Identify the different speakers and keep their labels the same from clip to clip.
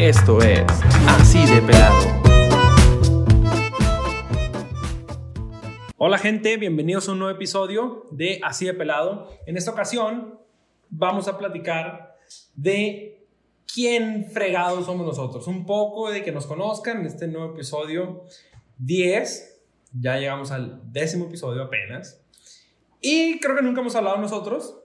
Speaker 1: Esto es Así de Pelado. Hola gente, bienvenidos a un nuevo episodio de Así de Pelado. En esta ocasión vamos a platicar de quién fregados somos nosotros. Un poco de que nos conozcan en este nuevo episodio 10. Ya llegamos al décimo episodio apenas. Y creo que nunca hemos hablado nosotros.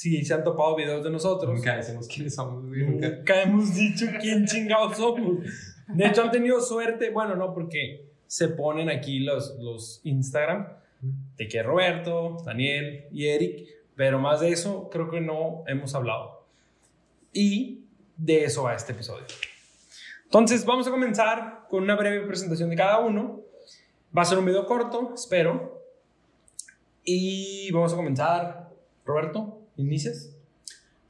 Speaker 1: Si se han topado videos de nosotros.
Speaker 2: Nunca decimos quiénes somos, güey,
Speaker 1: Nunca,
Speaker 2: Nunca.
Speaker 1: hemos dicho quién chingados somos. De hecho, han tenido suerte. Bueno, no, porque se ponen aquí los, los Instagram de que Roberto, Daniel y Eric. Pero más de eso, creo que no hemos hablado. Y de eso va este episodio. Entonces, vamos a comenzar con una breve presentación de cada uno. Va a ser un video corto, espero. Y vamos a comenzar. Roberto, ¿inicias?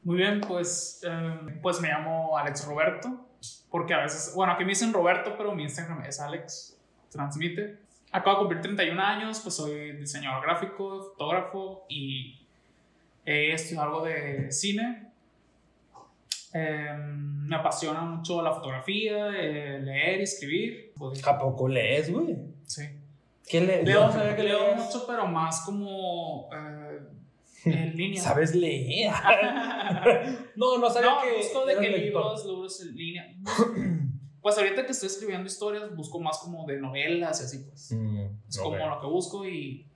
Speaker 3: Muy bien, pues, eh, pues me llamo Alex Roberto, porque a veces, bueno, aquí me dicen Roberto, pero mi Instagram es Alex Transmite. Acabo de cumplir 31 años, pues soy diseñador gráfico, fotógrafo y he estudiado algo de cine. Eh, me apasiona mucho la fotografía, eh, leer y escribir. Pues,
Speaker 1: ¿A poco lees, güey?
Speaker 3: sí.
Speaker 1: ¿Qué lees?
Speaker 3: Leo,
Speaker 1: que
Speaker 3: leo mucho, pero más como eh, en línea.
Speaker 1: ¿Sabes leer? no, no sabía
Speaker 3: No,
Speaker 1: que
Speaker 3: busco de que libros, libros en línea. Pues ahorita que estoy escribiendo historias, busco más como de novelas y así, pues.
Speaker 1: Mm,
Speaker 3: Es
Speaker 1: ok.
Speaker 3: como lo que busco y.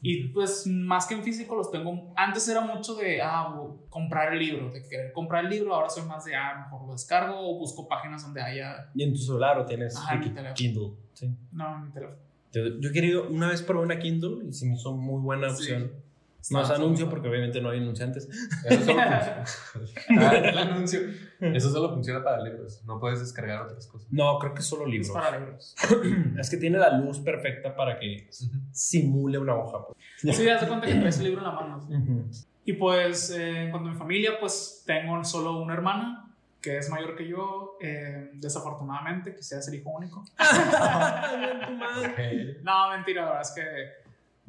Speaker 3: Y pues más que en físico los tengo. Antes era mucho de ah, comprar el libro, de querer comprar el libro. Ahora soy más de ah, mejor lo descargo o busco páginas donde haya.
Speaker 1: ¿Y en tu celular o tienes
Speaker 3: Ajá, en mi teléfono.
Speaker 1: Kindle? Sí.
Speaker 3: No, en mi teléfono.
Speaker 1: Yo, he querido, una vez probé una Kindle y se me hizo muy buena
Speaker 3: Sí.
Speaker 1: opción.
Speaker 3: Está- Está
Speaker 1: anuncio porque obviamente no hay anunciantes.
Speaker 2: Eso solo funciona. Ah, el anuncio. Eso solo funciona para libros. No puedes descargar otras cosas.
Speaker 1: No, creo que es solo
Speaker 3: Es
Speaker 1: libros.
Speaker 3: para libros.
Speaker 1: Es que tiene la luz perfecta para que simule una hoja. pues.
Speaker 3: Sí, haz de cuenta que traes el libro en la mano. ¿sí?
Speaker 1: Ujú.
Speaker 3: Y pues, eh, en cuanto a mi familia, pues tengo solo una hermana que es mayor que yo. eh, desafortunadamente, quisiera ser hijo único. No, mentira, la verdad es que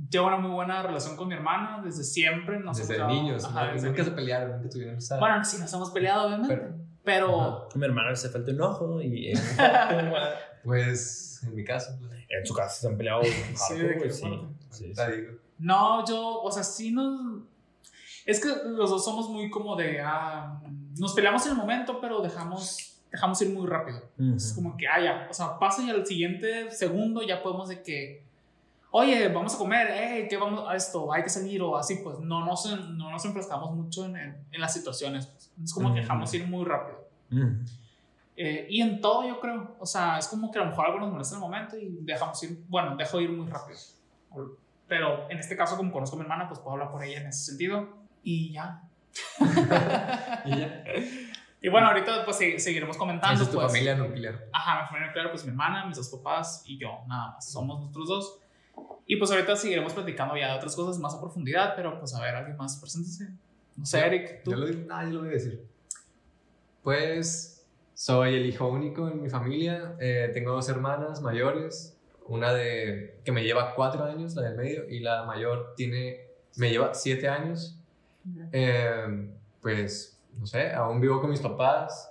Speaker 3: llevo una muy buena relación con mi hermana desde siempre. Nos
Speaker 2: Desde
Speaker 3: hemos
Speaker 2: niños.
Speaker 3: Ajá,
Speaker 2: ¿no?
Speaker 3: desde
Speaker 2: Nunca se
Speaker 3: niños.
Speaker 2: pelearon, nunca tuvieron esa.
Speaker 3: Bueno, sí, nos hemos peleado, obviamente.
Speaker 2: Pero-
Speaker 3: Pero,
Speaker 1: Mi hermano se falta un ojo y
Speaker 2: Pues en mi caso. pues,
Speaker 1: en su casa se han peleado.
Speaker 3: Sí, de que
Speaker 1: güey, sí.
Speaker 3: fuerte.
Speaker 1: Sí, sí.
Speaker 2: digo.
Speaker 3: no, yo, o sea, sí nos. Es que los dos somos muy como de. ah, nos peleamos en el momento, pero dejamos, dejamos ir muy rápido. Es como que, ah, ya, o sea, pasa y al siguiente segundo ya podemos de que, oye, vamos a comer, eh, ¿qué vamos a esto? Hay que salir o así, pues no nos, no nos enfrascamos mucho en, en las situaciones. pues. Es como que
Speaker 1: Ujú.
Speaker 3: dejamos ir muy rápido.
Speaker 1: Mm.
Speaker 3: Eh, y en todo, yo creo, o sea, es como que a lo mejor algo nos molesta en el momento y dejamos ir, bueno, dejo ir muy rápido. Pero en este caso, como conozco a mi hermana, pues puedo hablar por ella en ese sentido y ya.
Speaker 2: Y ya.
Speaker 3: Y bueno, ahorita pues se- seguiremos comentando.
Speaker 2: Esa es tu
Speaker 3: pues.
Speaker 2: familia nuclear.
Speaker 3: Ajá, mi familia nuclear, pues mi hermana, mis dos papás y yo, nada más. Somos nosotros dos. Y pues ahorita seguiremos platicando ya de otras cosas más a profundidad, pero pues a ver, alguien más, preséntese. No sé, Eric, tú.
Speaker 2: Yo lo, ah, yo lo voy a decir. Pues soy el hijo único en mi familia. Eh, tengo dos hermanas mayores. Una de que me lleva cuatro años, la del medio, y la mayor tiene me lleva siete años. Eh, pues no sé, aún vivo con mis papás.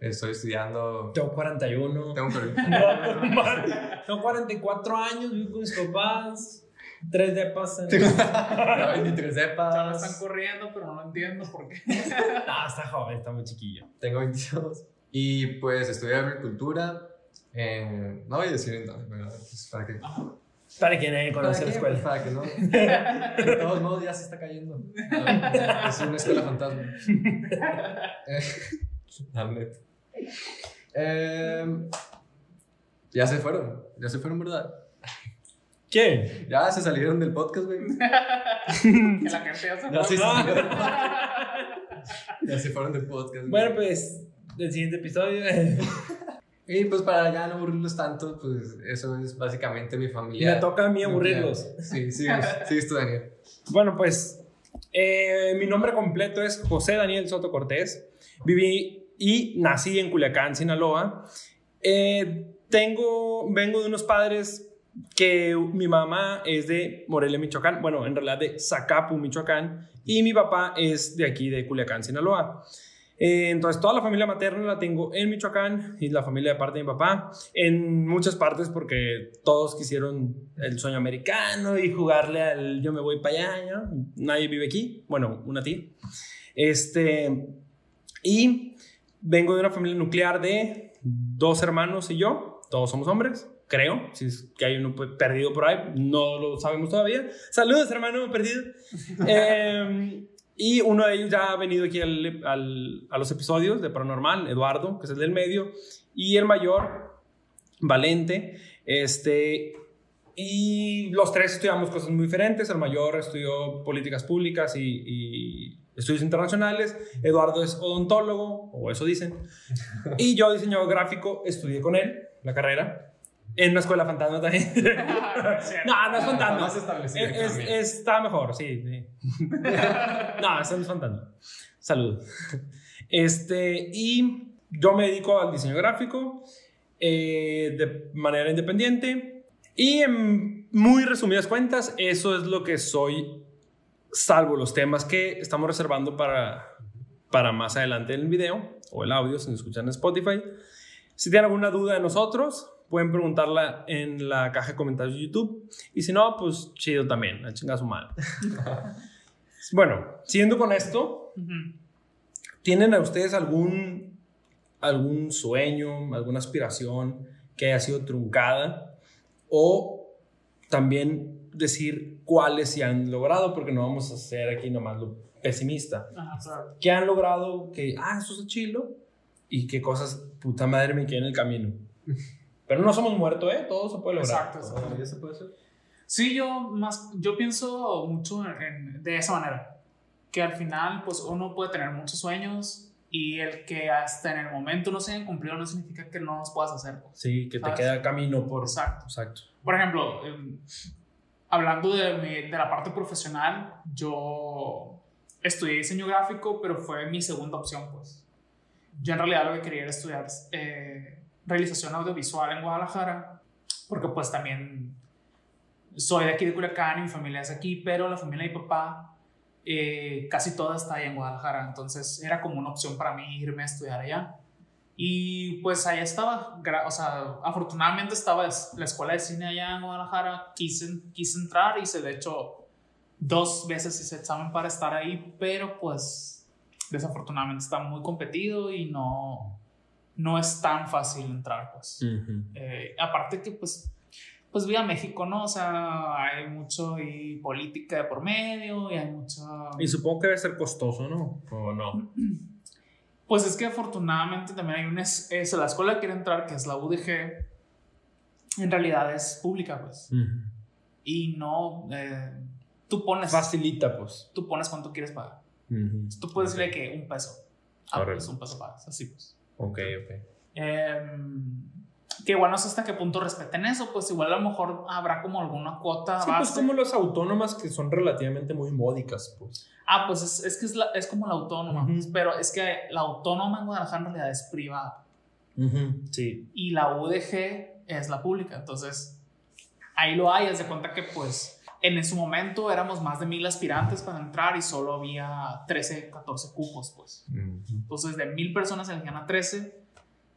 Speaker 2: Estoy estudiando.
Speaker 1: Tengo 41.
Speaker 2: Tengo un permiso.
Speaker 1: No, madre. Tengo 44 años, vivo con mis papás. Tres depas. En...
Speaker 2: No, 23
Speaker 3: Ya me están
Speaker 2: depas.
Speaker 3: corriendo, pero no entiendo por qué.
Speaker 1: No, está joven, está muy chiquillo.
Speaker 2: Tengo 22. Y pues estudié agricultura. En, no voy a decir en dónde, pero pues, para que.
Speaker 1: Para que nadie conoce la escuela.
Speaker 2: Pues para que no. De todos modos, ya se está cayendo. Es una escuela fantasma. Eh, Hamlet. Em, ya se fueron. Ya se fueron, ¿verdad?
Speaker 1: ¿Quién?
Speaker 2: Ya se salieron del podcast, güey.
Speaker 3: que la gente ya se
Speaker 2: Ya se salieron. Ya se fueron del podcast. güey.
Speaker 1: Bueno, pues, del siguiente episodio.
Speaker 2: Y pues para ya no aburrirlos tanto, pues eso es básicamente mi familia.
Speaker 1: Me toca a mí aburrirlos.
Speaker 2: Sí, sigues, sigues tú, Daniel.
Speaker 1: Bueno, pues, eh, mi nombre completo es José Daniel Soto Cortés. Viví y nací en Culiacán, Sinaloa. Eh, tengo, vengo de unos padres que mi mamá es de Morelia, Michoacán. Bueno, en realidad de Zacapu, Michoacán. Y mi papá es de aquí, de Culiacán, Sinaloa. Eh, entonces, toda la familia materna la tengo en Michoacán y la familia de parte de mi papá en muchas partes porque todos quisieron el sueño americano y jugarle al yo me voy para allá. ¿no? Nadie vive aquí. Bueno, una tía. Este, y vengo de una familia nuclear de dos hermanos y yo. Todos somos hombres, creo. Si es que hay uno perdido por ahí, no lo sabemos todavía. Saludos, hermano perdido. eh, y uno de ellos ya ha venido aquí al, al, a los episodios de Paranormal, Eduardo, que es el del medio, y el mayor, Valente. Este, y los tres estudiamos cosas muy diferentes. El mayor estudió políticas públicas y, y estudios internacionales. Eduardo es odontólogo, o eso dicen. Y yo, diseñador gráfico, estudié con él la carrera. En una escuela fantasma también. no, no es fantasma.
Speaker 2: Más establecido.
Speaker 1: Es, es, está mejor, sí. sí. no, eso no es fantasma. Salud. Este, y yo me dedico al diseño gráfico eh, de manera independiente. Y en muy resumidas cuentas, eso es lo que soy, salvo los temas que estamos reservando para, para más adelante en el video o el audio, si nos escuchan en Spotify. Si tienen alguna duda de nosotros, pueden preguntarla en la caja de comentarios de YouTube. Y si no, pues chido también, a chingar su madre. bueno, siguiendo con esto, uh -huh. ¿tienen a ustedes algún, algún sueño, alguna aspiración que haya sido truncada? O también decir cuáles se han logrado, porque no vamos a hacer aquí nomás lo pesimista.
Speaker 3: Ajá, claro.
Speaker 1: ¿Qué han logrado que, ah, eso es chilo? Y qué cosas, puta madre, me quedan en el camino. Pero no somos muertos, ¿eh? Todo se puede lograr.
Speaker 3: Exacto, exacto.
Speaker 2: ¿Todavía se puede hacer?
Speaker 3: Sí, yo, más, yo pienso mucho en, en, de esa manera. Que al final, pues uno puede tener muchos sueños y el que hasta en el momento no se hayan cumplido no significa que no los puedas hacer.
Speaker 1: Sí, que ¿sabes? te queda camino por...
Speaker 3: Exacto.
Speaker 1: Exacto.
Speaker 3: Por ejemplo, eh, hablando de, mi, de la parte profesional, yo estudié diseño gráfico, pero fue mi segunda opción, pues. Yo en realidad lo que quería era estudiar eh, realización audiovisual en Guadalajara, porque pues también soy de aquí de Culiacán y mi familia es aquí, pero la familia de mi papá eh, casi toda está allá en Guadalajara, entonces era como una opción para mí irme a estudiar allá. Y pues allá estaba, o sea, afortunadamente estaba la escuela de cine allá en Guadalajara, quise, quise entrar, hice de hecho dos veces ese examen para estar ahí, pero pues desafortunadamente está muy competido y no, no es tan fácil entrar, pues. Uh -huh. eh, aparte que, pues, pues vi a México, ¿no? O sea, hay mucho y política de por medio y hay mucho...
Speaker 1: Y supongo que debe ser costoso, ¿no? ¿O no?
Speaker 3: Pues es que afortunadamente también hay una... Es, es la escuela que quiere entrar, que es la UDG, en realidad es pública, pues. Uh -huh. Y no... Eh, tú pones...
Speaker 1: Facilita, pues.
Speaker 3: Tú pones cuánto quieres pagar. Uh -huh. Tú puedes decirle que un peso. Ah, pues un peso pagas, así pues.
Speaker 1: Ok, ok.
Speaker 3: Eh, que igual no sé hasta qué punto respeten eso, pues igual a lo mejor habrá como alguna cuota.
Speaker 1: Sí, pues como las autónomas que son relativamente muy módicas, pues.
Speaker 3: Ah, pues es, es que es, la, es, como la autónoma, uh -huh. pues, pero es que la autónoma en Guadalajara en realidad es privada.
Speaker 1: Uh -huh. Sí.
Speaker 3: Y la UDG es la pública, entonces ahí lo hay, haz de cuenta que pues en su momento éramos más de mil aspirantes para entrar y solo había 13, 14 cupos, pues. Uh -huh. Entonces, de mil personas elegían a 13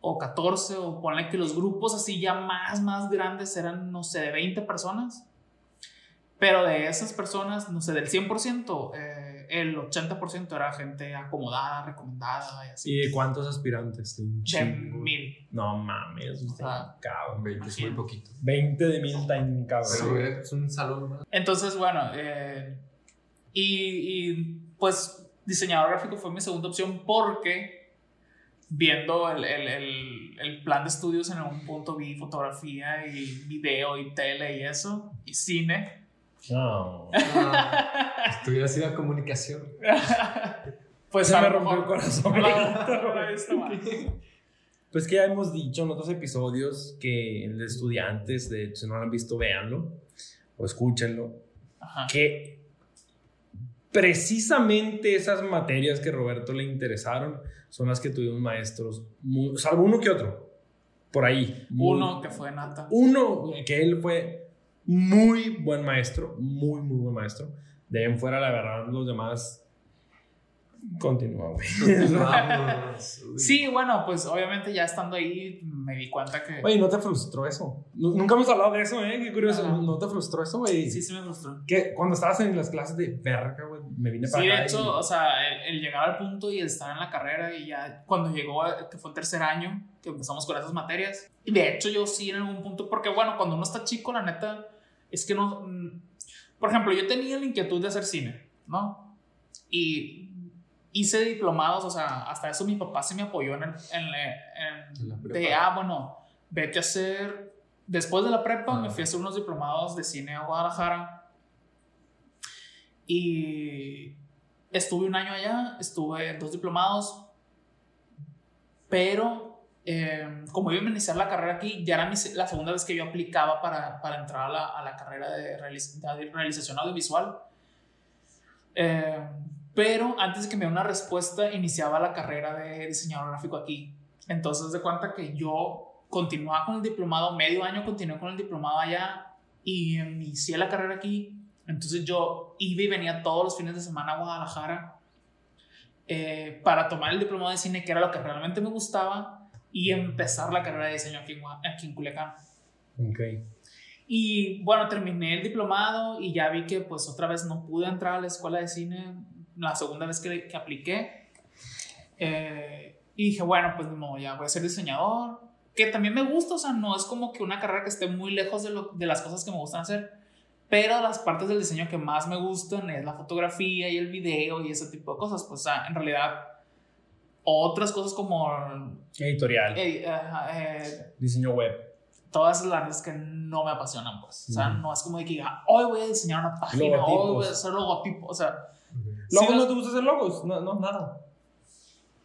Speaker 3: o 14, o ponle que los grupos así ya más, más grandes eran, no sé, de 20 personas. Pero de esas personas, no sé, del 100%, eh, el 80% era gente acomodada, recomendada y así.
Speaker 1: ¿Y de cuántos aspirantes?
Speaker 3: De, de mil.
Speaker 1: No mames, o sea, cabrón.
Speaker 2: 20 es muy poquito.
Speaker 1: 20 de mil tan cabrón.
Speaker 2: Pero es un salón más.
Speaker 3: Entonces, bueno, eh, y, y pues diseñador gráfico fue mi segunda opción porque viendo el, el, el, el, plan de estudios en algún punto vi fotografía y video y tele y eso, y cine.
Speaker 1: No.
Speaker 2: Ah, estuviera sido comunicación.
Speaker 3: pues
Speaker 1: Se me rompió el corazón.
Speaker 3: No,
Speaker 1: pues que ya hemos dicho en otros episodios que el de estudiantes, de si no lo han visto, véanlo o escúchenlo,
Speaker 3: Ajá.
Speaker 1: que precisamente esas materias que a Roberto le interesaron son las que tuvimos maestros, muy, salvo uno que otro, por ahí.
Speaker 3: Muy, uno que fue Nata.
Speaker 1: Uno que él fue muy buen maestro, muy, muy buen maestro. De ahí en fuera, la verdad, los demás Continúa, güey.
Speaker 3: Sí, bueno, pues obviamente ya estando ahí me di cuenta que...
Speaker 1: Oye, ¿no te frustró eso? Nu- Nunca hemos hablado de eso, ¿eh? Qué curioso. ¿No te frustró eso, güey?
Speaker 3: Sí, sí me frustró.
Speaker 1: Que cuando estabas en las clases de verga, güey, me vine para
Speaker 3: Sí, de
Speaker 1: acá.
Speaker 3: hecho,
Speaker 1: y-
Speaker 3: o sea, el, el llegar al punto y estar en la carrera y ya cuando llegó, que fue el tercer año, que empezamos con esas materias, y de hecho yo sí en algún punto, porque bueno, cuando uno está chico, la neta, es que no, mm, por ejemplo, yo tenía la inquietud de hacer cine, ¿no? Y hice diplomados, o sea, hasta eso mi papá sí me apoyó en el, en, en-
Speaker 2: En
Speaker 3: de, ah, bueno, vete a hacer, después de la prepa
Speaker 2: Ah.
Speaker 3: me fui a hacer unos diplomados de cine a Guadalajara y estuve un año allá, estuve en dos diplomados, pero eh, como iba a iniciar la carrera aquí, ya era mi se- la segunda vez que yo aplicaba para, para entrar a la, a la carrera de, realiz- de realización audiovisual. Eh, pero antes de que me diera una respuesta, iniciaba la carrera de diseñador gráfico aquí. Entonces, de cuenta que yo continuaba con el diplomado, medio año continué con el diplomado allá y inicié la carrera aquí. Entonces, yo iba y venía todos los fines de semana a Guadalajara eh, para tomar el diplomado de cine, que era lo que realmente me gustaba, y empezar la carrera de diseño aquí en, aquí en Culiacán.
Speaker 1: Ok.
Speaker 3: Y bueno, terminé el diplomado y ya vi que pues otra vez no pude entrar a la escuela de cine la segunda vez que, que apliqué. Eh, y dije, bueno, pues no, ya voy a ser diseñador, que también me gusta, o sea, no es como que una carrera que esté muy lejos de, lo- de las cosas que me gustan hacer, pero las partes del diseño que más me gustan es la fotografía y el video y ese tipo de cosas, pues o sea, en realidad otras cosas como
Speaker 1: Editorial.
Speaker 3: eh, eh,
Speaker 1: Diseño web.
Speaker 3: todas las áreas que no me apasionan, pues. O sea,
Speaker 1: Ujú.
Speaker 3: no es como de que diga, hoy voy a diseñar una página, hoy voy a hacer logotipo. O sea,
Speaker 1: ¿Logos
Speaker 3: Sí,
Speaker 1: no
Speaker 3: los-
Speaker 1: te gusta hacer logos? No, no, nada.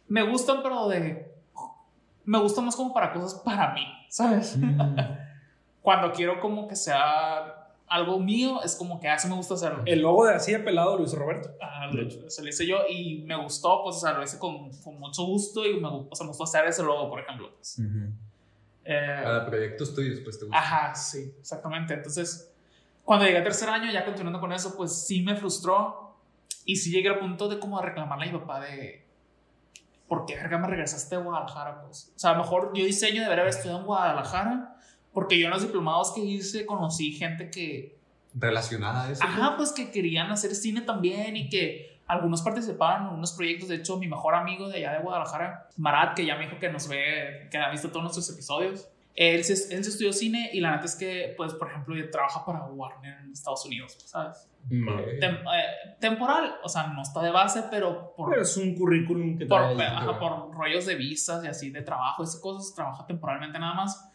Speaker 3: me gustan, pero de. Me gustan más como para cosas para mí, ¿sabes? Cuando quiero como que sea algo mío, es como que así me gusta hacerlo.
Speaker 1: El logo de así de pelado lo hizo Roberto.
Speaker 3: Ah, lo- se lo hice yo y me gustó, pues, o sea, lo hice con, con mucho gusto y me, o sea, me gustó hacer ese logo, por ejemplo. Pues. Eh,
Speaker 2: Para proyectos tuyos, pues te gusta.
Speaker 3: Ajá, sí, exactamente. Entonces, cuando llegué al tercer año, ya continuando con eso, pues sí me frustró y sí llegué al punto de como reclamarle a mi papá de, ¿por qué verga me regresaste a Guadalajara? Pues, o sea, a lo mejor yo diseño debería haber estudiado en Guadalajara porque yo en los diplomados que hice conocí gente que,
Speaker 2: Relacionada a eso.
Speaker 3: ajá, pues que querían hacer cine también y que algunos participaban en unos proyectos. De hecho, mi mejor amigo de allá de Guadalajara, Marat, que ya me dijo que nos ve, que ha visto todos nuestros episodios, él se, él se estudió cine y la neta es que, pues, por ejemplo, trabaja para Warner en Estados Unidos, ¿sabes? Tem- eh, temporal, o sea, no está de base, pero por,
Speaker 1: Pero es un currículum que
Speaker 3: por,
Speaker 1: trae
Speaker 3: ajá, por rollos de visas y así de trabajo, esas cosas, trabaja temporalmente nada más.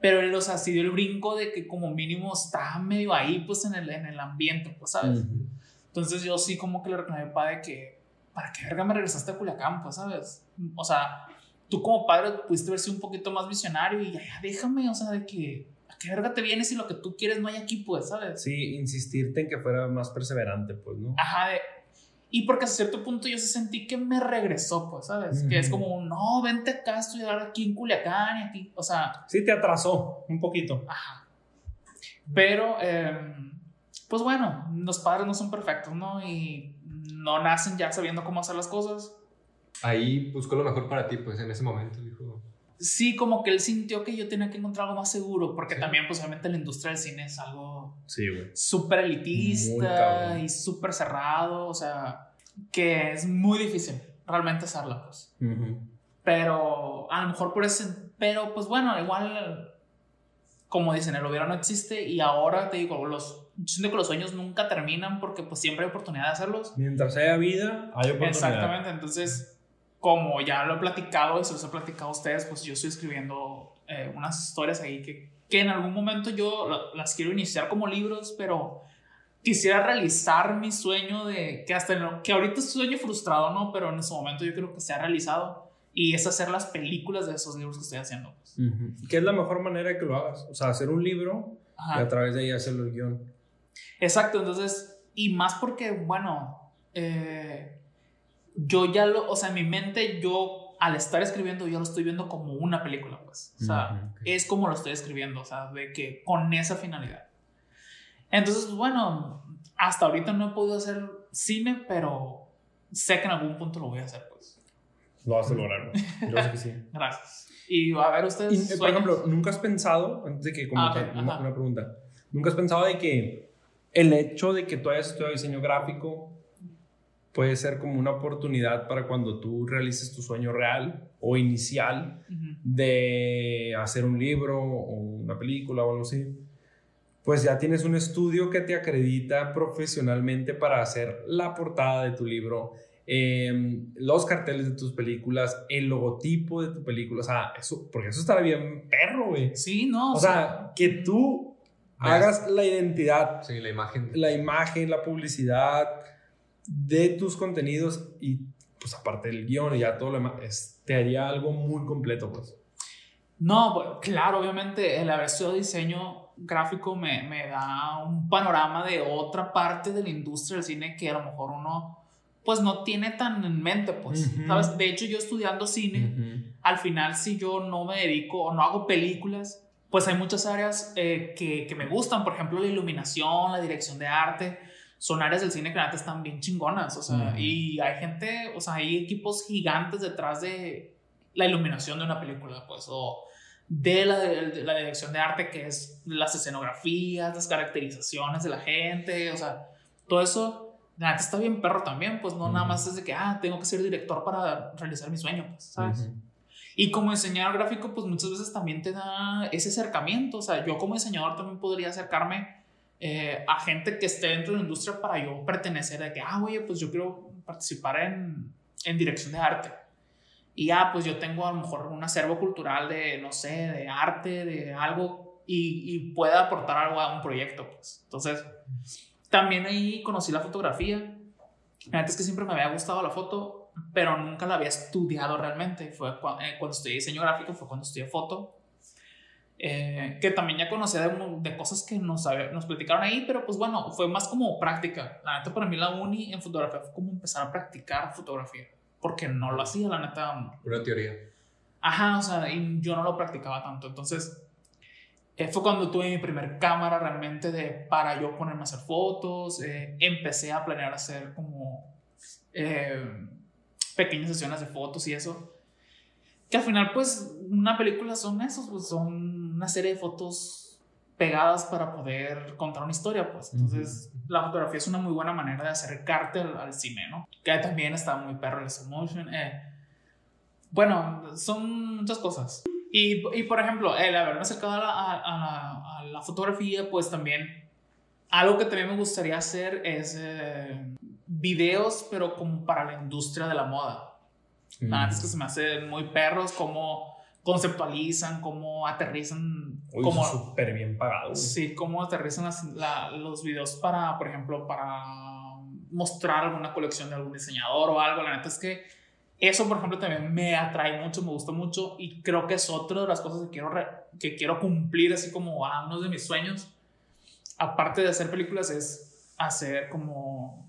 Speaker 3: Pero él, o sea, sí dio el brinco de que como mínimo está medio ahí, pues, en el, en el ambiente, pues, ¿sabes?
Speaker 1: Ujú.
Speaker 3: Entonces yo sí como que le reclamé a mi padre que, ¿para qué verga me regresaste a Culiacán, pues, ¿sabes? O sea, tú como padre pudiste haber sido un poquito más visionario y ya, ya déjame, o sea, de que, ¿a qué verga te vienes si lo que tú quieres no hay aquí, pues, ¿sabes?
Speaker 1: Sí, insistirte en que fuera más perseverante, pues, ¿no?
Speaker 3: Ajá, de- y porque a cierto punto yo sí sentí que me regresó, pues, ¿sabes? Que es como, no, vente acá a estudiar aquí en Culiacán y aquí, o sea,
Speaker 1: Sí, te atrasó un poquito.
Speaker 3: ajá. Pero, eh, pues bueno, los padres no son perfectos, ¿no? Y no nacen ya sabiendo cómo hacer las cosas.
Speaker 2: Ahí buscó lo mejor para ti, pues en ese momento dijo.
Speaker 3: Sí, como que él sintió que yo tenía que encontrar algo más seguro, porque
Speaker 2: Sí.
Speaker 3: también, pues obviamente la industria del cine es algo
Speaker 1: Sí, güey.
Speaker 3: súper
Speaker 1: Muy
Speaker 3: elitista y súper cerrado, o sea, que es muy difícil realmente hacerla, pues. Pero a lo mejor por ese. Pero pues bueno, igual. Como dicen, el hubiera no existe y ahora te digo, los, yo siento que los sueños nunca terminan porque pues siempre hay oportunidad de hacerlos.
Speaker 1: Mientras haya vida, hay oportunidad.
Speaker 3: Exactamente, entonces, como ya lo he platicado y se los he platicado a ustedes, pues yo estoy escribiendo eh, unas historias ahí que, que en algún momento yo la- las quiero iniciar como libros, pero quisiera realizar mi sueño de que hasta en lo- que ahorita es un sueño frustrado, ¿no? Pero en ese momento yo creo que se ha realizado y es hacer las películas de esos libros que estoy haciendo. pues.
Speaker 1: ¿Qué es la mejor manera que lo hagas? O sea, hacer un libro
Speaker 3: Ajá.
Speaker 1: y a través de ahí hacerlo el guion.
Speaker 3: Exacto, entonces, y más porque, bueno, eh, yo ya lo, o sea, en mi mente, yo al estar escribiendo, yo lo estoy viendo como una película, pues. O sea,
Speaker 1: Ujú,
Speaker 2: ok.
Speaker 3: es como lo estoy escribiendo, o sea, de que con esa finalidad. Entonces, bueno, hasta ahorita no he podido hacer cine, pero sé que en algún punto lo voy a hacer, pues.
Speaker 1: Lo vas a lograr, güey. Yo sé que sí.
Speaker 3: Gracias. Y a ver, ustedes.
Speaker 1: Y, eh, por
Speaker 3: sueños?
Speaker 1: ejemplo, ¿nunca has pensado, antes de que
Speaker 3: Ah,
Speaker 1: comente
Speaker 3: ok,
Speaker 1: una, una pregunta, ¿nunca has pensado de que el hecho de que tú hayas estudiado diseño gráfico puede ser como una oportunidad para cuando tú realices tu sueño real o inicial de hacer un libro o una película o algo así? Pues ya tienes un estudio que te acredita profesionalmente para hacer la portada de tu libro, em, los carteles de tus películas, el logotipo de tu película. O sea, eso, porque eso estará bien perro, güey.
Speaker 3: Sí, no.
Speaker 1: O sea, que tú hagas la identidad,
Speaker 2: Sí, la imagen.
Speaker 1: la imagen, la publicidad de tus contenidos y pues aparte del guion y ya todo lo demás, es- te haría algo muy completo, pues.
Speaker 3: No, pues, claro, obviamente el haber estudiado diseño gráfico me, me da un panorama de otra parte de la industria del cine que a lo mejor uno pues no tiene tan en mente, pues. ¿sabes? De hecho, yo estudiando cine, al final si yo no me dedico o no hago películas, pues hay muchas áreas eh, que, que me gustan, por ejemplo, la iluminación, la dirección de arte, son áreas del cine que la están bien chingonas, o sea,
Speaker 1: Ujú.
Speaker 3: y hay gente, o sea, hay equipos gigantes detrás de la iluminación de una película, pues, o de la, de la dirección de arte, que es las escenografías, las caracterizaciones de la gente, o sea, todo eso, la neta está bien perro también, pues, no nada
Speaker 1: Ujú.
Speaker 3: más es de que, ah, tengo que ser director para realizar mi sueño, pues, ¿sabes?
Speaker 1: Ujú.
Speaker 3: Y como diseñador gráfico, pues muchas veces también te da ese acercamiento. O sea, yo como diseñador también podría acercarme eh, a gente que esté dentro de la industria para yo pertenecer a que, ah, oye, pues yo quiero participar en, en dirección de arte. Y ya, pues yo tengo a lo mejor un acervo cultural de, no sé, de arte, de algo, y, y pueda aportar algo a un proyecto, pues. Entonces, también ahí conocí la fotografía. Neta es que siempre me había gustado la foto, pero nunca la había estudiado realmente. Fue cua- eh, cuando estudié diseño gráfico, fue cuando estudié foto. Eh, que también ya conocía de, de cosas que nos, nos platicaron ahí, pero pues bueno, fue más como práctica. La neta, para mí la uni en fotografía fue como empezar a practicar fotografía, porque no lo hacía, la neta.
Speaker 2: Pura teoría.
Speaker 3: Ajá, o sea, y yo no lo practicaba tanto. Entonces, eh, fue cuando tuve mi primer cámara realmente de, para yo ponerme a hacer fotos. eh, empecé a planear hacer como eh, pequeñas sesiones de fotos y eso. Que al final, pues, una película son esos, pues, son una serie de fotos pegadas para poder contar una historia, pues. Entonces, la fotografía es una muy buena manera de acercarte al, al cine, ¿no? Que también está muy perro el stop motion. eh. Bueno, son muchas cosas. Y, y, por ejemplo, el haberme acercado a la, a- a la- a la fotografía, pues también algo que también me gustaría hacer es eh, videos, pero como para la industria de la moda. La neta es que se me hacen muy perros cómo conceptualizan, cómo aterrizan,
Speaker 1: Uy,
Speaker 3: cómo,
Speaker 1: súper bien pagado, güey.
Speaker 3: sí, cómo aterrizan las- la- los videos para, por ejemplo, para mostrar alguna colección de algún diseñador o algo. La neta es que eso, por ejemplo, también me atrae mucho, me gusta mucho y creo que es otra de las cosas que quiero, re- que quiero cumplir, así como a uno de mis sueños. Aparte de hacer películas, es hacer como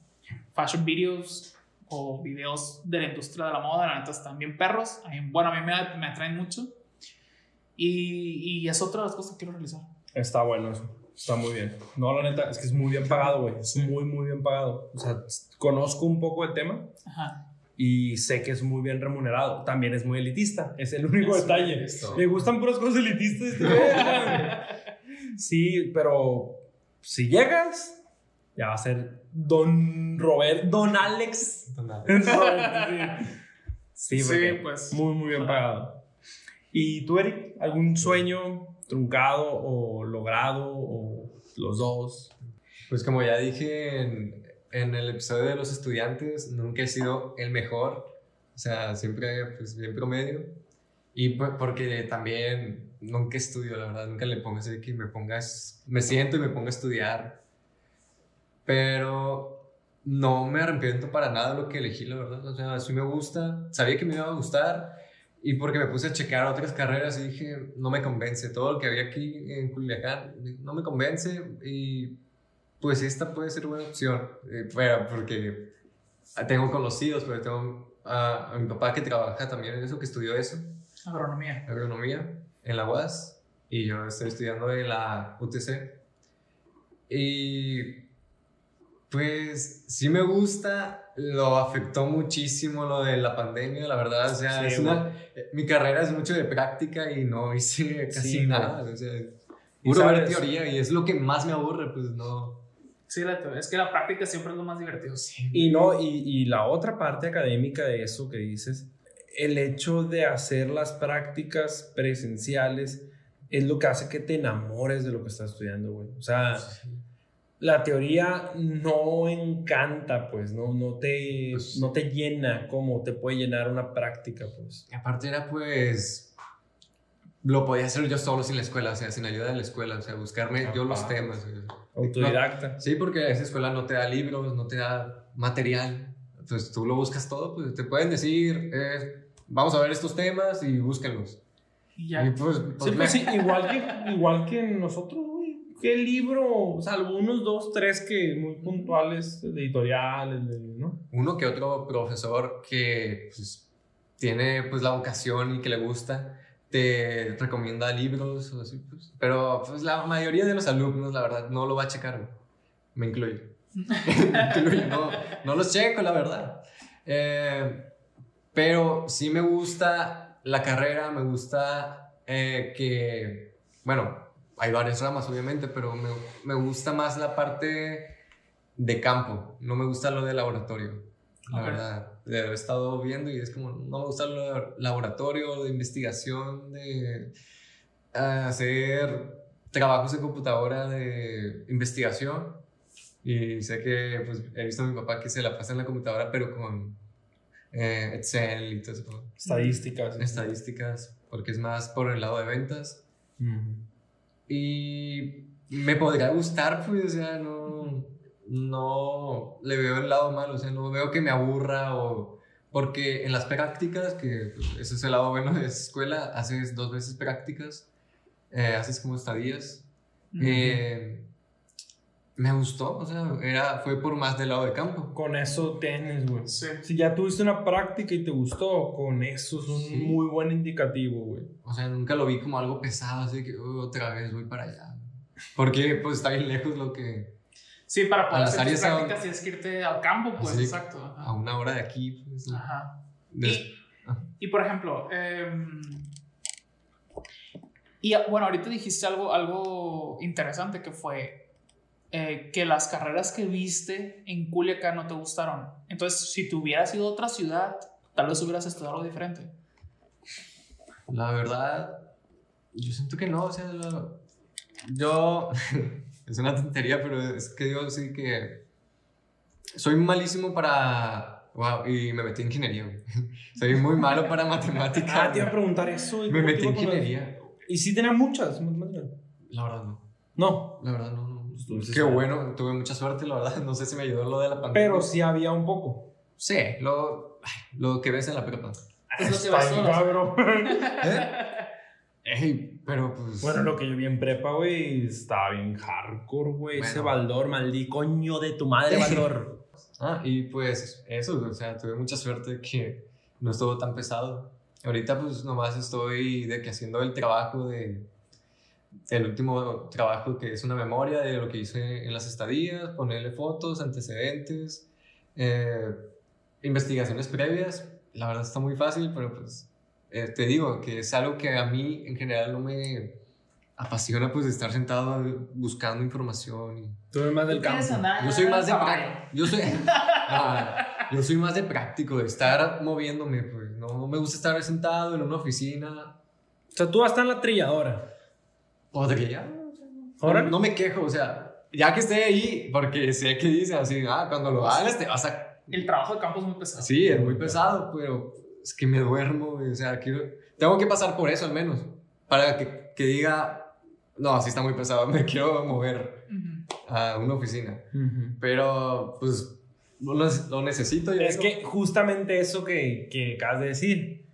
Speaker 3: fashion videos o videos de la industria de la moda. La neta están bien perros. Bueno, a mí me, me atraen mucho. Y, y es otra de las cosas que quiero realizar.
Speaker 1: Está bueno eso. Está muy bien. No, la neta, es que es muy bien pagado, güey. Es muy, muy bien pagado. O sea, conozco un poco el tema
Speaker 3: Ajá.
Speaker 1: y sé que es muy bien remunerado. También es muy elitista. Es el único
Speaker 3: Es
Speaker 1: detalle. Le gustan puras cosas elitistas. este sí, pero si llegas, ya va a ser Don Robert, Don Alex.
Speaker 2: Nada.
Speaker 1: sí,
Speaker 3: Sí,
Speaker 1: porque
Speaker 3: pues.
Speaker 1: muy, muy bien pagado. ¿Y tú, Eric? ¿Algún sueño truncado o logrado o los dos?
Speaker 2: Pues como ya dije en, en el episodio de los estudiantes, nunca he sido el mejor. O sea, siempre pues bien promedio. Y pues, porque también nunca estudio, la verdad, nunca le pongo así que me pongas, me siento y me pongo a estudiar. Pero no me arrepiento para nada de lo que elegí, la verdad. O sea, sí me gusta, sabía que me iba a gustar. Y porque me puse a checar otras carreras y dije, no me convence. Todo lo que había aquí en Culiacán no me convence. Y pues esta puede ser buena opción. Eh, pero porque tengo conocidos, pero tengo a, a mi papá que trabaja también en eso, que estudió eso,
Speaker 3: Agronomía.
Speaker 2: agronomía, en la UAS. Y yo estoy estudiando en la UTC. Y pues sí me gusta lo afectó muchísimo lo de la pandemia, la verdad. O sea,
Speaker 1: Sí,
Speaker 2: es una- eh, mi carrera es mucho de práctica y no hice casi
Speaker 1: Sí,
Speaker 2: nada. O sea,
Speaker 1: Y
Speaker 2: puro ver teoría y es lo que más me aburre, pues no.
Speaker 3: Sí, la teoría. Es que la práctica siempre es lo más divertido.
Speaker 1: Y no, y, y la otra parte académica de eso que dices, el hecho de hacer las prácticas presenciales es lo que hace que te enamores de lo que estás estudiando, güey. O sea, la teoría no encanta, pues, no, no, te,
Speaker 2: Pues-
Speaker 1: no te llena como te puede llenar una práctica, pues.
Speaker 2: Y aparte era pues. Lo podía hacer yo solo sin la escuela, o sea, sin ayuda de la escuela, o sea, buscarme yo los temas.
Speaker 1: Autodidacta.
Speaker 2: Sí, porque esa escuela no te da libros, no te da material. Entonces tú lo buscas todo, pues te pueden decir, eh, vamos a ver estos temas y búsquenlos.
Speaker 3: Y
Speaker 2: Y
Speaker 3: ya.
Speaker 2: pues,
Speaker 1: Sí,
Speaker 2: pues,
Speaker 1: pues
Speaker 2: me-
Speaker 1: sí, igual que, igual que nosotros. ¿Qué libro? O sea, algunos dos, tres que muy puntuales, de editoriales, de- ¿no?
Speaker 2: uno que otro profesor que pues, tiene pues la vocación y que le gusta, te recomienda libros o así, pues. Pero pues la mayoría de los alumnos, la verdad, no lo va a checar. Me incluyo. Me incluyo, no, no los checo, la verdad. Eh, pero sí me gusta la carrera, me gusta eh, que, bueno, hay varias ramas obviamente, pero me, me gusta más la parte de campo, no me gusta lo de laboratorio, la verdad. Lo he estado viendo y es como, no me gusta lo de laboratorio, de investigación, de ah, hacer trabajos en computadora de investigación. Y sé que, pues, he visto a mi papá que se la pasa en la computadora, pero con eh, Excel y todo eso,
Speaker 1: Estadísticas.
Speaker 2: estadísticas, porque es más por el lado de ventas. Y me podría gustar, pues, o sea, no, no le veo el lado malo, o sea, no veo que me aburra o... Porque en las prácticas, que pues, ese es el lado bueno de esa escuela, haces dos veces prácticas, eh, haces como estadías. eh, me gustó, o sea, era, fue por más del lado de campo.
Speaker 1: Con eso tienes, güey.
Speaker 3: Sí.
Speaker 1: Si ya tuviste una práctica y te gustó, con eso es un
Speaker 2: Sí.
Speaker 1: muy buen indicativo, güey.
Speaker 2: O sea, nunca lo vi como algo pesado, así que "Uh, otra vez voy para allá. Porque pues está bien lejos lo que...
Speaker 3: Sí, para poder
Speaker 2: las
Speaker 3: hacer tus prácticas tienes que irte al campo, pues,
Speaker 2: Así,
Speaker 3: exacto.
Speaker 2: A una hora de aquí, pues...
Speaker 3: Ajá.
Speaker 2: des-
Speaker 3: Y, y, por ejemplo, em, y bueno, ahorita dijiste algo, algo interesante que fue eh, que las carreras que viste en Culiacán no te gustaron. Entonces, si te hubieras ido a otra ciudad, tal vez hubieras estudiado algo diferente.
Speaker 2: La verdad, yo siento que no, o sea, yo, es una tontería, pero es que yo sí que soy malísimo para, wow, y me metí en ingeniería, soy muy malo para matemáticas.
Speaker 1: Ah, te iba a preguntar eso.
Speaker 2: me
Speaker 1: ¿Cómo te
Speaker 2: metí en ingeniería.
Speaker 1: Y sí tenía muchas matemáticas.
Speaker 2: La verdad no,
Speaker 1: No,
Speaker 2: la verdad no,
Speaker 1: Entonces,
Speaker 2: Qué bueno, tuve mucha suerte, la verdad, no sé si me ayudó lo de la pandemia.
Speaker 1: pero sí había un poco.
Speaker 2: Sí, lo, lo que ves en la prepa.
Speaker 3: Pues no vas
Speaker 1: bien,
Speaker 3: solo.
Speaker 1: cabrón.
Speaker 2: ¿Eh? Ey, pero pues...
Speaker 1: Bueno, lo que yo vi en prepa, güey, estaba bien hardcore, güey. Ese
Speaker 2: Bueno.
Speaker 1: Baldor, maldí coño de tu madre, Baldor.
Speaker 2: Ah, y pues eso, o sea, tuve mucha suerte que no estuvo tan pesado. Ahorita pues nomás estoy de que haciendo el trabajo de el último trabajo que es una memoria de lo que hice en las estadías, ponerle fotos, antecedentes, eh, investigaciones previas. La verdad está muy fácil, pero pues eh, te digo que es algo que a mí en general no me apasiona pues estar sentado buscando información y
Speaker 1: Tú eres más del campo.
Speaker 2: yo soy más de práctico. Yo soy, no, yo soy más de práctico, de estar moviéndome. Pues. No, no me gusta estar sentado en una oficina.
Speaker 1: O sea, tú vas a estar en la trilladora.
Speaker 2: Podría.
Speaker 1: Ahora
Speaker 2: No, no me quejo, o sea, ya que esté ahí, porque sé que dicen así, ah, cuando lo hagas te vas a.
Speaker 3: El trabajo de campo es muy pesado.
Speaker 2: Sí, es muy pesado, pero es que me duermo, o sea, quiero. Tengo que pasar por eso al menos, para que, que diga, no, así está muy pesado, me quiero mover a una oficina. Pero, pues, lo, lo necesito. yo
Speaker 1: Es
Speaker 2: digo.
Speaker 1: que justamente eso que, que acabas de decir,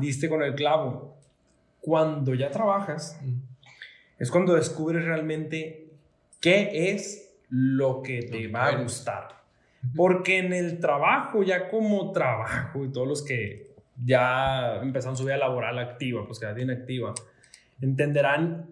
Speaker 1: diste con el clavo. Cuando ya trabajas. Es cuando descubres realmente qué es lo que te va a gustar. Porque en el trabajo, ya como trabajo, y todos los que ya empezaron su vida laboral activa, pues que ya tienen activa, entenderán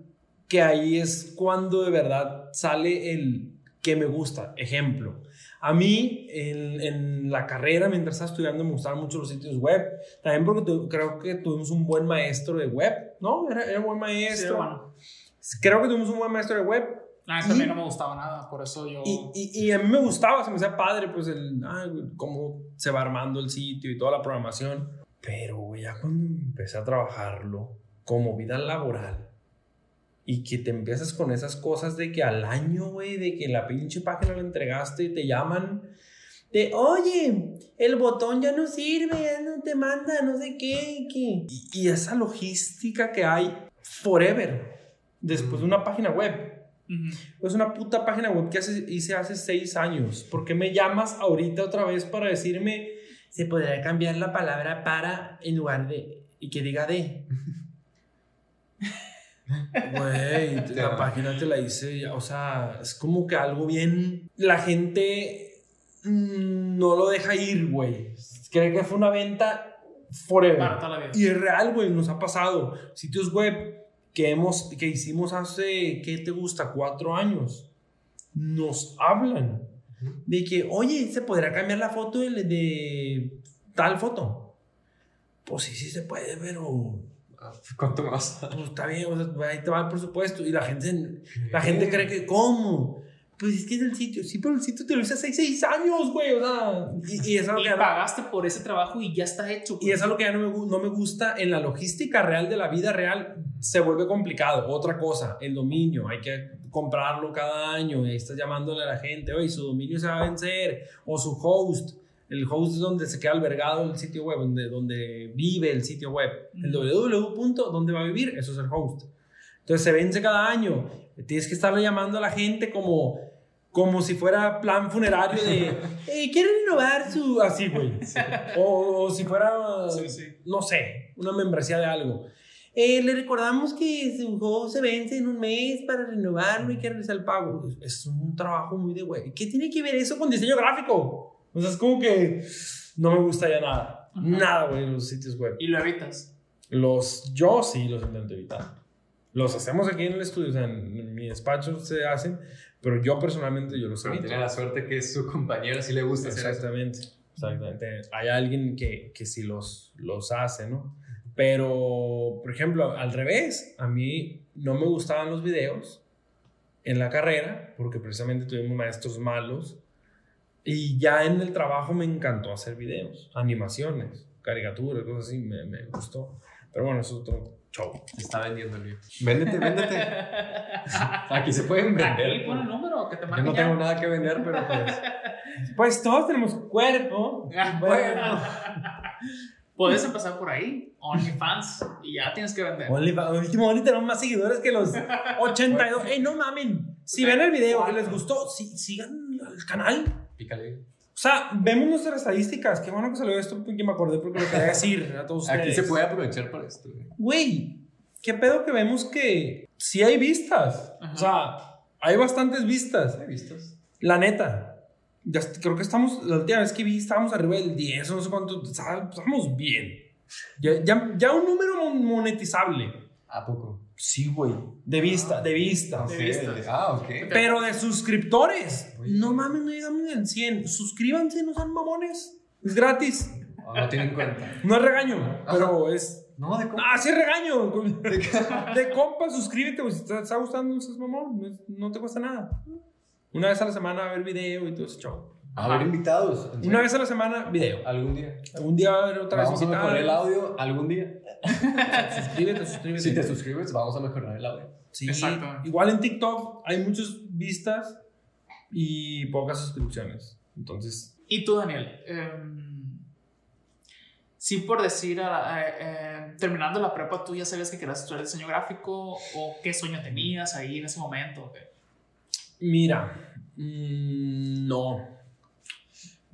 Speaker 1: que ahí es cuando de verdad sale el que me gusta. Ejemplo, A mí, en, en, la carrera, mientras estaba estudiando, me gustaban mucho los sitios web. También porque creo que tuvimos un buen maestro de web, ¿no? Era, era un buen maestro. bueno. Creo que tuvimos un buen maestro de web.
Speaker 3: A mí no me gustaba nada, por eso yo...
Speaker 1: Y, y, y, a mí me gustaba, se me hacía padre, pues, el, ah, cómo se va armando el sitio y toda la programación. Pero, ya cuando empecé a trabajarlo como vida laboral, y que te empiezas con esas cosas de que al año, güey, de que la pinche página la entregaste y te llaman de, oye, el botón ya no sirve, ya no te manda, no sé qué, qué. Y, esa logística que hay forever, después de una página web. Es una puta página web que hice hace seis años. ¿Por qué me llamas ahorita otra vez para decirme se podría cambiar la palabra para en lugar de y que diga de? Güey, la página te la hice, o sea, es como que algo bien. La gente mm, no lo deja ir, güey. Cree que fue una venta forever. Y es real, güey, nos ha pasado. Sitios web que, hemos, que hicimos hace, ¿qué te gusta? Cuatro años. Nos hablan de que, oye, ¿se podrá cambiar la foto de, de tal foto? Pues sí, sí se puede, pero
Speaker 2: ¿Cuánto más?
Speaker 1: Pues está bien, ahí te va el presupuesto. Y la gente, la gente cree que, ¿cómo? Pues es que es el sitio. Sí, pero el sitio te lo hice hace seis años, güey. O sea,
Speaker 3: y, es algo que pagaste por ese trabajo y ya está hecho.
Speaker 1: Y es algo que ya no me, no me gusta. En la logística real de la vida real se vuelve complicado. Otra cosa, el dominio. Hay que comprarlo cada año. Y ahí estás llamándole a la gente, oye, su dominio se va a vencer. O su host el host es donde se queda albergado el sitio web, donde, donde vive el sitio web. El www. donde va a vivir, eso es el host. Entonces se vence cada año. Tienes que estarle llamando a la gente como, como si fuera plan funerario de, hey, ¿quiere renovar su...? Así, güey. O, si fuera, no sé, una membresía de algo. Eh, le recordamos que su host se vence en un mes para renovarlo y que realizar el pago. Es un trabajo muy de güey. ¿Qué tiene que ver eso con diseño gráfico? O sea, es como que no me gusta ya nada. Nada, güey, los sitios web.
Speaker 3: ¿Y lo evitas?
Speaker 1: Los, yo sí los intento evitar. Los hacemos aquí en el estudio, o sea, en, mi despacho se hacen, pero yo personalmente yo los evito.
Speaker 2: Tiene la suerte que su compañero sí le gusta
Speaker 1: Exactamente, exactamente. Hay alguien que, que sí los, los hace, ¿no? Pero, por ejemplo, al revés, a mí no me gustaban los videos en la carrera, porque precisamente tuvimos maestros malos y ya en el trabajo me encantó hacer videos, animaciones, caricaturas, cosas así, me, me gustó. Pero bueno, es otro show.
Speaker 2: está vendiendo el video. Véndete, véndete. Aquí se pueden vender.
Speaker 3: Aquí pon el número que te
Speaker 2: Yo no tengo nada que vender, pero pues.
Speaker 1: Pues todos tenemos cuerpo. bueno.
Speaker 3: Puedes empezar por ahí, OnlyFans, y ya tienes que vender.
Speaker 1: OnlyFans, último Only tenemos más seguidores que los 82. ¡Ey, no mamen! Si ven el video y les gustó, sigan el canal.
Speaker 2: Pícale.
Speaker 1: O sea, vemos nuestras estadísticas. Qué bueno que salió esto porque me acordé porque lo quería decir a todos
Speaker 2: Aquí se puede aprovechar para esto.
Speaker 1: Güey, qué pedo que vemos que sí hay vistas. O sea, hay bastantes vistas.
Speaker 2: Hay vistas.
Speaker 1: La neta. Ya, creo que estamos, la última vez que vi estábamos arriba del 10, no sé cuánto, estamos bien. Ya, ya, ya un número monetizable.
Speaker 2: ¿A poco?
Speaker 1: Sí, güey. De vista, de vista.
Speaker 3: De vista.
Speaker 2: Ah, ok.
Speaker 1: Pero de suscriptores. No mames, no llegamos ni al 100. Suscríbanse, no sean mamones. Es gratis.
Speaker 2: Oh, no tienen cuenta.
Speaker 1: No es regaño, pero es.
Speaker 2: No, de compa.
Speaker 1: Ah, sí es regaño. De, compa, suscríbete, güey. Si te está gustando, no seas mamón. No, te cuesta nada. Una vez a la semana a ver video y todo ese show.
Speaker 2: A ver invitados.
Speaker 1: Una vez a la semana, video.
Speaker 2: Algún día.
Speaker 1: Algún día va a haber otra
Speaker 2: vez. Vamos a mejorar el audio algún día.
Speaker 1: suscríbete, suscríbete.
Speaker 2: Si te suscribes, vamos a mejorar el audio.
Speaker 1: Sí, Exacto. Igual en TikTok hay muchas vistas y pocas suscripciones. Entonces.
Speaker 3: ¿Y tú, Daniel? Em, sí, por decir, eh, terminando la prepa, ¿tú ya sabías que querías estudiar diseño gráfico? ¿O qué sueño tenías ahí en ese momento?
Speaker 1: Mira, mmm, no.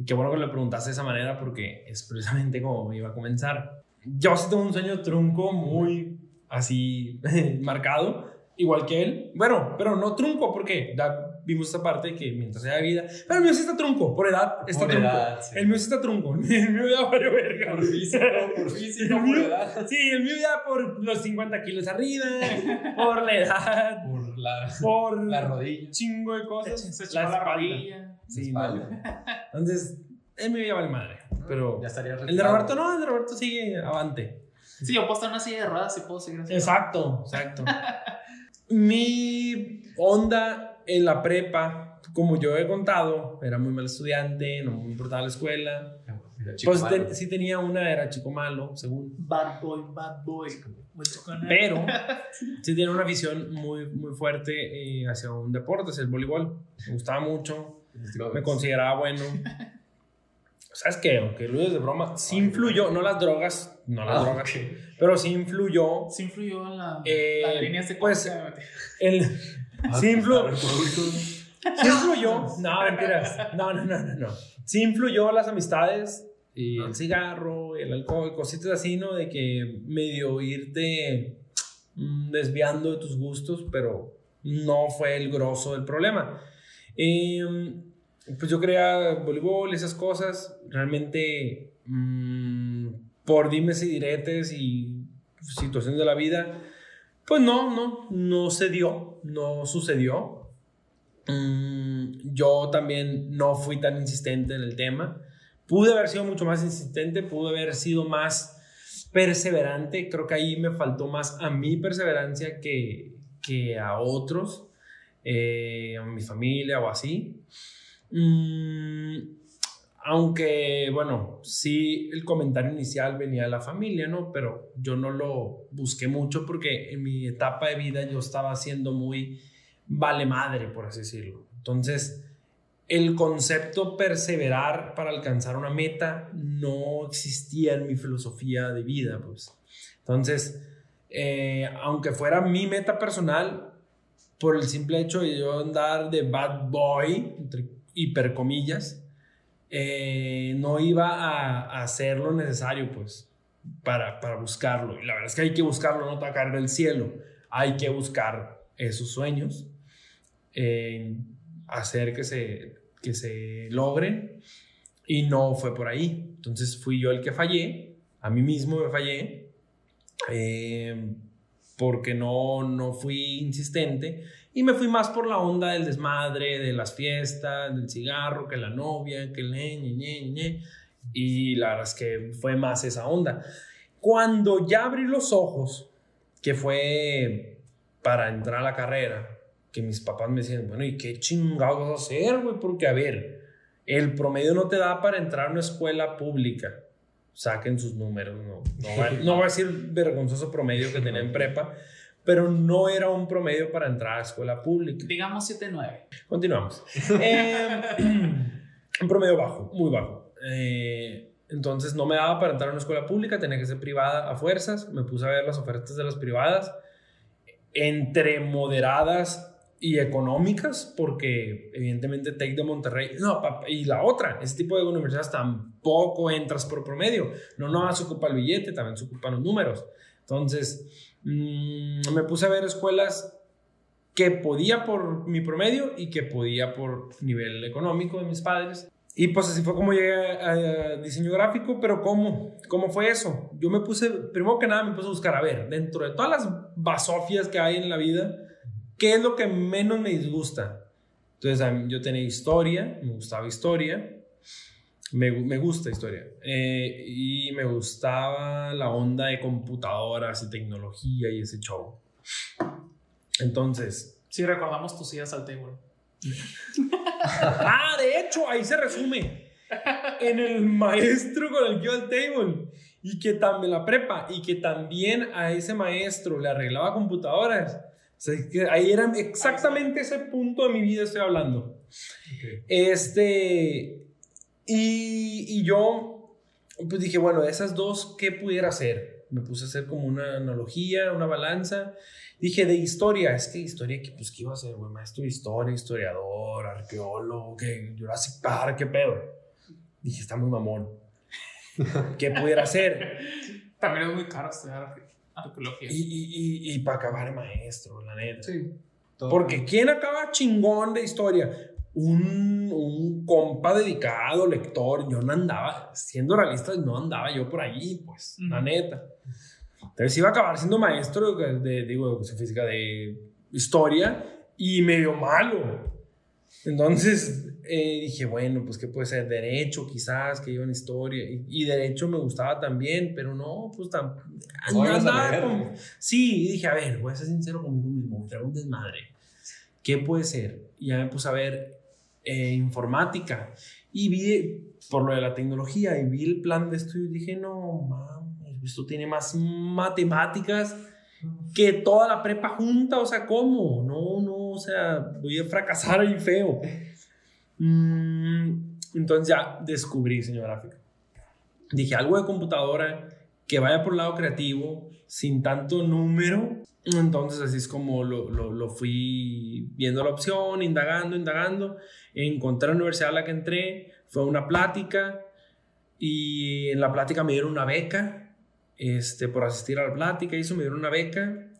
Speaker 1: Y qué bueno que lo preguntaste de esa manera porque es precisamente como iba a comenzar. Yo sí tengo un sueño trunco muy así marcado, igual que él. Bueno, pero no trunco porque vimos esta parte que mientras haya vida. Pero el mío sí está trunco, por edad está por trunco. Edad, sí. El mío sí está trunco. El mío ya vale verga.
Speaker 2: Por físico, por físico, por edad.
Speaker 1: Sí, el mío ya por los 50 kilos arriba, por la edad.
Speaker 2: Por la,
Speaker 1: por
Speaker 2: la rodilla.
Speaker 1: chingo de cosas.
Speaker 3: se
Speaker 1: la
Speaker 3: la rodilla.
Speaker 1: Sí,
Speaker 2: espalda.
Speaker 1: Entonces, él me iba a valer madre. Pero
Speaker 2: Ya estaría
Speaker 1: el de. Roberto no, el de Roberto sigue avante.
Speaker 3: Sí, yo puedo estar en una silla de ruedas y puedo seguir así.
Speaker 1: Exacto, exacto. Mi onda en la prepa, como yo he contado, era muy mal estudiante, no me importaba la escuela.
Speaker 2: Chico
Speaker 1: Pues
Speaker 2: malo.
Speaker 1: te- sí tenía una, era chico malo, según.
Speaker 3: Bad boy, bad boy.
Speaker 1: Pero sí tenía una visión muy, muy fuerte eh, hacia un deporte, hacia el voleibol. Me gustaba mucho, me consideraba bueno. ¿Sabes qué? Aunque lo de broma, sí influyó, no las drogas, no las
Speaker 2: Ah,
Speaker 1: drogas,
Speaker 2: ok.
Speaker 1: pero sí influyó
Speaker 3: Sí influyó en la,
Speaker 1: Eh,
Speaker 3: las líneas de
Speaker 1: pues, el...
Speaker 2: Ah,
Speaker 1: Sí influ-
Speaker 2: claro, producto.
Speaker 1: Sí influyó. No, mentiras. No, no, no, no, no. Sí influyó las amistades y el cigarro, el alcohol, cositas así, ¿no? De que medio irte mm, desviando de tus gustos, pero no fue el grosso del problema. Em, pues yo creía voleibol, esas cosas, realmente mm, por dimes y diretes y situaciones de la vida, pues no, no, no se dio, no sucedió. Mm, yo también no fui tan insistente en el tema. Pude haber sido mucho más insistente, pude haber sido más perseverante. Creo que ahí me faltó más a mi perseverancia que, que a otros, eh, a mi familia o así. Mm, aunque, bueno, sí, el comentario inicial venía de la familia, ¿no? Pero yo no lo busqué mucho porque en mi etapa de vida yo estaba siendo muy vale madre, por así decirlo. Entonces, el concepto perseverar para alcanzar una meta no existía en mi filosofía de vida, pues. Entonces, eh, aunque fuera mi meta personal, por el simple hecho de yo andar de bad boy, entre hipercomillas, eh, no iba a, hacer lo necesario, pues, para, para buscarlo. Y la verdad es que hay que buscarlo, no caer del cielo. Hay que buscar esos sueños, eh, hacer que se, que se logren. Y no fue por ahí. Entonces fui yo el que fallé, a mí mismo me fallé, eh, porque no, no fui insistente. Y me fui más por la onda del desmadre, de las fiestas, del cigarro, que la novia, que el ñe, ñe, ñe. Y la verdad es que fue más esa onda. Cuando ya abrí los ojos, que fue para entrar a la carrera, que mis papás me decían, bueno, ¿y qué chingados vas a hacer, güey? Porque, a ver, el promedio no te da para entrar a una escuela pública. Saquen sus números, no, no, va, no voy a decir vergonzoso promedio que tenía en prepa, pero no era un promedio para entrar a escuela pública.
Speaker 3: Digamos 7-9.
Speaker 1: Continuamos. Eh, un promedio bajo, muy bajo. Eh, entonces no me daba para entrar a una escuela pública, tenía que ser privada a fuerzas. Me puse a ver las ofertas de las privadas, entre moderadas y económicas, porque evidentemente Tec de Monterrey, no, y la otra, ese tipo de universidades tampoco entras por promedio. No, no se ocupa el billete, también se ocupan los números. Entonces, mm, me puse a ver escuelas que podía por mi promedio y que podía por nivel económico de mis padres. Y pues así fue como llegué a, a diseño gráfico, pero ¿cómo? ¿Cómo fue eso? Yo me puse, primero que nada me puse a buscar, a ver, dentro de todas las basofias que hay en la vida, ¿qué es lo que menos me disgusta? Entonces yo tenía historia, me gustaba historia, me, me gusta historia, eh, y me gustaba la onda de computadoras y tecnología y ese show. Entonces,
Speaker 3: Sí, recordamos tus idas al table.
Speaker 1: Ah, de hecho, ahí se resume. En el maestro con el que iba al table. Y que también la prepa. Y que también a ese maestro le arreglaba computadoras. O sea, que ahí era exactamente ese punto de mi vida estoy hablando. Este. Y, y yo, pues dije, bueno, de esas dos, ¿qué pudiera hacer? Me puse a hacer como una analogía, una balanza. Dije, de historia, es que historia, que, pues, ¿qué iba a hacer, güey? Maestro de historia, historiador, arqueólogo, ¿qué? Jurassic Park, ¿qué pedo? Dije, está muy mamón. ¿Qué pudiera hacer?
Speaker 3: También es muy caro estudiar arque- arqueología.
Speaker 1: Y, y, y, para acabar maestro, la neta.
Speaker 2: Sí.
Speaker 1: Porque ¿quién acaba chingón de historia? Un, un compa dedicado, lector. Yo no andaba, siendo realista, no andaba yo por ahí, pues, la neta. Entonces iba a acabar siendo maestro de, de- digo, de educación física, de historia y medio malo. Entonces eh, dije, bueno, pues qué puede ser derecho quizás, que iba en historia. Y, y derecho me gustaba también, pero no, pues tan...
Speaker 2: No
Speaker 1: nada Sí, y dije, a ver, voy a ser sincero conmigo mismo, traigo un desmadre. ¿Qué puede ser? Y ya me puse a ver eh, informática y vi por lo de la tecnología y vi el plan de estudio y dije, no mames, esto tiene más matemáticas que toda la prepa junta, o sea, ¿cómo? No, no, o sea, voy a fracasar ahí feo. Mm, entonces ya descubrí diseño gráfico. Dije, algo de computadora que vaya por el lado creativo, sin tanto número. Entonces así es como lo, lo, lo fui viendo la opción, indagando, indagando. Encontré la universidad a la que entré, fue una plática y en la plática me dieron una beca este, por asistir a la plática y eso me dieron una beca.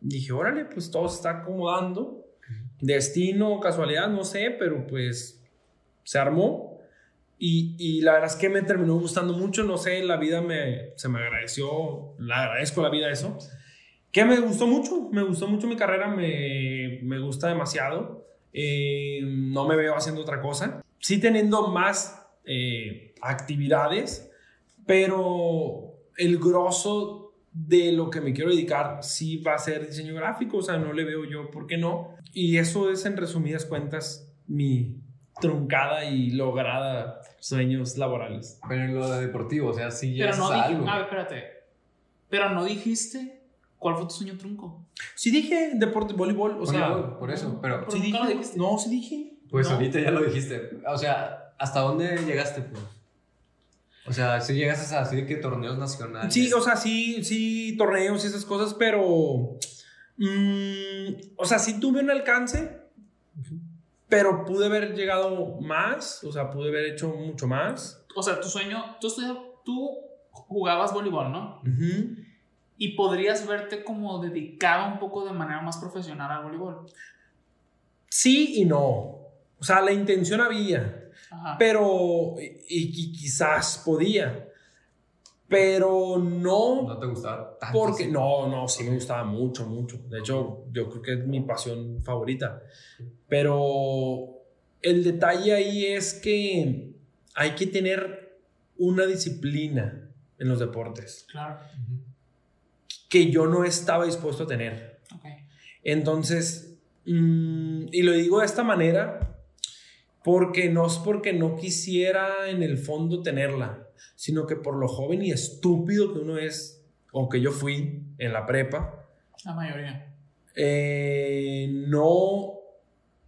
Speaker 1: Dije, órale, pues todo se está acomodando. Destino, casualidad, no sé, pero pues se armó. Y, y la verdad es que me terminó gustando mucho, no sé, la vida me, se me agradeció, le agradezco la vida eso. Que me gustó mucho, me gustó mucho mi carrera, me, me gusta demasiado. Eh, no me veo haciendo otra cosa. Sí teniendo más eh, actividades, pero el grosso de lo que me quiero dedicar sí va a ser diseño gráfico, o sea, no le veo yo por qué no. Y eso es en resumidas cuentas mi truncada y lograda sueños laborales.
Speaker 2: Pero en lo de deportivo, o sea, sí
Speaker 3: Pero
Speaker 2: llegas
Speaker 3: no
Speaker 2: a
Speaker 3: dijiste.
Speaker 2: algo.
Speaker 3: A ver, espérate. Pero no dijiste cuál fue tu sueño trunco.
Speaker 1: Sí dije deporte, voleibol, o sea...
Speaker 2: Voleibol, por eso, pero
Speaker 3: Pero
Speaker 1: sí
Speaker 3: nunca lo
Speaker 1: dije,
Speaker 3: dijiste.
Speaker 1: no, sí dije.
Speaker 2: pues
Speaker 3: No.
Speaker 2: ahorita ya lo dijiste. O sea, ¿hasta dónde llegaste, pues? O sea, si llegas a así de que torneos nacionales.
Speaker 1: Sí, o sea, sí, sí, torneos y esas cosas, pero. mm, o sea, sí tuve un alcance, pero pude haber llegado más, o sea, pude haber hecho mucho más.
Speaker 3: O sea, tu sueño. Tú, tú jugabas voleibol, ¿no?
Speaker 1: Ujú.
Speaker 3: Y podrías verte como dedicado un poco de manera más profesional al voleibol.
Speaker 1: Sí y no. O sea, la intención había,
Speaker 3: Ajá.
Speaker 1: pero. Y, y quizás podía, pero no.
Speaker 2: No te gustaba tanto.
Speaker 1: Porque
Speaker 2: sí.
Speaker 1: no, no, sí me gustaba mucho, mucho. De hecho, yo creo que es mi pasión favorita. Pero el detalle ahí es que hay que tener una disciplina en los deportes
Speaker 3: Claro.
Speaker 1: Que yo no estaba dispuesto a tener.
Speaker 3: Ok.
Speaker 1: Entonces, mm, y lo digo de esta manera porque no es porque no quisiera en el fondo tenerla, sino que por lo joven y estúpido que uno es, o que yo fui en la prepa,
Speaker 3: La mayoría.
Speaker 1: eh, no,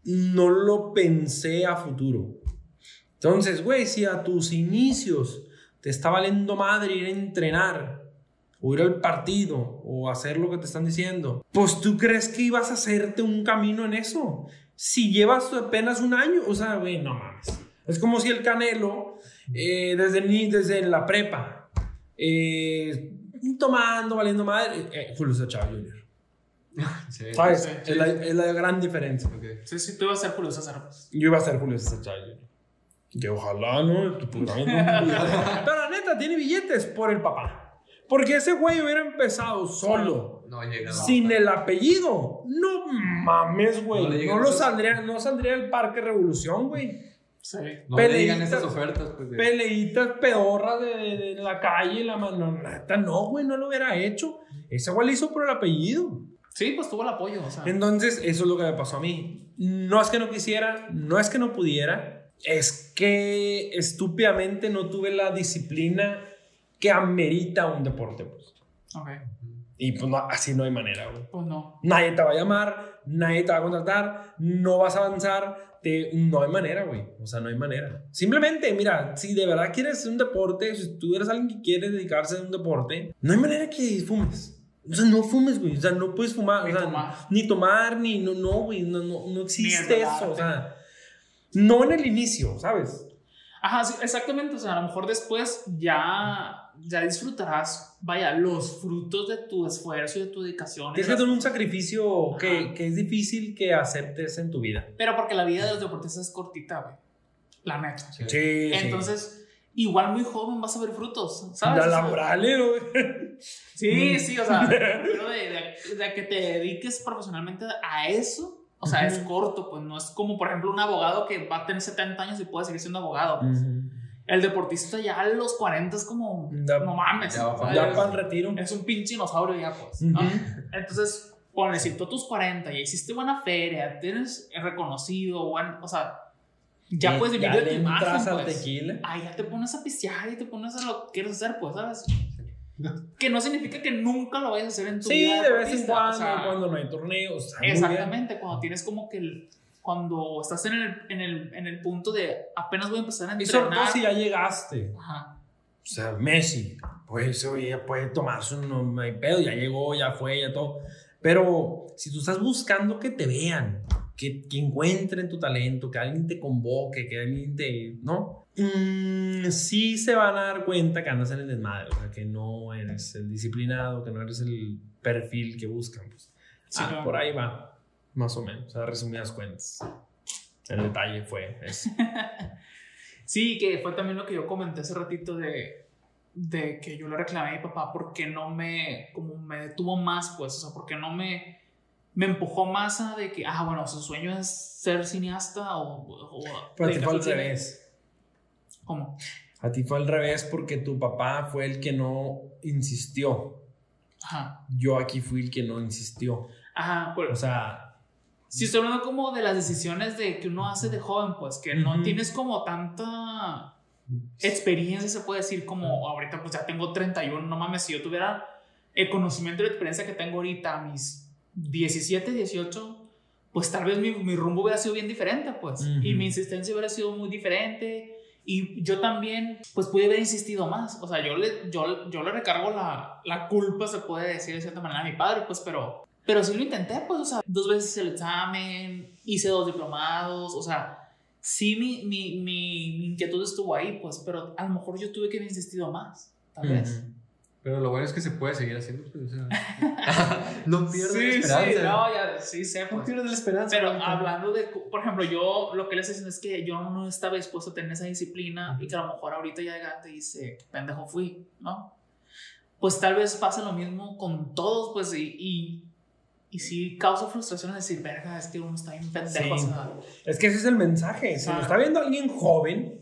Speaker 1: no lo pensé a futuro. Entonces, güey, si a tus inicios te está valiendo madre ir a entrenar, o ir al partido, o hacer lo que te están diciendo, pues tú crees que ibas a hacerte un camino en eso. Si llevas apenas un año, o sea, güey, no mames. Es como si el Canelo, eh, desde, ni, desde la prepa, eh, tomando, valiendo madre, eh, Julio César Chávez Jr.
Speaker 2: Sí.
Speaker 1: ¿Sabes?
Speaker 3: Sí,
Speaker 1: es, la, es la gran diferencia.
Speaker 2: Ok.
Speaker 3: Sí, sí, tú ibas a ser Julio César.
Speaker 1: Yo iba a ser Julio César Chávez Jr. Que ojalá, ¿no? Tu puta madre, no. Pero la neta, tiene billetes por el papá. Porque ese güey hubiera empezado solo,
Speaker 2: No
Speaker 1: sin el apellido. No mames, güey.
Speaker 2: No
Speaker 1: No, lo saldría, no saldría el Parque Revolución, güey.
Speaker 3: Sí.
Speaker 2: No le digan
Speaker 1: Peleitas.
Speaker 2: esas ofertas, pues. De...
Speaker 1: Peleitas pedorras de, de- de la calle, la mano. No, güey, no lo hubiera hecho. Ese güey lo hizo por el apellido.
Speaker 3: Sí, pues tuvo el apoyo. O sea.
Speaker 1: Entonces, eso es lo que me pasó a mí. No es que no quisiera, no es que no pudiera, es que estúpidamente no tuve la disciplina que amerita un deporte. Pues.
Speaker 3: Ok.
Speaker 1: Y pues no, así no hay manera, güey.
Speaker 3: Pues no.
Speaker 1: Nadie te va a llamar, nadie te va a contratar, no vas a avanzar, te, no hay manera, güey. O sea, no hay manera. Simplemente, mira, si de verdad quieres un deporte, si tú eres alguien que quiere dedicarse a un deporte, no hay manera que fumes. O sea, no fumes, güey. O sea, no puedes fumar.
Speaker 3: Ni
Speaker 1: o sea,
Speaker 3: tomar.
Speaker 1: Ni tomar, ni no, no, güey. No, no, no existe eso. O sea, no en el inicio, ¿sabes?
Speaker 3: Ajá, sí, exactamente. O sea, a lo mejor después ya, ya disfrutarás, vaya, los frutos de tu esfuerzo y de tu dedicación.
Speaker 1: Tienes que tener un sacrificio que, que es difícil que aceptes en tu vida.
Speaker 3: Pero porque la vida de los deportistas es cortita, güey. La neta.
Speaker 2: Sí.
Speaker 1: Sí,
Speaker 3: Entonces, igual muy joven vas a ver frutos, ¿sabes?
Speaker 1: La laboral, ¿eh, güey.
Speaker 3: Sí, sí, o sea, pero de, de- de que te dediques profesionalmente a eso, o sea, es corto, pues no es como, por ejemplo, un abogado que va a tener 70 años y puede seguir siendo abogado. pues. El deportista ya a los 40 es como,
Speaker 1: Ya-
Speaker 3: no mames,
Speaker 2: ya va.
Speaker 1: Ya para el retiro.
Speaker 3: es un pinche dinosaurio ya, pues, ¿no?
Speaker 1: Ujú.
Speaker 3: Entonces, ponle, si tú a tus 40 ya hiciste buena feria, tienes reconocido, buen, o sea, ya
Speaker 1: Y
Speaker 3: puedes vivir
Speaker 1: ya
Speaker 3: de tu imagen, pues.
Speaker 1: tequila.
Speaker 3: Ay, ya te pones a pistear y te pones a lo que quieres hacer, pues, ¿sabes? Que no significa que nunca lo vayas a hacer en tu
Speaker 1: Sí,
Speaker 3: vida.
Speaker 1: de vez en cuando,
Speaker 3: o sea,
Speaker 1: cuando no hay torneos.
Speaker 3: Exactamente, cuando tienes como que el, cuando estás en el, en, el, en el punto de apenas voy a empezar a
Speaker 1: Y sobre todo
Speaker 3: entrenar.
Speaker 1: si ya llegaste.
Speaker 3: Ajá.
Speaker 1: O sea, Messi, pues ya puede tomarse un no hay pedo, ya llegó, ya fue, ya todo. Pero si tú estás buscando que te vean, que, que encuentren tu talento, que alguien te convoque, que alguien te. ¿No? Mm, sí se van a dar cuenta que andas en el desmadre, o sea, que no eres el disciplinado, que no eres el perfil que buscan. Pues.
Speaker 3: Sí,
Speaker 1: Ah,
Speaker 3: claro.
Speaker 1: Por ahí va, más o menos, a resumidas cuentas. El detalle fue eso.
Speaker 3: Sí, que fue también lo que yo comenté hace ratito de, de que yo le reclamé a mi papá porque no me, como me detuvo más, pues, o sea, porque no me, me empujó más a de que, ah, bueno, su sueño es ser cineasta o... o
Speaker 1: Pero a ti fue al
Speaker 3: al cine.
Speaker 1: revés.
Speaker 3: ¿Cómo?
Speaker 1: A ti fue al revés porque tu papá fue el que no insistió.
Speaker 3: Ajá.
Speaker 1: Yo aquí fui el que no insistió.
Speaker 3: Ajá, pues,
Speaker 1: O sea,
Speaker 3: Si estoy hablando como de las decisiones de que uno hace de joven, pues que no
Speaker 1: Ujú.
Speaker 3: tienes como tanta experiencia, se puede decir, como ahorita pues ya tengo 31, no mames, si yo tuviera el conocimiento y la experiencia que tengo ahorita a mis 17, 18, pues tal vez mi, mi rumbo hubiera sido bien diferente, pues,
Speaker 1: Ujú.
Speaker 3: y mi insistencia hubiera sido muy diferente. Y yo también, pues pude haber insistido más. O sea, yo le, yo, yo le recargo la, la culpa, se puede decir de cierta manera, a mi padre, pues, pero, pero sí lo intenté, pues, o sea, dos veces el examen, hice dos diplomados, o sea, sí mi, mi, mi, mi inquietud estuvo ahí, pues, pero a lo mejor yo tuve que haber insistido más, tal vez.
Speaker 1: ujú.
Speaker 2: Pero lo bueno es que se puede seguir haciendo. Pues, o sea, no pierdas
Speaker 3: Sí,
Speaker 2: la
Speaker 3: sí,
Speaker 2: esperanza.
Speaker 3: no, ya, sí sé,
Speaker 2: No
Speaker 3: pues.
Speaker 2: pierdas la esperanza.
Speaker 3: Pero
Speaker 2: Juanito.
Speaker 3: hablando de, por ejemplo, yo lo que les dicen es que yo no estaba dispuesto a tener esa disciplina y que a lo mejor ahorita ya de grande dice, "Qué pendejo fui, ¿no? Pues tal vez pasa lo mismo con todos, pues, y, y, y sí causa frustración decir, verga, es que uno está bien pendejo,
Speaker 1: Sí.
Speaker 3: o sea,
Speaker 1: Es que ese es el mensaje. Si lo está viendo alguien joven,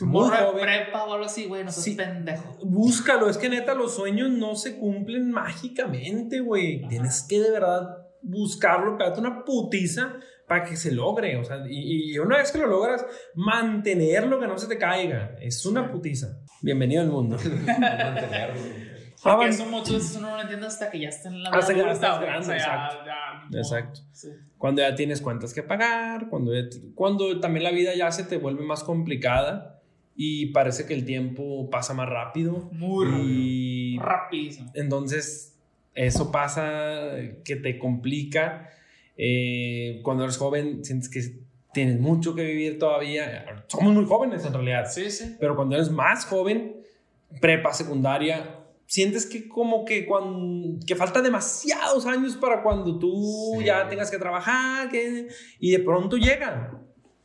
Speaker 1: muy joven,
Speaker 3: prepa o algo así, güey, no seas
Speaker 1: Sí.
Speaker 3: pendejo.
Speaker 1: búscalo. Es que neta, los sueños no se cumplen mágicamente, güey. Tienes que de verdad buscarlo, pegarte una putiza para que se logre. O sea, y, y una vez que lo logras, mantenerlo, que no se te caiga. Es una putiza. Bienvenido al mundo.
Speaker 2: Mantenerlo.
Speaker 1: Ah,
Speaker 3: Porque eso muchas veces uno no lo entiende hasta que ya está en la
Speaker 1: Hasta que ya estás grande,
Speaker 3: ya-
Speaker 1: exacto.
Speaker 3: ya, no,
Speaker 1: Exacto.
Speaker 3: sí.
Speaker 1: Cuando ya tienes cuentas que pagar, cuando, ya cuando también la vida ya se te vuelve más complicada y parece que el tiempo pasa más rápido.
Speaker 3: Muy
Speaker 1: y
Speaker 3: rapidísimo.
Speaker 1: entonces eso pasa que te complica. Eh, cuando eres joven sientes que tienes mucho que vivir todavía. Somos muy jóvenes en realidad.
Speaker 3: Sí, sí.
Speaker 1: Pero cuando eres más joven, prepa, secundaria, sientes que como que, cuando, que falta demasiados años para cuando tú
Speaker 2: Sí.
Speaker 1: ya tengas que trabajar que, y de pronto llega.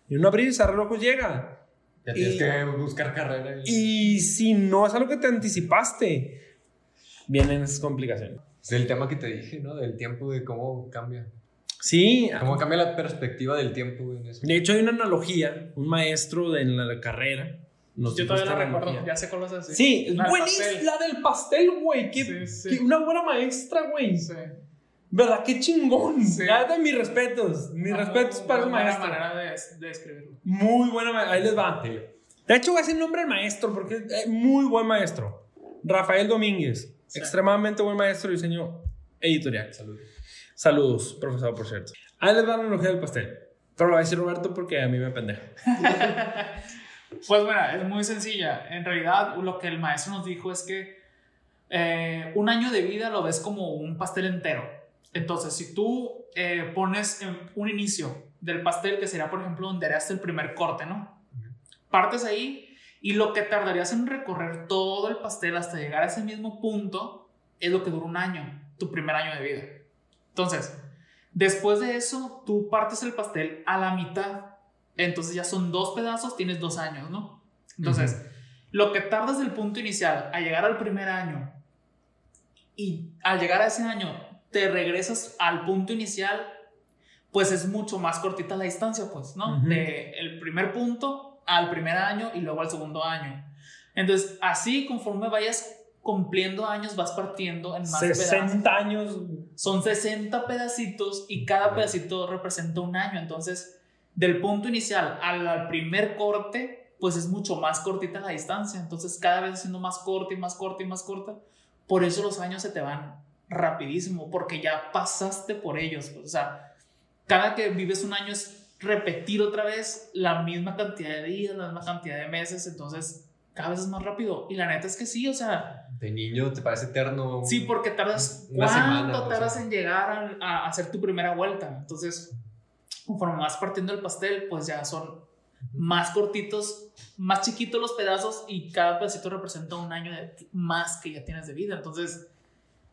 Speaker 1: Y un abrir y cerrar los ojos llega.
Speaker 2: Ya tienes
Speaker 1: Y-
Speaker 2: que buscar carrera. Y...
Speaker 1: Y si no es algo que te anticipaste, vienen esas complicaciones.
Speaker 2: Del tema que te dije, ¿no? Del tiempo, de cómo cambia.
Speaker 1: Sí,
Speaker 2: Cómo cambia la perspectiva del tiempo en eso.
Speaker 1: de hecho hay una analogía, un maestro de en la carrera. Nos
Speaker 3: Yo todavía la recuerdo, ya sé cuál vas a decir.
Speaker 1: Sí,
Speaker 3: La del
Speaker 1: buenísima,
Speaker 3: pastel.
Speaker 1: la del pastel, güey. Qué,
Speaker 3: Sí, sí.
Speaker 1: qué- una buena maestra, güey.
Speaker 3: Sí.
Speaker 1: ¿Verdad? Qué chingón.
Speaker 3: Sí.
Speaker 1: La neta, mis respetos. Mis
Speaker 3: Una
Speaker 1: respetos
Speaker 3: muy
Speaker 1: para
Speaker 3: buena
Speaker 1: maestro.
Speaker 3: manera de, de escribirlo.
Speaker 1: Muy buena ma- Ahí les va. De hecho, voy a decir el nombre del maestro porque es muy buen maestro. Rafael Domínguez.
Speaker 3: Sí.
Speaker 1: Extremadamente buen maestro de diseño editorial.
Speaker 2: Salud.
Speaker 1: Saludos, profesor, por cierto. Ahí les va la analogía del pastel. Pero lo va a decir Roberto porque a mí me pendeja.
Speaker 3: Pues bueno, es muy sencilla. En realidad, lo que el maestro nos dijo es que eh, un año de vida lo ves como un pastel entero. Entonces, si tú eh, pones un inicio del pastel, que sería, por ejemplo, donde harías el primer corte, ¿no? Partes ahí y lo que tardarías en recorrer todo el pastel hasta llegar a ese mismo punto es lo que dura un año, tu primer año de vida. Entonces, después de eso, tú partes el pastel a la mitad. Entonces ya son dos pedazos, tienes dos años, ¿no? Entonces, lo que tardas del punto inicial a llegar al primer año y al llegar a ese año te regresas al punto inicial, pues es mucho más cortita la distancia, pues, ¿no? De el primer punto al primer año y luego al segundo año. Entonces, así conforme vayas cumpliendo años, vas partiendo en más pedazos.
Speaker 1: 60 años.
Speaker 3: Son 60 pedacitos y cada pedacito representa un año. Entonces, del punto inicial al, primer corte, pues es mucho más cortita la distancia. Entonces, cada vez siendo más corta y más corta y más corta. Por eso los años se te van rapidísimo, porque ya pasaste por ellos. pues, o sea, cada que vives un año es repetir otra vez la misma cantidad de días, la misma cantidad de meses. Entonces, cada vez es más rápido. Y la neta es que sí, o sea,
Speaker 2: De niño te parece eterno.
Speaker 3: Sí, porque tardas.
Speaker 2: Una
Speaker 3: ¿Cuánto
Speaker 2: semana, o
Speaker 3: tardas
Speaker 2: sea.
Speaker 3: en llegar a, a hacer tu primera vuelta? Entonces, conforme vas partiendo el pastel, pues ya son más cortitos, más chiquitos los pedazos y cada pedacito representa un año de más que ya tienes de vida. Entonces,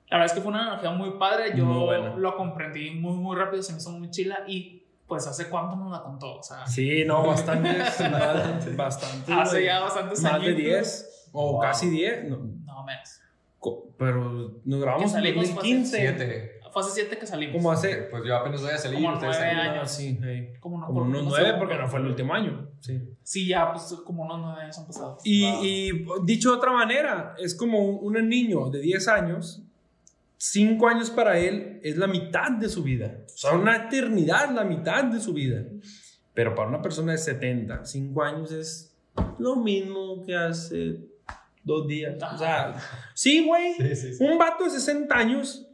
Speaker 3: la verdad es que fue una analogía muy padre. Yo
Speaker 1: Muy buena.
Speaker 3: lo comprendí muy, muy rápido, se me hizo muy chila y pues hace cuánto nos la contó. O sea,
Speaker 1: Sí, no, bastantes. bastantes.
Speaker 3: hace
Speaker 1: güey.
Speaker 3: ya bastantes
Speaker 1: Más de
Speaker 3: añitos.
Speaker 1: 10 o
Speaker 2: Wow.
Speaker 1: casi 10. No,
Speaker 3: No menos.
Speaker 1: co- pero nos grabamos en
Speaker 3: salimos fue hace
Speaker 1: 2015.
Speaker 3: Fue hace siete que salimos.
Speaker 1: Como hace.
Speaker 2: Pues yo apenas voy a salir.
Speaker 3: Como nueve años.
Speaker 1: Ah, sí, hey.
Speaker 3: Como, no-
Speaker 1: como
Speaker 3: por-
Speaker 1: unos
Speaker 3: no sé,
Speaker 1: 9
Speaker 3: como-
Speaker 1: porque no fue el último año. Sí.
Speaker 3: Sí, ya, pues como unos nueve años han pasado.
Speaker 1: Y,
Speaker 2: Wow.
Speaker 1: y dicho de otra manera, es como un, un niño de 10 años, 5 años para él es la mitad de su vida. O sea, una eternidad, la mitad de su vida. Pero para una persona de 70, 5 años es lo mismo que hace dos días. O sea, sí, güey.
Speaker 2: Sí, sí, sí.
Speaker 1: Un vato de 60 años,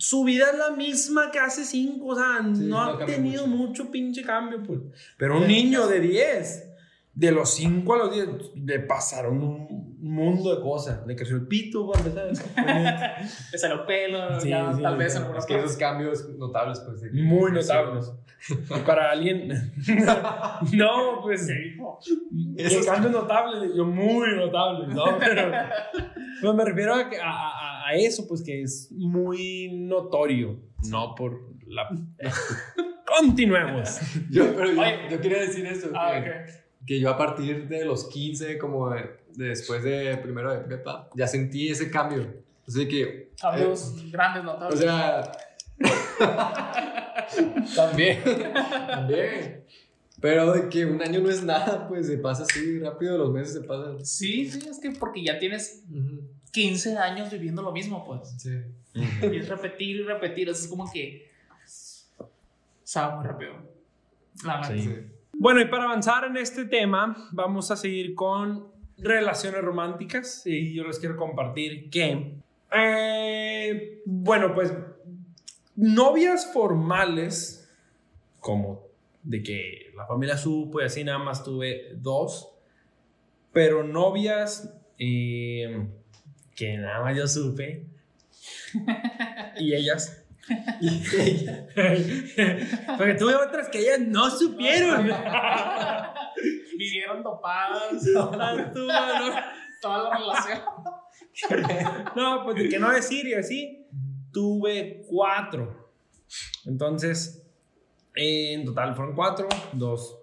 Speaker 1: su vida es la misma que hace 5. O sea,
Speaker 2: Sí,
Speaker 1: no
Speaker 2: no
Speaker 1: ha tenido
Speaker 2: mucho.
Speaker 1: mucho pinche cambio, pues. Pero un niño de 10, de los 5 a los 10, le pasaron un mundo de cosas. Le creció el pito, para empezar.
Speaker 3: Le salió pelo,
Speaker 1: Sí,
Speaker 3: ya,
Speaker 1: sí,
Speaker 3: tal vez en alguna
Speaker 2: Es que esos cambios notables, pues. de
Speaker 1: Muy notables. Y para alguien. no, pues.
Speaker 2: Esos-
Speaker 1: El cambio notable, yo muy notable, ¿no? Pero, pero me refiero a, que- a, a- a eso, pues que es muy notorio, no por la. Continuemos.
Speaker 2: Yo, pero yo,
Speaker 3: Oye.
Speaker 2: yo quería decir eso.
Speaker 3: Ah,
Speaker 2: que, yo a partir de los 15, como de- de después de primero de prepa, ya sentí ese cambio. Así que.
Speaker 3: Cambios
Speaker 2: eh,
Speaker 3: grandes,
Speaker 2: o
Speaker 3: notables.
Speaker 2: sea. también. también. Pero de que un año no es nada, pues se pasa así rápido, los meses se pasan.
Speaker 3: sí, sí, es que porque ya tienes 15 años viviendo lo mismo, pues.
Speaker 2: Sí.
Speaker 3: Y es repetir y repetir, eso es como que. Sabe muy rápido. La neta.
Speaker 1: Sí.
Speaker 2: Sí.
Speaker 1: Bueno, y para avanzar en este tema, vamos a seguir con relaciones románticas. Y yo les quiero compartir que. eh, bueno, pues. Novias formales, como de que la familia supo y así nada más tuve dos. Pero novias eh, que nada más yo supe. y ellas. Porque tuve otras que ellas no supieron.
Speaker 3: Vivieron
Speaker 1: ¿no?
Speaker 3: toda la relación.
Speaker 1: No, pues de que no decir y así. Tuve cuatro. Entonces, en total fueron cuatro. Dos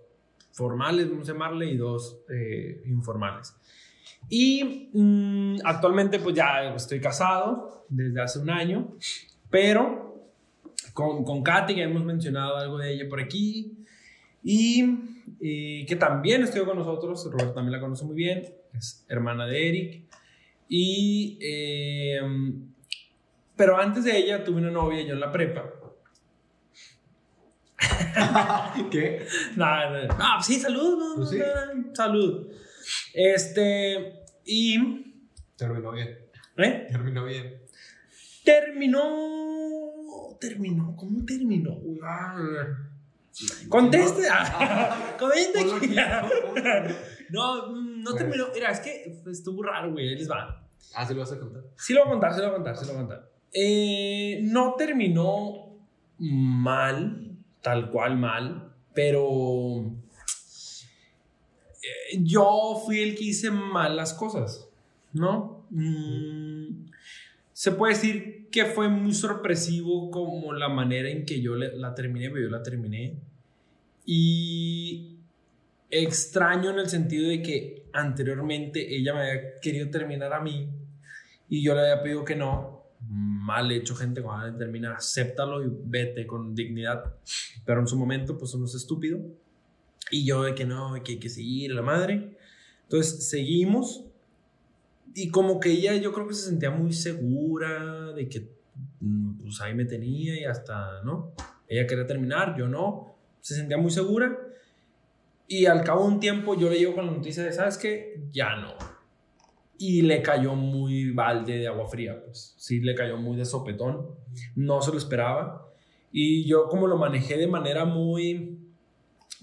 Speaker 1: formales, vamos a llamarle, y dos eh, informales. Y mm, actualmente, pues ya estoy casado desde hace un año. Pero con, con Katy, que hemos mencionado algo de ella por aquí. Y, y que también estuvo con nosotros. Roberto también la conoce muy bien. Es hermana de Eric. Y, eh, pero antes de ella tuve una novia yo en la prepa.
Speaker 2: ¿Qué?
Speaker 1: No, no, no, pues sí, salud, no,
Speaker 2: Pues sí.
Speaker 1: no, no, salud. Este, y,
Speaker 2: Terminó bien.
Speaker 1: ¿eh?
Speaker 2: Terminó bien.
Speaker 1: Terminó, terminó, ¿cómo terminó? Conteste, ah, aquí. No, no terminó. Mira, es que estuvo raro, güey. Les va.
Speaker 2: Ah, ¿se lo vas a contar?
Speaker 1: Sí lo voy a contar, sí lo voy a contar, sí lo voy a contar. Eh, no terminó mal, tal cual mal, pero yo fui el que hice mal las cosas, ¿no? Mm, se puede decir que fue muy sorpresivo como la manera en que yo la terminé, pero yo la terminé. Y extraño en el sentido de que anteriormente ella me había querido terminar a mí y yo le había pedido que no. Mal hecho, gente, cuando termina, acéptalo y vete con dignidad. Pero en su momento, pues uno es estúpido. Y yo de que no, que hay que seguir, la madre. Entonces seguimos. Y como que ella, yo creo que se sentía muy segura de que, mm, pues ahí me tenía y hasta, ¿no? Ella quería terminar, yo no. Se sentía muy segura. Y al cabo de un tiempo yo le llego con la noticia de, ¿sabes qué? Ya no. Y le cayó muy balde de agua fría, pues. Sí, le cayó muy de sopetón. No se lo esperaba. Y yo como lo manejé de manera muy,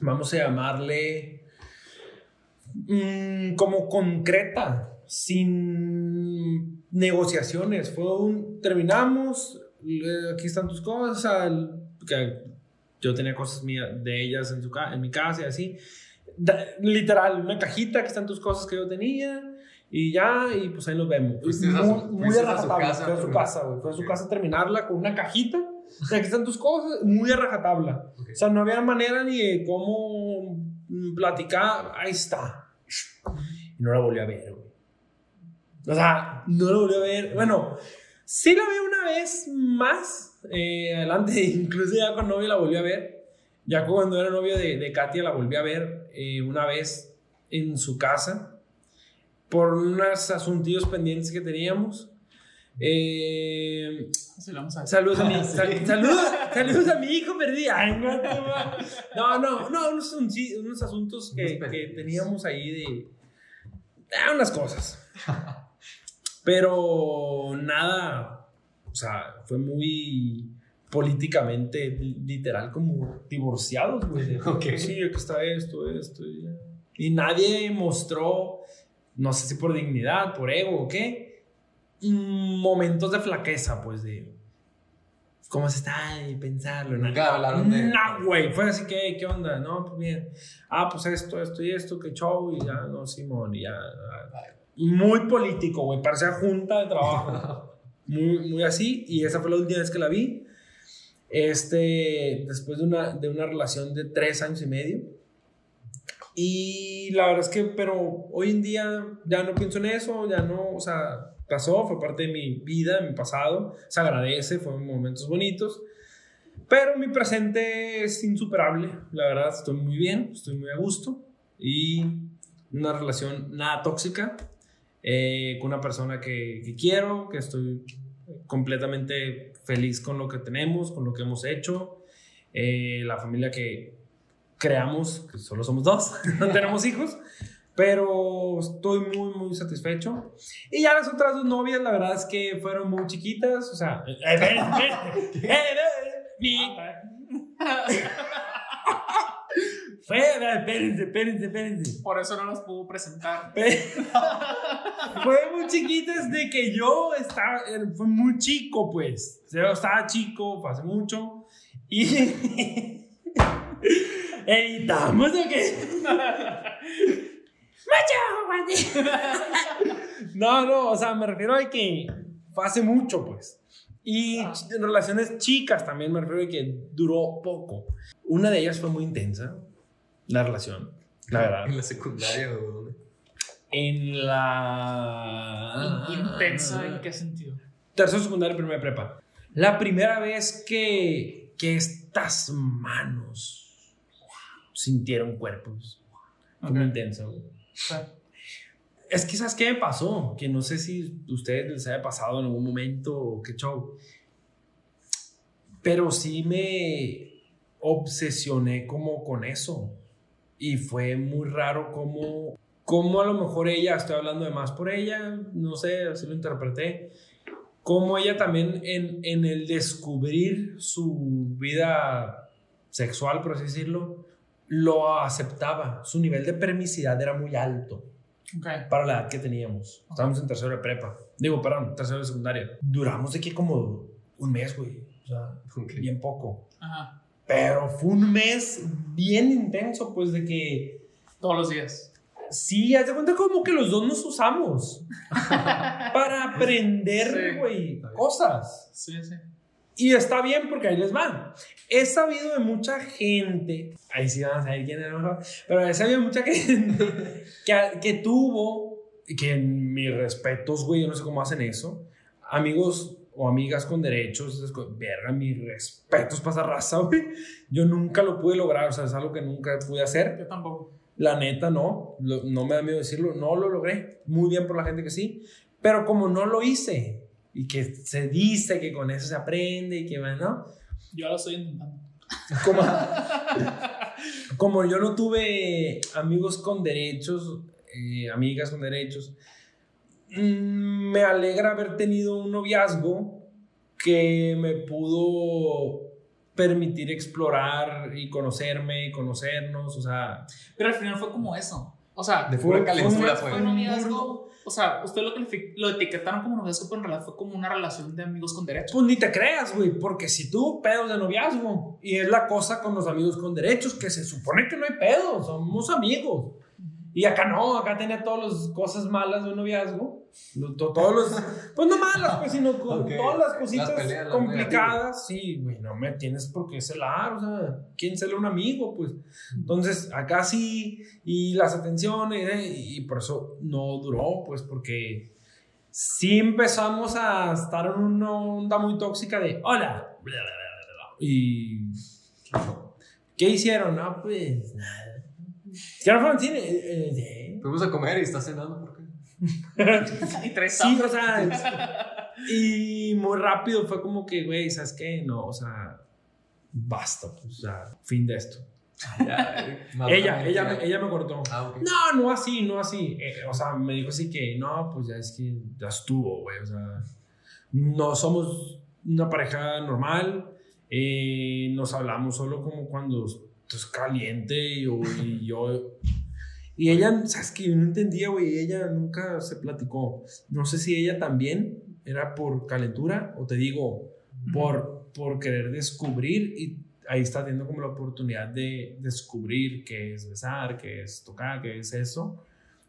Speaker 1: vamos a llamarle, mm, como concreta, sin negociaciones. Fue un, terminamos, aquí están tus cosas, que yo tenía cosas mías de ellas en, su, en mi casa y así. Da- literal, una cajita, que están tus cosas que yo tenía. Y ya, y pues ahí nos vemos.
Speaker 2: A
Speaker 1: muy,
Speaker 2: su-
Speaker 1: muy
Speaker 2: fuiste
Speaker 1: a
Speaker 2: a su
Speaker 1: rajatabla,
Speaker 2: casa,
Speaker 1: Fue a su casa, güey. Fue a su casa terminarla con una cajita. O sea, aquí están tus cosas, muy a rajatabla.
Speaker 2: Ok.
Speaker 1: O sea, no había manera ni de cómo platicar. Ahí está. Y no la volví a ver, güey. O sea, no la volví a ver. Bueno, sí la vi una vez más. eh, adelante, incluso ya con novio la volví a ver. Ya cuando era novio de, de Katia la volví a ver eh, una vez en su casa. Por unos asuntos pendientes que teníamos. Eh,
Speaker 3: a.
Speaker 1: Saludos a mi,
Speaker 2: Sí.
Speaker 1: sal- saludos, saludos a mi hijo perdido. Ay, no, no, no, no, unos, unos asuntos que,
Speaker 2: Unos
Speaker 1: que
Speaker 2: pendientes.
Speaker 1: teníamos ahí de. unas cosas. Pero nada, o sea, fue muy políticamente li- literal como divorciados, güey. Sí, aquí está esto, esto. Y, y nadie mostró, no sé si por dignidad, por ego o qué, momentos de flaqueza, pues de. ¿Cómo se está? Y pensarlo.
Speaker 2: Nunca hablaron de-
Speaker 1: No, güey. Fue así que, ¿qué onda? No, pues bien. Ah, pues esto, esto y esto, qué show. Y ya, no, Simón. Y ya. ah, Muy político, güey. Parecía junta de trabajo. muy, muy así. Y esa fue la última vez que la vi. Este, después de una, de una relación de tres años y medio. Y la verdad es que, pero hoy en día ya no pienso en eso, ya no, o sea, pasó, fue parte de mi vida, de mi pasado, se agradece, fueron momentos bonitos. Pero mi presente es insuperable, la verdad, estoy muy bien, estoy muy a gusto y una relación nada tóxica eh, con una persona que, quiero, que estoy completamente feliz con lo que tenemos, con lo que hemos hecho, eh, la familia que creamos, que solo somos dos, no tenemos hijos, pero estoy muy, muy satisfecho. Y ya las otras dos novias, la verdad es que fueron muy chiquitas, o sea, espérense, espérense, espérense.
Speaker 3: Por eso no los pudo presentar.
Speaker 1: fue muy chiquitas de que yo estaba, fue muy chico, pues. Yo estaba chico, fue hace mucho. Y. ¿Editamos o qué? No, no, o sea, me refiero a que fue hace mucho, pues. Y
Speaker 3: Ah.
Speaker 1: en relaciones chicas también me refiero a que duró poco. Una de ellas fue muy intensa, la relación, la verdad.
Speaker 2: En la secundaria o dónde?
Speaker 1: En la.
Speaker 3: Intensa, ¿en qué sentido?
Speaker 1: Tercero secundaria, primera prepa. La primera vez que, que estas manos sintieron cuerpos. Fue muy
Speaker 3: Ok.
Speaker 1: intenso, güey. Es que, ¿sabes qué me pasó? Que no sé si a ustedes les haya pasado en algún momento o qué show. Pero sí me obsesioné como con eso. Y fue muy raro como, como a lo mejor ella, estoy hablando de más por ella, no sé, así lo interpreté. Como ella también en, en el descubrir su vida sexual, por así decirlo, lo aceptaba. Su nivel de permisidad era muy alto para la edad que teníamos. Estábamos en tercero de prepa. Digo, perdón, tercero de secundaria. Duramos de que como un mes, güey. O sea, bien poco.
Speaker 3: Ajá.
Speaker 1: Pero fue un mes bien intenso, pues de que
Speaker 3: Todos los días.
Speaker 1: sí, haz de cuenta como que los dos nos usamos para aprender,
Speaker 3: Sí.
Speaker 1: güey, cosas.
Speaker 3: Sí, sí.
Speaker 1: Y está bien porque ahí les va. He sabido de mucha gente, ahí sí van a saber quién era mejor, pero he sabido de mucha gente que, que tuvo, que en mis respetos, güey, yo no sé cómo hacen eso, amigos o amigas con derechos, verga, mis respetos para esa raza, güey. Yo nunca lo pude lograr, o sea, es algo que nunca pude hacer.
Speaker 3: Yo tampoco.
Speaker 1: La neta, no. Lo- no me da miedo decirlo. No lo logré. Muy bien por la gente que sí. Pero como no lo hice y que se dice que con eso se aprende y que, bueno,
Speaker 3: Yo lo estoy intentando.
Speaker 1: como, como yo no tuve amigos con derechos, eh, amigas con derechos, mm, me alegra haber tenido un noviazgo que me pudo permitir explorar y conocerme y conocernos, o sea,
Speaker 3: Pero al final fue como eso. O sea,
Speaker 2: De
Speaker 1: Fue- fue
Speaker 2: fue.
Speaker 3: fue un noviazgo. O sea, usted lo, lo etiquetaron como noviazgo, pero en realidad fue como una relación de amigos con derechos.
Speaker 1: Pues ni te creas, güey, porque si tuvo pedos de noviazgo, y es la cosa con los amigos con derechos, que se supone que no hay pedos, somos amigos. Y acá no, acá tenía todas las cosas malas de un noviazgo, todos los, pues no malas, pues, sino con
Speaker 2: Ok.
Speaker 1: todas las
Speaker 2: Las
Speaker 1: cositas
Speaker 2: peleas, las
Speaker 1: complicadas. Sí, güey, no me tienes por qué celar, o sea, ¿quién cela un amigo? Pues, entonces, acá sí, y las atenciones, eh, y por eso no duró, pues, porque sí empezamos a estar en una onda muy tóxica de hola. Y. ¿Qué hicieron? No, pues nada. ¿Ya no fueron al cine? Eh, eh,
Speaker 2: Fuimos a comer y está cenando, ¿por qué?
Speaker 3: y tres
Speaker 1: Sí, o sea. Y muy rápido fue como que, güey, ¿sabes qué? No, o sea, basta, pues, o sea, fin de esto.
Speaker 2: Ya, más
Speaker 1: Ella, ella, me- ella me cortó.
Speaker 2: Ah, ok.
Speaker 1: No, no así, no así. Eh, o sea, me dijo así que, no, pues ya es que ya estuvo, güey. O sea, no somos una pareja normal. eh, nos hablamos solo como cuando es caliente y, yo- y yo... Y ella, sabes que yo no entendía, güey. Ella nunca se platicó. No sé si ella también era por calentura o te digo, por, por querer descubrir y ahí está teniendo como la oportunidad de descubrir qué es besar, qué es tocar, qué es eso.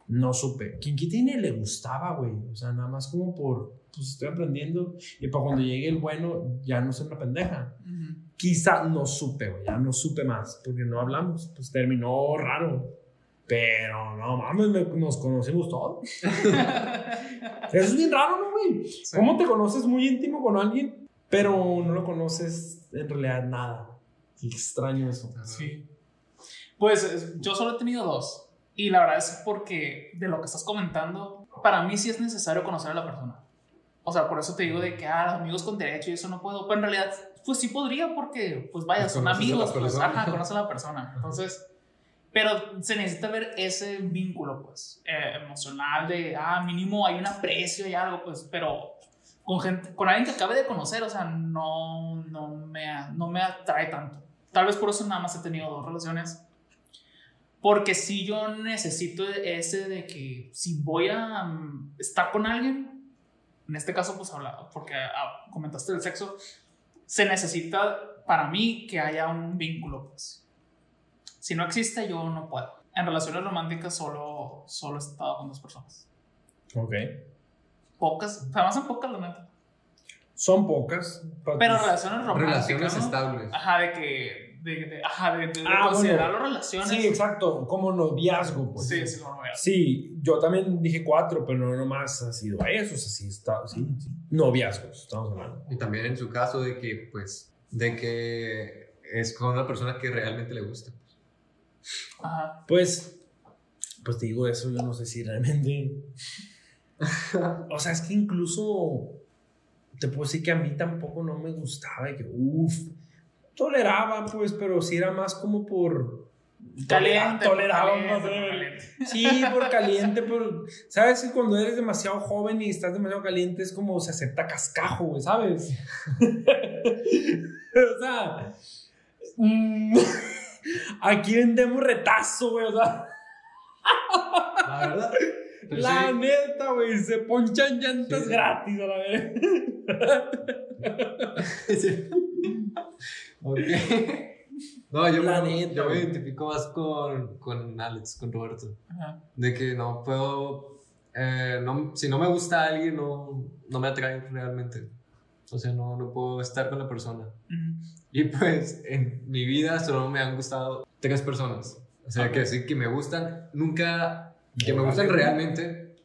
Speaker 1: No supe. Kinky tiene le gustaba, güey. O sea, nada más como por, pues estoy aprendiendo y para cuando llegue el bueno ya no soy una pendeja.
Speaker 3: Ujú.
Speaker 1: Quizá no supe, güey, ya no supe más porque no hablamos. Pues terminó raro. Pero no mames, me- nos conocimos todos. Eso es bien raro, ¿no, güey?
Speaker 3: Sí.
Speaker 1: ¿Cómo te conoces muy íntimo con alguien, pero no lo conoces en realidad nada? Qué extraño eso.
Speaker 3: Sí. Pues es- yo solo he tenido dos. Y la verdad es porque de lo que estás comentando, para mí sí es necesario conocer a la persona. O sea, por eso te digo de que, ah, amigos con derecho y eso no puedo. Pero en realidad, pues sí podría porque, pues vaya,
Speaker 2: Pues
Speaker 3: son amigos. Pues, ajá, conoces a la persona. Entonces, pero se necesita ver ese vínculo, pues, eh, emocional de, ah, mínimo hay un aprecio y algo, pues, pero con gente, con alguien que acabe de conocer, o sea, no, no, me, no me atrae tanto. Tal vez por eso nada más he tenido dos relaciones. Porque si yo necesito ese de que si voy a mm, estar con alguien, en este caso, pues habla, porque ah, comentaste del sexo, se necesita para mí que haya un vínculo, pues. Si no existe, yo no puedo. En relaciones románticas solo, solo he estado con dos personas.
Speaker 1: Ok.
Speaker 3: Pocas, además son pocas, la neta.
Speaker 1: Son pocas.
Speaker 3: Pero relaciones románticas.
Speaker 2: Relaciones
Speaker 3: ¿no?
Speaker 2: estables.
Speaker 3: Ajá, de que. De, de- ajá, de, de, de
Speaker 1: Ah,
Speaker 3: considerarlo
Speaker 1: bueno.
Speaker 3: relaciones.
Speaker 1: Sí, exacto. Como noviazgo, pues.
Speaker 3: Sí, sí, voy a
Speaker 1: Sí, yo también dije cuatro, pero no nomás ha sido eso, o sea, sí está, sí, sí. Noviazgos, estamos hablando.
Speaker 2: Y también en su caso de que, pues, de que es con una persona que realmente le gusta.
Speaker 3: Ajá.
Speaker 1: Pues, pues te digo eso, yo no sé si realmente. o sea, es que incluso te puedo decir que a mí tampoco no me gustaba, y que uff, toleraba, pues, pero sí era más como por.
Speaker 3: Caliente.
Speaker 1: Toleraba
Speaker 3: caliente,
Speaker 1: más. Sí, por caliente, pero sabes que cuando eres demasiado joven y estás demasiado caliente es como se acepta cascajo, güey, ¿sabes? o sea, mm, aquí vendemos retazo, güey, o sea,
Speaker 2: La verdad. Pero
Speaker 1: la
Speaker 2: sí,
Speaker 1: neta, güey, se ponchan llantas
Speaker 2: Sí.
Speaker 1: gratis a la vez.
Speaker 2: Sí. Ok. No, yo, me, yo me identifico más con, con Alex, con Roberto.
Speaker 3: Ajá.
Speaker 2: De que no puedo. eh, no, si no me gusta alguien, no, no me atrae realmente. O sea, no, no puedo estar con la persona. Y pues en mi vida solo me han gustado tres personas. O sea, que sí, que me gustan, nunca, que me gustan realmente.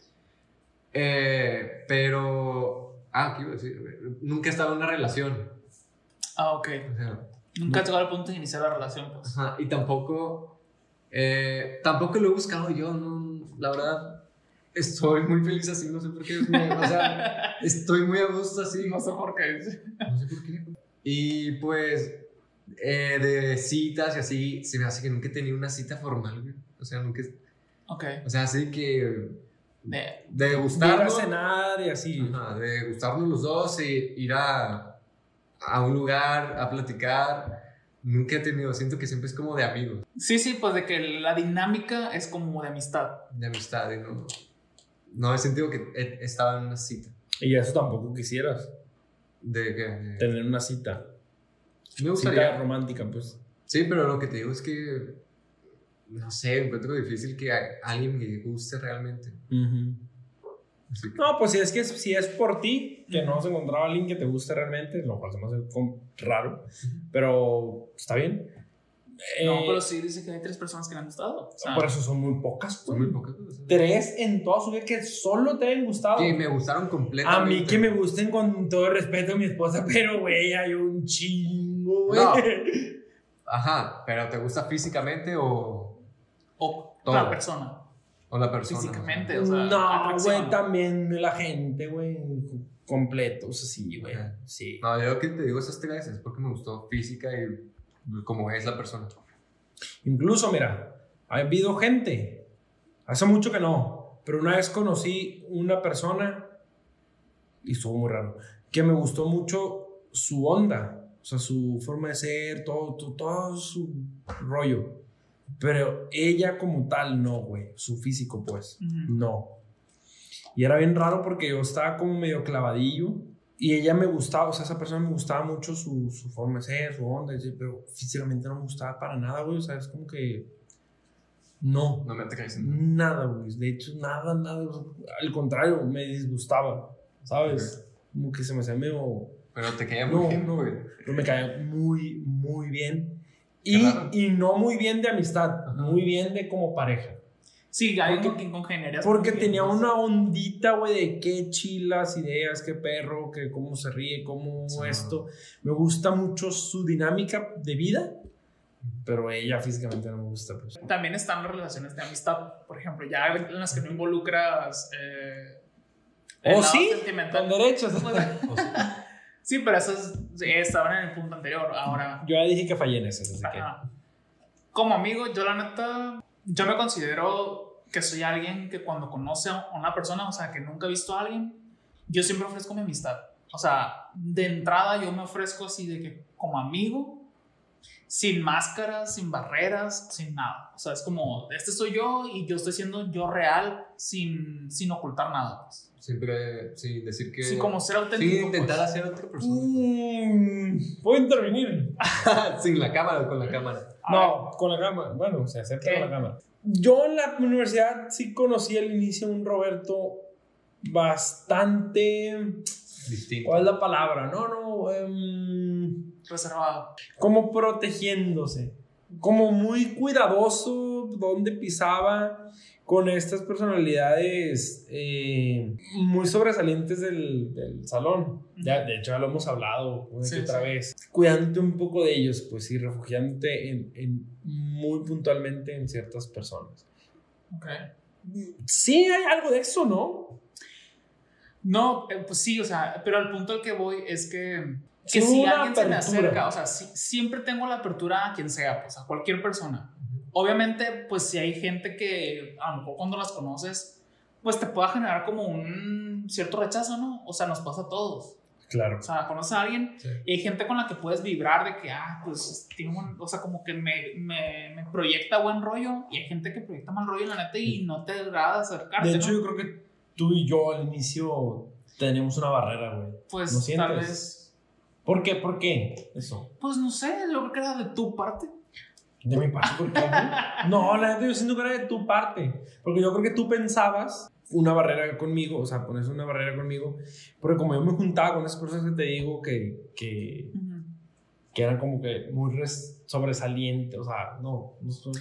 Speaker 2: Eh, pero, ah, ¿qué iba a decir? Nunca he estado en una relación.
Speaker 3: Ah, ok.
Speaker 2: O sea,
Speaker 3: Nunca he llegado al punto de iniciar la relación, pues.
Speaker 2: ajá, y tampoco, eh, tampoco lo he buscado yo, no, la verdad. Estoy muy feliz así, no sé por qué. me- o sea, estoy muy a gusto así.
Speaker 3: No sé por qué.
Speaker 2: No sé por qué. Y pues, eh, de citas y así, se me hace que nunca he tenido una cita formal, güey. O sea, nunca.
Speaker 3: Ok.
Speaker 2: O sea, así que.
Speaker 3: De-
Speaker 2: De
Speaker 1: Ir a
Speaker 2: gustarnos.
Speaker 1: cenar y así.
Speaker 2: Ajá, de gustarnos los dos y ir a, a un lugar a platicar. Nunca he tenido, siento que siempre es como de amigos,
Speaker 3: Sí, sí, pues de que la dinámica es como de amistad.
Speaker 2: de amistad. Y no, no he sentido que he, estado en una cita.
Speaker 1: Y eso tampoco quisieras.
Speaker 2: De que. de-
Speaker 1: Tener una cita.
Speaker 2: me
Speaker 1: Cita
Speaker 2: gustaría.
Speaker 1: romántica, pues.
Speaker 2: Sí, pero lo que te digo es que. No sé, encuentro difícil que a- alguien me guste realmente. Así que-
Speaker 1: No, pues si es que si es por ti, que no has encontrado a alguien que te guste realmente, lo cual se me hace raro, pero está bien.
Speaker 3: No,
Speaker 1: Eh,
Speaker 3: pero sí dice que hay tres personas que le han gustado. O sea,
Speaker 1: Por eso son muy pocas.
Speaker 2: Son muy pocas.
Speaker 1: Tres en toda su vida que solo te hayan gustado.
Speaker 2: Que me gustaron
Speaker 1: A
Speaker 2: completamente.
Speaker 1: mí que me gusten con todo el respeto a mi esposa, pero güey, hay un chingo, güey.
Speaker 2: No. Ajá, pero ¿te gusta físicamente o,
Speaker 3: o
Speaker 2: Todo.
Speaker 3: la persona.
Speaker 2: O la persona?
Speaker 3: Físicamente, o sea,
Speaker 1: no, güey, también la gente, güey, completos, así, güey. Sí.
Speaker 2: No, yo lo que te digo esas tres es porque me gustó física y cómo es la persona.
Speaker 1: Incluso, mira, ha habido gente, hace mucho que no, pero una vez conocí una persona, y estuvo muy raro, que me gustó mucho su onda, o sea, su forma de ser, todo, todo, todo su rollo. Pero ella como tal, no, güey, su físico, pues,
Speaker 3: Ujú.
Speaker 1: no. Y era bien raro porque yo estaba como medio clavadillo. Y ella me gustaba, o sea, esa persona me gustaba mucho su, su forma de ser, su onda, pero físicamente no me gustaba para nada, güey. O sea, es como que. No,
Speaker 2: No me atraes.
Speaker 1: nada, güey. De hecho, nada, nada. al contrario, me disgustaba, ¿sabes? Como que se me hacía medio.
Speaker 2: Pero te caía muy
Speaker 1: No,
Speaker 2: bien,
Speaker 1: no,
Speaker 2: güey.
Speaker 1: pero me caía muy, muy bien. Y, y no muy bien de amistad,
Speaker 2: Ajá.
Speaker 1: muy bien de como pareja.
Speaker 3: Sí, alguien
Speaker 1: Porque-
Speaker 3: con quien congeniarías.
Speaker 1: Porque tenía
Speaker 3: pues.
Speaker 1: una ondita, güey, de qué chilas ideas, qué perro, que cómo se ríe, cómo
Speaker 2: Sí.
Speaker 1: esto. Me gusta mucho su dinámica de vida, pero ella físicamente no me gusta. Pues.
Speaker 3: También están las relaciones de amistad, por ejemplo, ya en las que no involucras. Eh, el
Speaker 1: ¿Oh, sí?
Speaker 3: sentimental.
Speaker 1: Con derechos.
Speaker 2: O sea,
Speaker 3: Sí, pero esas eh, estaban en el punto anterior. Ahora,
Speaker 1: Yo ya dije que fallé en ese, así que.
Speaker 3: como amigo, yo la neta, yo me considero que soy alguien que cuando conoce a una persona, o sea, que nunca he visto a alguien, yo siempre ofrezco mi amistad. O sea, de entrada yo me ofrezco así de que como amigo, sin máscaras, sin barreras, sin nada. O sea, es como, este soy yo y yo estoy siendo yo real sin, sin ocultar nada. Pues.
Speaker 2: Siempre, sí, decir que.
Speaker 3: Sí, como ser auténtico.
Speaker 2: Sí, intentar
Speaker 3: pues.
Speaker 2: hacer otra persona.
Speaker 1: Mm, ¿Puedo intervenir?
Speaker 2: Sin la cámara con la cámara.
Speaker 1: No, con la cámara. Bueno, se acerca
Speaker 3: ¿Qué?
Speaker 1: con la cámara. Yo en la universidad sí conocí al inicio un Roberto bastante.
Speaker 2: Distinto.
Speaker 1: ¿Cuál es la palabra? No, no. em,
Speaker 3: reservado.
Speaker 1: como protegiéndose, como muy cuidadoso donde pisaba, con estas personalidades eh, muy sobresalientes del, del salón. Ya, de hecho, ya lo hemos hablado una
Speaker 3: Sí,
Speaker 1: otra
Speaker 3: sí.
Speaker 1: vez. Cuidándote un poco de ellos, pues sí, refugiándote en, en muy puntualmente en ciertas personas.
Speaker 3: Ok.
Speaker 1: Sí, hay algo de eso, ¿no?
Speaker 3: No, eh, pues sí, o sea, pero al punto al que voy es que, que si alguien se me acerca, o sea, siempre tengo la apertura a quien sea, pues a cualquier persona. Obviamente, pues si hay gente que a lo mejor cuando las conoces, pues te pueda generar como un cierto rechazo, ¿no? O sea, nos pasa a todos.
Speaker 1: Claro.
Speaker 3: O sea, conoces a alguien
Speaker 2: Sí.
Speaker 3: y hay gente con la que puedes vibrar de que, ah, pues, tiene buen- o sea, como que me, me, me proyecta buen rollo y hay gente que proyecta mal rollo, la neta, y no te agrada acercarte.
Speaker 1: De hecho,
Speaker 3: ¿no?
Speaker 1: yo creo que tú y yo al inicio tenemos una barrera, güey.
Speaker 3: pues
Speaker 1: ¿no
Speaker 3: tal
Speaker 1: sientes?
Speaker 3: vez,
Speaker 1: ¿Por qué? ¿Por qué? Eso.
Speaker 3: pues no sé, creo que era de tu parte.
Speaker 1: De mi parte, ¿por qué? No, la neta, yo siento que era de tu parte. Porque yo creo que tú pensabas una barrera conmigo, o sea, pones una barrera conmigo, porque como yo me juntaba con esas personas que te digo que, que, que eran como que muy res- sobresalientes, o sea, no, no muy.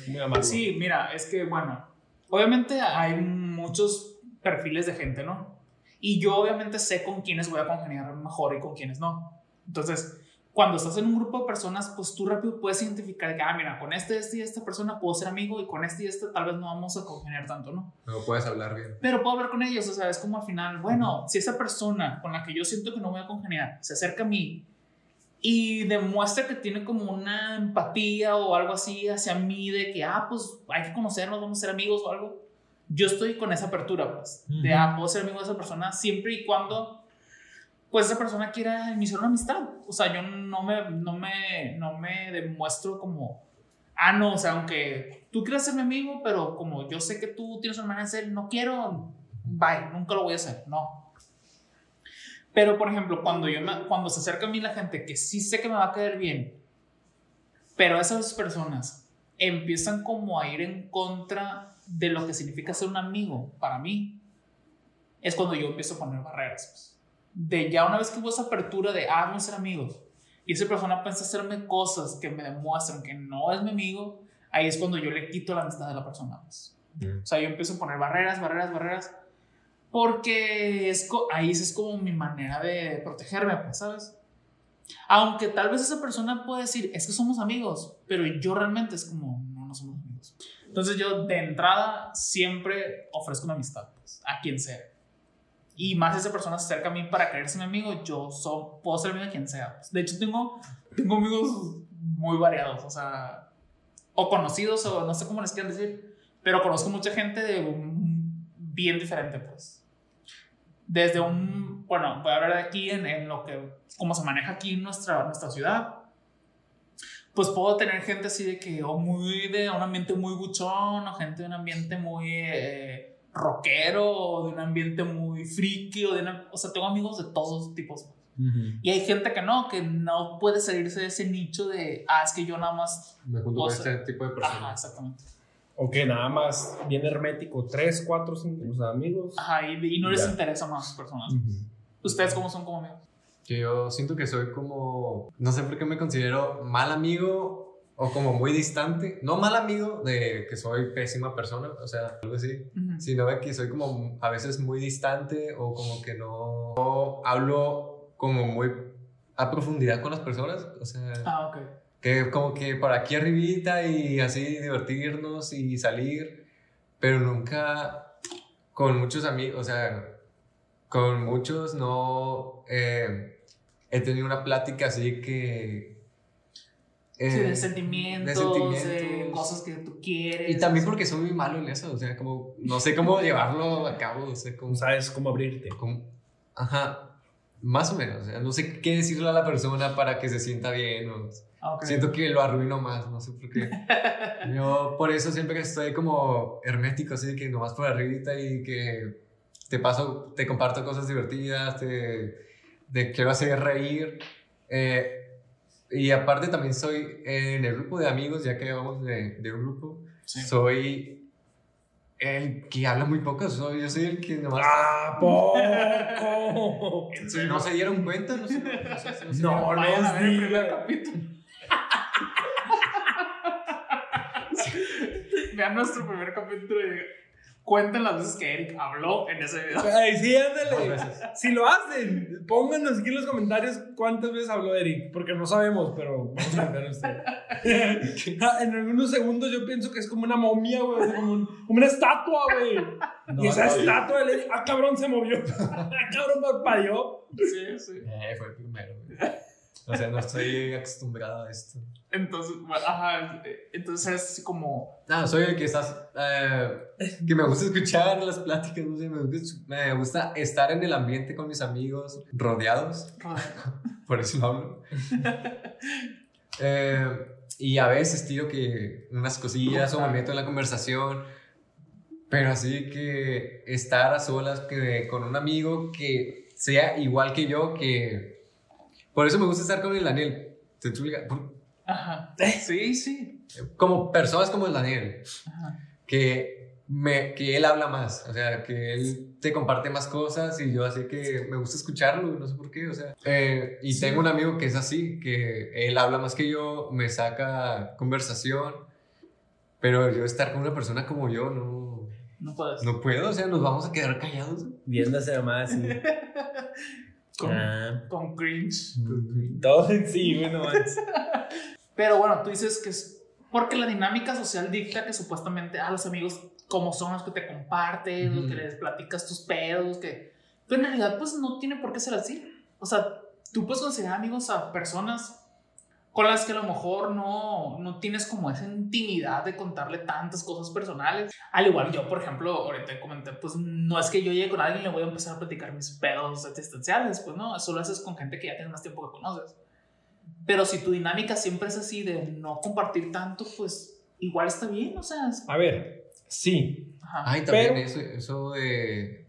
Speaker 3: Sí, mira, es que bueno, obviamente hay muchos perfiles de gente, ¿no? Y yo obviamente sé con quiénes voy a congeniar mejor y con quiénes no. Entonces, cuando estás en un grupo de personas, pues tú rápido puedes identificar que, ah, mira, con este, este y esta persona puedo ser amigo y con este y este tal vez no vamos a congeniar tanto, ¿no?
Speaker 2: No puedes hablar bien.
Speaker 3: Pero puedo hablar con ellos, o sea, es como al final, bueno, si esa persona con la que yo siento que no voy a congeniar se acerca a mí y demuestra que tiene como una empatía o algo así hacia mí de que, ah, pues hay que conocernos, vamos a ser amigos o algo, yo estoy con esa apertura, pues, de,
Speaker 1: Ujú.
Speaker 3: ah, puedo ser amigo de esa persona siempre y cuando, pues, esa persona quiera iniciar una amistad. O sea, yo no me, no me, no me demuestro como, ah, no, o sea, aunque tú quieras ser mi amigo, pero como yo sé que tú tienes una manera de ser, no quiero, bye, nunca lo voy a hacer, no. Pero, por ejemplo, cuando, yo me- cuando se acerca a mí la gente que sí sé que me va a caer bien, pero esas personas empiezan como a ir en contra de lo que significa ser un amigo para mí, es cuando yo empiezo a poner barreras. pues. De ya una vez que hubo esa apertura de, ah, vamos a ser amigos, y esa persona piensa hacerme cosas que me demuestran que no es mi amigo, ahí es cuando yo le quito la amistad de la persona. pues. O sea, yo empiezo a poner barreras, barreras, barreras, porque es ahí es como mi manera de protegerme, pues, ¿sabes? Aunque tal vez esa persona puede decir, es que somos amigos, pero yo realmente es como, no, no somos amigos. Entonces yo de entrada siempre ofrezco una amistad, pues, a quien sea. Y más esa persona se acerca a mí para quererse mi amigo, yo so- puedo ser amigo de quien sea. De hecho, tengo, tengo amigos muy variados, o sea, o conocidos, o no sé cómo les quieran decir, pero conozco mucha gente de un- bien diferente, pues. Desde un, bueno, voy a hablar de aquí en, en lo que, cómo se maneja aquí en nuestra, nuestra ciudad. Pues puedo tener gente así de que, o muy de un ambiente muy buchón, o gente de un ambiente muy eh, rockero, o de un ambiente muy friki, o de una, o sea, tengo amigos de todos tipos. Y hay gente que no, que no puede salirse de ese nicho de, ah, es que yo nada más.
Speaker 2: Me junto con este tipo de
Speaker 3: Ajá,
Speaker 2: personas.
Speaker 3: exactamente.
Speaker 1: O que nada más bien hermético, tres, cuatro, cinco o sea, amigos.
Speaker 3: Ajá, y, y no les
Speaker 1: Ya.
Speaker 3: interesa más personas.
Speaker 1: Ujú.
Speaker 3: ¿Ustedes cómo son como amigos?
Speaker 2: Que yo siento que soy como, no sé por qué me considero mal amigo o como muy distante. No mal amigo de que soy pésima persona, o sea, algo así. Sino de que soy como a veces muy distante o como que no, no hablo como muy a profundidad con las personas. O sea,
Speaker 3: Ah, ok.
Speaker 2: que como que para aquí arribita y así divertirnos y salir, pero nunca con muchos amigos, o sea, con muchos no eh, he tenido una plática así que... eh,
Speaker 3: sí, de sentimientos, de,
Speaker 2: sentimientos.
Speaker 3: cosas que tú quieres.
Speaker 2: Y también porque soy muy malo en eso, o sea, como no sé cómo llevarlo a cabo, o sea, como...
Speaker 1: Sabes cómo abrirte.
Speaker 2: como- ajá, más o menos, o sea, no sé qué decirle a la persona para que se sienta bien o...
Speaker 3: Ah, ok.
Speaker 2: Siento que lo arruino más, no sé por qué. Yo por eso siempre que estoy como hermético, así de que nomás por arribita y que te paso, te comparto cosas divertidas, te, te quiero hacer reír. Eh, y aparte también soy en el grupo de amigos, ya que vamos de, de un grupo,
Speaker 3: Sí.
Speaker 2: soy el que habla muy poco, soy, yo soy el que nomás...
Speaker 1: ¡Ah, poco!
Speaker 2: ¿No se dieron cuenta? No, sé, no sé si no se
Speaker 1: No,
Speaker 2: dieron-
Speaker 3: Vayan a ver el
Speaker 1: los
Speaker 3: primer
Speaker 1: digas.
Speaker 3: capítulo. Vean nuestro primer capítulo y cuenten las veces que Eric habló en ese video.
Speaker 1: Ay, sí, ándale. Si lo hacen, pónganos aquí en los comentarios cuántas veces habló Eric, porque no sabemos, pero vamos a ver usted. Ah, en algunos segundos yo pienso que es como una momia, güey, como, un- como una estatua, güey. y esa
Speaker 2: no,
Speaker 1: estatua de Eric, ah, cabrón, se movió. ah, cabrón, parpadeó.
Speaker 3: Sí, sí.
Speaker 2: Eh, fue el primero. güey. O sea, no estoy acostumbrado a esto.
Speaker 3: Entonces, bueno, ajá, eh, entonces así como,
Speaker 2: No, soy el que estás. eh, que me gusta escuchar las pláticas, no sé, me gusta, me gusta estar en el ambiente con mis amigos, rodeados, por eso lo hablo. Eh, y a veces tiro que unas cosillas o me meto en la conversación, pero así que estar a solas que, con un amigo que sea igual que yo, que. Por eso me gusta estar con el Daniel. ¿Te explica?
Speaker 3: Ajá, sí, sí,
Speaker 2: Como personas como el Daniel.
Speaker 3: ajá,
Speaker 2: que me, que él habla más, o sea, que él te comparte más cosas y yo así que me gusta escucharlo, no sé por qué, o sea. Eh, y tengo un amigo que es así, que él habla más que yo, me saca conversación, pero yo estar con una persona como yo no...
Speaker 3: No puedes.
Speaker 2: No puedo, o sea, nos vamos a quedar callados.
Speaker 1: Viéndose más. así.
Speaker 3: Con,
Speaker 1: Ah.
Speaker 3: con cringe.
Speaker 1: Todo en sí, güey, no manches.
Speaker 3: Pero bueno, tú dices que es porque la dinámica social dicta que supuestamente a los amigos como son los que te comparten, los que les platicas tus pedos, que pero en realidad pues no tiene por qué ser así. O sea, tú puedes considerar amigos a personas con las que a lo mejor no, no tienes como esa intimidad de contarle tantas cosas personales. Al igual yo, por ejemplo, ahorita comenté, pues no es que yo llegue con alguien y le voy a empezar a platicar mis pedos existenciales, pues no, eso lo haces con gente que ya tienes más tiempo que conoces. Pero si tu dinámica siempre es así de no compartir tanto, pues igual está bien, o sea, es-
Speaker 1: A ver, sí.
Speaker 3: ajá.
Speaker 2: Ay, también
Speaker 1: Pero-
Speaker 2: eso, eso de...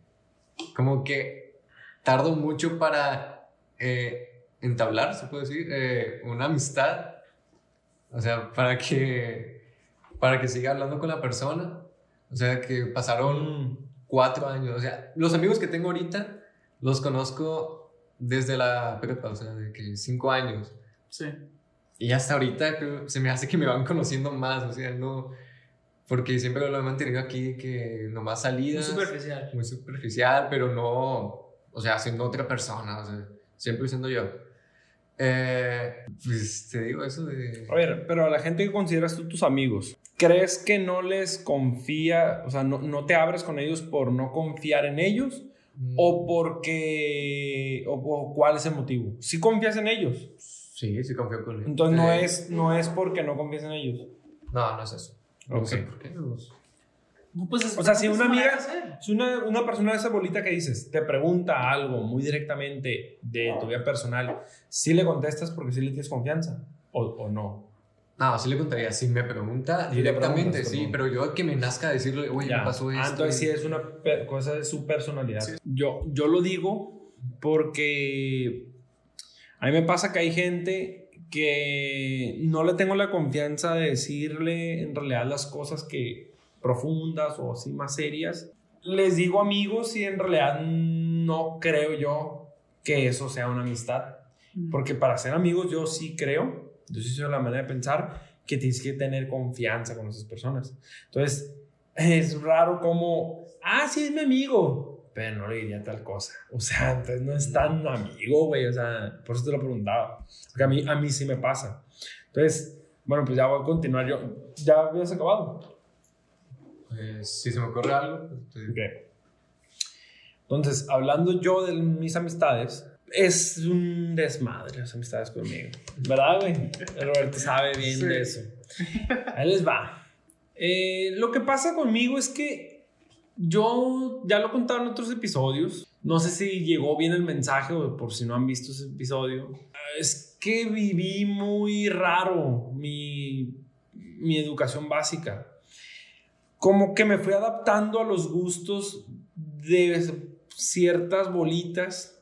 Speaker 2: Como que tardo mucho para eh, entablar, se puede decir, eh, una amistad. O sea, para que, para que siga hablando con la persona. O sea, que pasaron
Speaker 1: Mm.
Speaker 2: cuatro años. O sea, los amigos que tengo ahorita los conozco desde la prepa, o sea, de que cinco años.
Speaker 3: Sí.
Speaker 2: Y hasta ahorita se me hace que me van conociendo más, o sea, no... Porque siempre lo he mantenido aquí, que nomás
Speaker 3: Muy
Speaker 2: salidas
Speaker 3: superficial.
Speaker 2: muy superficial, pero no, o sea, siendo otra persona, o sea, siempre siendo yo. Eh, pues te digo eso de...
Speaker 1: A ver, pero a la gente que consideras tú tus amigos, ¿crees que no les confía, o sea, no, no te abres con ellos por no confiar en ellos?
Speaker 2: Mm,
Speaker 1: ¿O porque, o, o cuál es el motivo? Si confías en ellos,
Speaker 2: Sí, sí confío con él.
Speaker 1: entonces no
Speaker 2: Eh,
Speaker 1: es, no es porque no confías en ellos.
Speaker 2: No, no es eso. No
Speaker 1: Ok.
Speaker 2: sé por qué. pues,
Speaker 3: No, pues es-
Speaker 1: O sea, si
Speaker 3: es
Speaker 1: una amiga-. Si una, una persona de esa bolita que dices te pregunta algo muy directamente de tu vida personal, ¿sí le contestas porque sí le tienes confianza? ¿O, o no?
Speaker 2: No, sí le contaría. Si me pregunta
Speaker 1: Sí
Speaker 2: directamente, sí, pero yo que me nazca decirle, oye,
Speaker 1: Ya.
Speaker 2: me pasó esto.
Speaker 1: Ah, entonces sí es una cosa de su personalidad. Yo, yo lo digo porque a mí me pasa que hay gente que no le tengo la confianza de decirle en realidad las cosas que profundas o así más serias. Les digo amigos y en realidad no creo yo que eso sea una amistad. Porque para ser amigos yo sí creo, yo sí soy la manera de pensar que tienes que tener confianza con esas personas. Entonces, es raro como, ah, sí, es mi amigo, pero no le diría tal cosa. O sea, entonces no es tan amigo, güey. O sea, por eso te lo preguntaba. Porque a mí, a mí sí me pasa. Entonces, bueno, pues ya voy a continuar yo. ¿Ya habías acabado?
Speaker 2: Pues, si se me ocurre algo, pues, te digo.
Speaker 1: Ok. Entonces, hablando yo de mis amistades, es un desmadre las amistades conmigo. ¿Verdad, güey? Roberto sabe bien
Speaker 3: Sí.
Speaker 1: de eso. Ahí les va. Eh, lo que pasa conmigo es que yo ya lo he contado en otros episodios. No sé si llegó bien el mensaje o por si no han visto ese episodio. Es que viví muy raro mi, mi educación básica. Como que me fui adaptando a los gustos de ciertas bolitas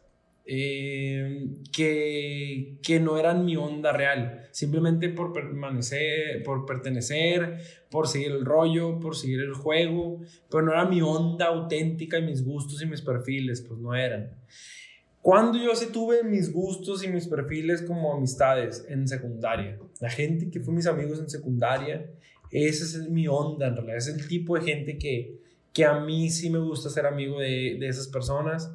Speaker 1: eh, que, que no eran mi onda real. Simplemente por permanecer, por pertenecer, por seguir el rollo, por seguir el juego, pero no era mi onda auténtica y mis gustos y mis perfiles, pues no eran. Cuando yo sí tuve mis gustos y mis perfiles como amistades en secundaria, la gente que fue mis amigos en secundaria, esa es mi onda en realidad, es el tipo de gente que, que a mí sí me gusta ser amigo de, de esas personas.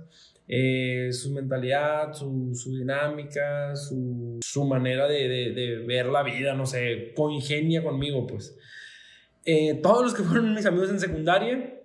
Speaker 1: Eh, su mentalidad, su, dinámica, su, manera de, ver la vida, no sé, congenia conmigo, pues. Eh, todos los que fueron mis amigos en secundaria,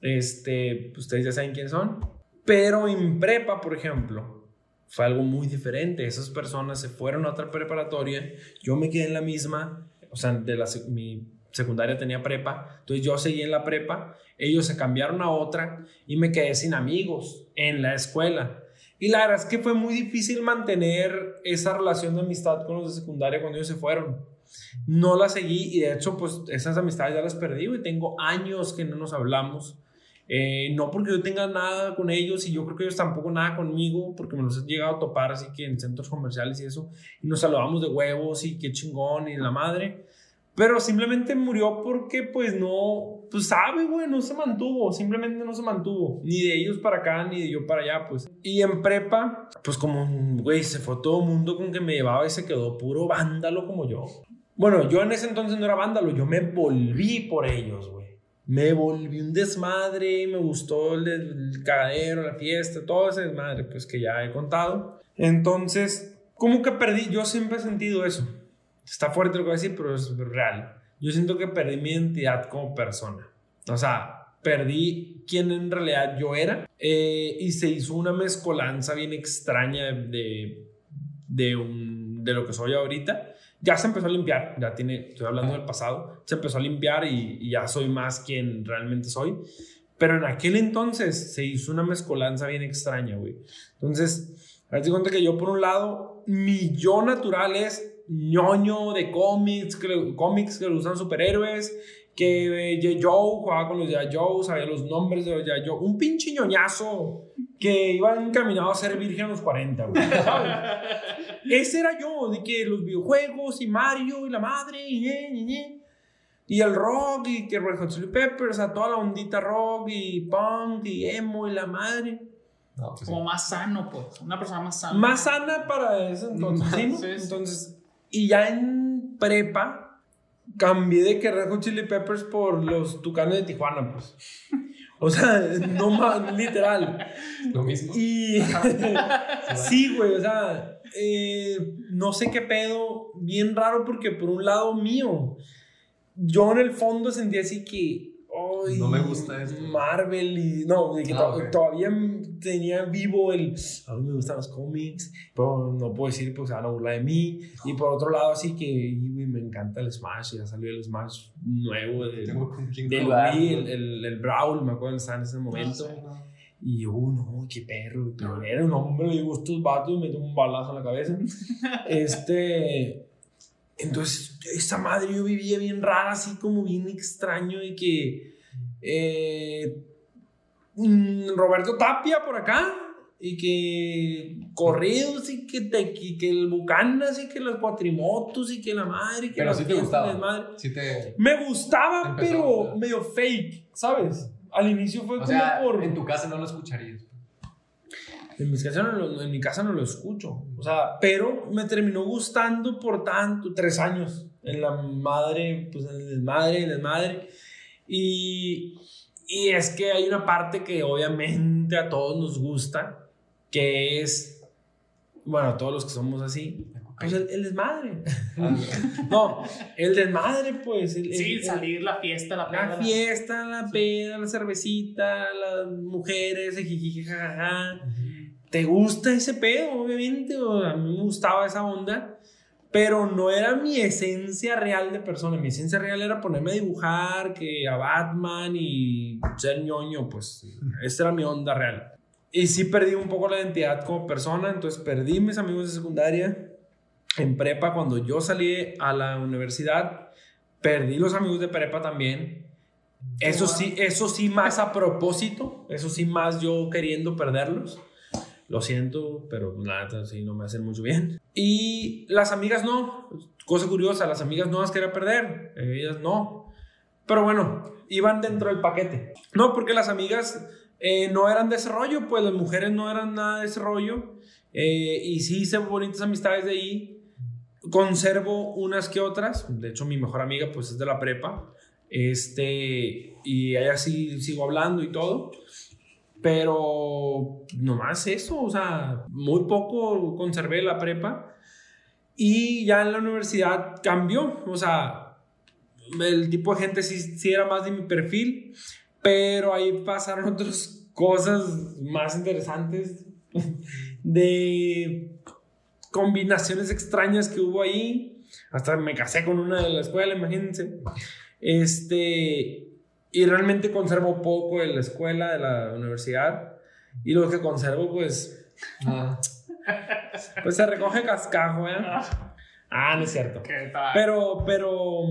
Speaker 1: este, ustedes ya saben quién son, pero en prepa, por ejemplo, fue algo muy diferente. Esas personas se fueron a otra preparatoria, yo me quedé en la misma, o sea, de la, mi secundaria tenía prepa, entonces yo seguí en la prepa, ellos se cambiaron a otra y me quedé sin amigos en la escuela. Y la verdad es que fue muy difícil mantener esa relación de amistad con los de secundaria cuando ellos se fueron. No la seguí y de hecho pues esas amistades ya las perdí y tengo años que no nos hablamos. Eh, no porque yo tenga nada con ellos y yo creo que ellos tampoco nada conmigo porque me los he llegado a topar así que en centros comerciales y eso y nos saludamos de huevos y qué chingón y la madre Pero simplemente murió porque, pues, no, pues, sabe, güey, no se mantuvo, simplemente no se mantuvo. Ni de ellos para acá, ni de yo para allá, pues. Y en prepa, pues, como, güey, se fue todo mundo con que me llevaba y se quedó puro vándalo como yo. Bueno, yo en ese entonces no era vándalo, yo me volví por ellos, güey. Me volví un desmadre, me gustó el, el cagadero, la fiesta, todo ese desmadre, pues, que ya he contado. Entonces, como que perdí, yo siempre he sentido eso Está fuerte lo que voy a decir, pero es real. Yo siento que perdí mi identidad como persona. O sea, perdí quién en realidad yo era eh, y se hizo una mezcolanza bien extraña de, de, un, de lo que soy ahorita. Ya se empezó a limpiar, ya tiene, estoy hablando del pasado, se empezó a limpiar y, y ya soy más quien realmente soy. Pero en aquel entonces se hizo una mezcolanza bien extraña, güey. Entonces, te cuenta que yo, por un lado, mi yo natural es ñoño de cómics, que, cómics que lo usan superhéroes, que eh, Joe jugaba con los de Joe, sabía los nombres de los de Joe, un pinche ñoñazo que iba encaminado a ser virgen a los 40, güey, Ese era yo, de que los videojuegos y Mario y la madre y, y el rock y que Red Hot Chili Peppers, a toda la ondita rock y punk y emo y la madre.
Speaker 3: Pues Como más sano, pues. Una persona más sana.
Speaker 1: Más sana para eso, entonces. Entonces, y ya en prepa, cambié de que Red Hot Chili Peppers por los Tucanes de Tijuana, pues. O sea, no más, literal.
Speaker 2: Lo mismo.
Speaker 1: Y sí, güey, o sea, eh, no sé qué pedo, bien raro porque por un lado mío, yo en el fondo sentía así que
Speaker 2: no me gusta esto.
Speaker 1: Marvel y. No, ah, todavía tenía vivo el. A mí me gustan los cómics, pero no puedo decir porque se van a burlar de mí. Y por otro lado, así que me encanta el Smash. Ya salió el Smash nuevo de, de el, el, el, Brawl, me acuerdo estaba en ese momento. Y yo, no, qué perro, pero era un hombre, le digo, estos vatos, me dio un balazo en la cabeza. este. Entonces, esa madre yo vivía bien rara, así como bien extraño, y que eh, mm, Roberto Tapia por acá. Y que corridos y que, te, que el Bucanas y que los cuatrimotos y que la madre. Que
Speaker 2: pero sí te gustaba.
Speaker 1: Me gustaba, pero medio fake, ¿sabes? Al inicio fue como por.
Speaker 2: En tu casa no lo escucharías.
Speaker 1: En mi, casa no lo, en mi casa no lo escucho. O sea, pero me terminó gustando por tanto, tres años. En la madre, pues en el desmadre, en el desmadre. Y, y es que hay una parte que obviamente a todos nos gusta, que es, bueno, a todos los que somos así, pues el, desmadre. Ah, no, el desmadre, pues. El,
Speaker 3: sí, salir, la fiesta, la
Speaker 1: peda. La fiesta, la peda, la cervecita, las mujeres, el jajaja. ¿Te gusta ese pedo? Obviamente, a mí me gustaba esa onda pero no era mi esencia real de persona. Mi esencia real era ponerme a dibujar, que a Batman y ser ñoño, pues esa era mi onda real. Y sí perdí un poco la identidad como persona, entonces perdí mis amigos de secundaria. En prepa, cuando yo salí a la universidad, perdí los amigos de prepa también. Eso sí, eso sí más a propósito, eso sí más yo queriendo perderlos. Lo siento, pero nada, sí, no me hacen mucho bien. Y las amigas no. Cosa curiosa, las amigas no las quería perder. Ellas no. Pero bueno, iban dentro del paquete. No, porque las amigas eh, no eran de ese rollo, pues las mujeres no eran nada de ese rollo. Eh, y sí hice bonitas amistades de ahí. Conservo unas que otras. De hecho, mi mejor amiga pues es de la prepa. Este, y ella sí sigo hablando y todo. Pero nomás eso, o sea, muy poco conservé la prepa y ya en la universidad cambió, o sea, el tipo de gente sí, sí era más de mi perfil, pero ahí pasaron otras cosas más interesantes de combinaciones extrañas que hubo ahí. Hasta me casé con una de la escuela, imagínense. Este, y realmente conservo poco de la escuela, de la universidad. Y lo que conservo, pues. Ah. pues se recoge cascajo, ¿eh? Ah, no es cierto. Pero, pero.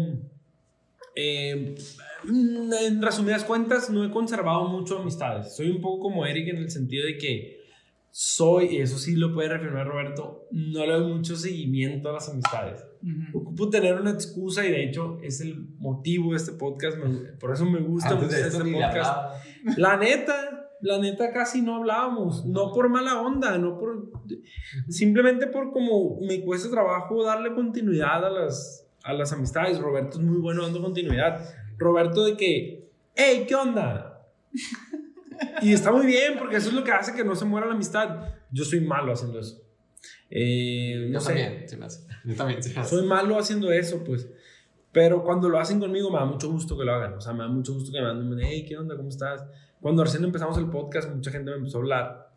Speaker 1: Eh, en resumidas cuentas, no he conservado mucho amistades. Soy un poco como Eric en el sentido de que soy, y eso sí lo puede reafirmar Roberto, no le doy mucho seguimiento a las amistades.
Speaker 3: Ujú.
Speaker 1: Ocupo tener una excusa y de hecho es el motivo de este podcast, me- por eso me gusta mucho este podcast. La neta, la neta casi no hablábamos, no por mala onda, no por simplemente por como me cuesta trabajo darle continuidad a las a las amistades. Roberto es muy bueno dando continuidad. Roberto de que, hey, ¿qué onda? Y está muy bien porque eso es lo que hace que no se muera la amistad. Yo soy malo haciendo eso. Eh, no
Speaker 2: Yo
Speaker 1: sé.
Speaker 2: también, se me hace. Yo también se me hace.
Speaker 1: Soy malo haciendo eso, pues. Pero cuando lo hacen conmigo me da mucho gusto que lo hagan. O sea, me da mucho gusto que me manden, hey, ¿qué onda? ¿Cómo estás? Cuando recién empezamos el podcast, mucha gente me empezó a hablar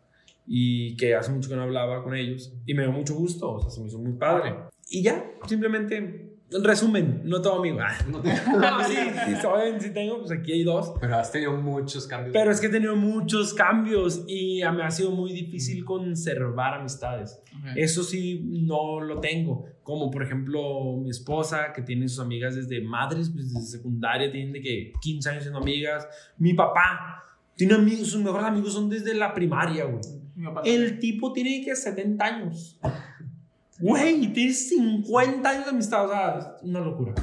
Speaker 1: y que hace mucho que no hablaba con ellos y me dio mucho gusto, o sea, se me hizo muy padre. Y ya, simplemente, en resumen, no tengo amigo. Ah,
Speaker 2: No te-
Speaker 1: no, sí, sí, saben, sí tengo, pues aquí hay dos.
Speaker 2: Pero has tenido muchos cambios.
Speaker 1: Pero es que he tenido muchos cambios y me ha sido muy difícil conservar amistades. Eso sí, no lo tengo. Como por ejemplo mi esposa, que tiene sus amigas desde madres, pues desde secundaria, tienen de que 15 años siendo amigas. Mi papá tiene amigos, sus mejores amigos son desde la primaria, güey.
Speaker 3: Mi papá
Speaker 1: El tipo tiene que 70 años. Güey, tiene 50 años de amistad, o sea, es una locura.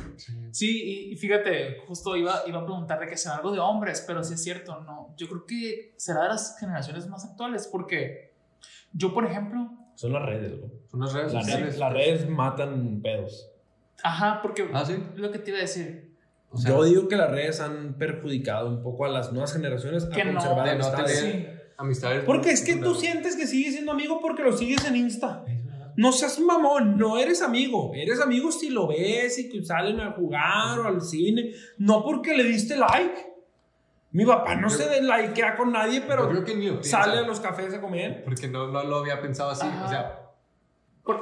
Speaker 3: Sí, y, y fíjate, justo iba, iba a preguntar de que sea algo de hombres, pero sí es cierto, no. Yo creo que será de las generaciones más actuales, porque yo, por ejemplo,
Speaker 1: Son las redes, güey.
Speaker 2: Son las redes
Speaker 1: Las redes, las redes matan pedos.
Speaker 3: ajá, porque
Speaker 2: Ah, sí.
Speaker 3: lo que te iba a decir,
Speaker 2: O sea,
Speaker 1: Yo digo que las redes han perjudicado un poco a las nuevas generaciones a
Speaker 3: Que no,
Speaker 1: conservar
Speaker 2: no
Speaker 1: amistades.
Speaker 2: tener amistades.
Speaker 1: Porque es que tú sientes que sigues siendo amigo porque lo sigues en Insta. No seas mamón, no eres amigo. Eres amigo si lo ves y que salen a jugar o al cine. No porque le diste like. Mi papá no se de likea con nadie, pero
Speaker 2: creo que
Speaker 1: sale a los cafés a comer.
Speaker 2: Porque no, no lo había pensado así.
Speaker 3: Ajá.
Speaker 2: O sea,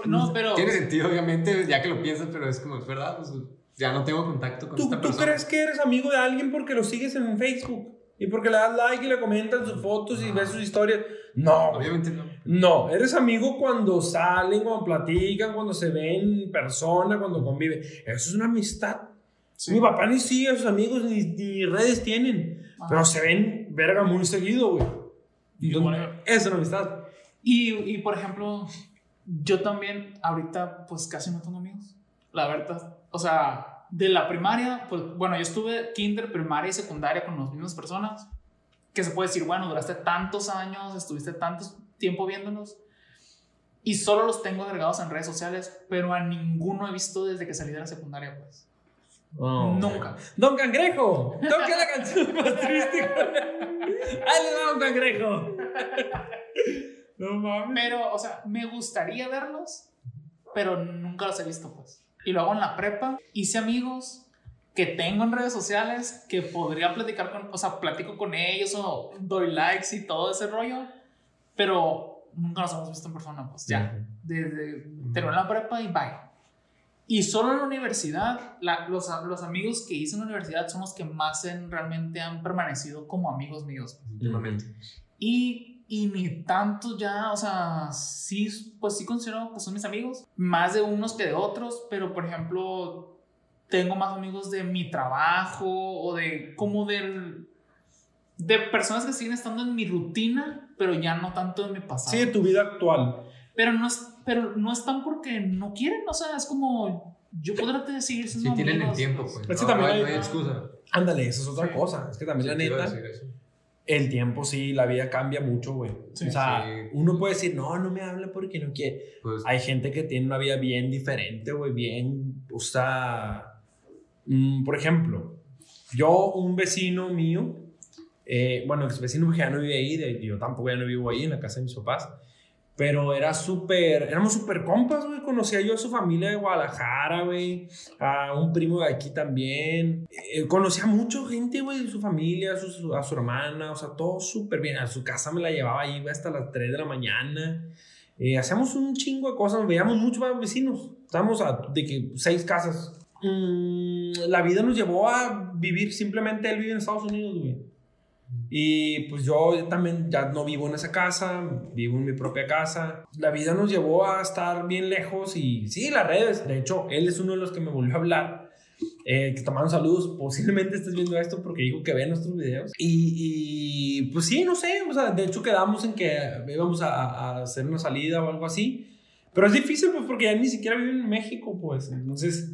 Speaker 3: no, pero...
Speaker 2: tiene sentido, obviamente, ya que lo piensas, pero es como, es verdad. pues, ya no tengo contacto con
Speaker 1: ¿Tú,
Speaker 2: esta
Speaker 1: tú
Speaker 2: persona.
Speaker 1: crees que eres amigo de alguien porque lo sigues en Facebook? Y porque le das like y le comentas sus fotos y ves sus historias. No, güey.
Speaker 2: Obviamente no.
Speaker 1: No, eres amigo cuando salen, cuando platican, cuando se ven en persona, cuando conviven. Eso es una amistad.
Speaker 3: Sí.
Speaker 1: Mi papá ni sigue a sus amigos ni, ni redes tienen,
Speaker 3: Ajá.
Speaker 1: pero se ven verga muy seguido, güey. Entonces. Es una amistad.
Speaker 3: Y, y, por ejemplo, yo también ahorita pues casi no tengo amigos, la verdad. O sea, de la primaria, pues bueno, yo estuve kinder, primaria y secundaria con las mismas personas, que se puede decir, bueno, duraste tantos años, estuviste tanto tiempo viéndonos, y solo los tengo agregados en redes sociales, pero a ninguno he visto desde que salí de la secundaria, pues. Nunca.
Speaker 1: Don Cangrejo, la canción más triste. Ahí le va Don Cangrejo. No mames.
Speaker 3: Pero, o sea, me gustaría verlos, pero nunca los he visto, pues. Y luego en la prepa hice amigos que tengo en redes sociales que podría platicar con, o sea, platico con ellos o doy likes y todo ese rollo, pero nunca nos hemos visto en persona, pues ya. Desde terminé la prepa y bye. Y solo en la universidad, la- los, los amigos que hice en la universidad son los que más en- realmente han permanecido como amigos míos. pues. Y, y ni tanto ya, o sea, sí, pues sí considero que son mis amigos, más de unos que de otros, pero por ejemplo, tengo más amigos de mi trabajo o de como del, de personas que siguen estando en mi rutina, pero ya no tanto en mi pasado.
Speaker 1: Sí, de tu vida actual.
Speaker 3: Pero no, es, pero no están porque no quieren, o sea, es como yo podré seguir
Speaker 2: Sí,
Speaker 3: siendo
Speaker 2: tienen el
Speaker 3: amigos,
Speaker 2: tiempo,
Speaker 3: pues.
Speaker 2: pues.
Speaker 1: Es que
Speaker 2: No,
Speaker 1: también
Speaker 2: no hay,
Speaker 1: hay-
Speaker 2: no hay excusa.
Speaker 1: Ándale, esa es otra
Speaker 3: Sí.
Speaker 1: cosa. Es que también
Speaker 2: Sí,
Speaker 1: la neta. El tiempo sí, la vida cambia mucho, güey.
Speaker 3: Sí.
Speaker 1: o sea,
Speaker 2: Sí.
Speaker 1: uno puede decir, no, no me habla porque no quiere.
Speaker 2: Pues,
Speaker 1: Hay gente que tiene una vida bien diferente, güey, bien, o sea, mm, por ejemplo, yo, un vecino mío, eh, bueno, ex vecino que ya no vive ahí, de- yo tampoco ya no vivo ahí en la casa de mis papás, pero era súper, éramos súper compas, güey, conocía yo a su familia de Guadalajara, güey, a un primo de aquí también, Eh, conocía mucho gente, güey, de su familia, a su, a su hermana, o sea, todo súper bien, a su casa me la llevaba ahí hasta las 3 de la mañana, eh, hacíamos un chingo de cosas, veíamos mucho más vecinos. Estábamos a de que seis casas. Mm, la vida nos llevó a vivir, simplemente él vive en Estados Unidos, güey. Y pues yo también ya no vivo en esa casa, vivo en mi propia casa. La vida nos llevó a estar bien lejos y sí, las redes. De hecho, él es uno de los que me volvió a hablar. Eh, que te mando saludos. Posiblemente estés viendo esto porque dijo que ve nuestros videos. Y, y, pues sí, no sé. O sea, de hecho, quedamos en que íbamos a, a hacer una salida o algo así. Pero es difícil, pues, porque ya ni siquiera vive en México, pues. Entonces,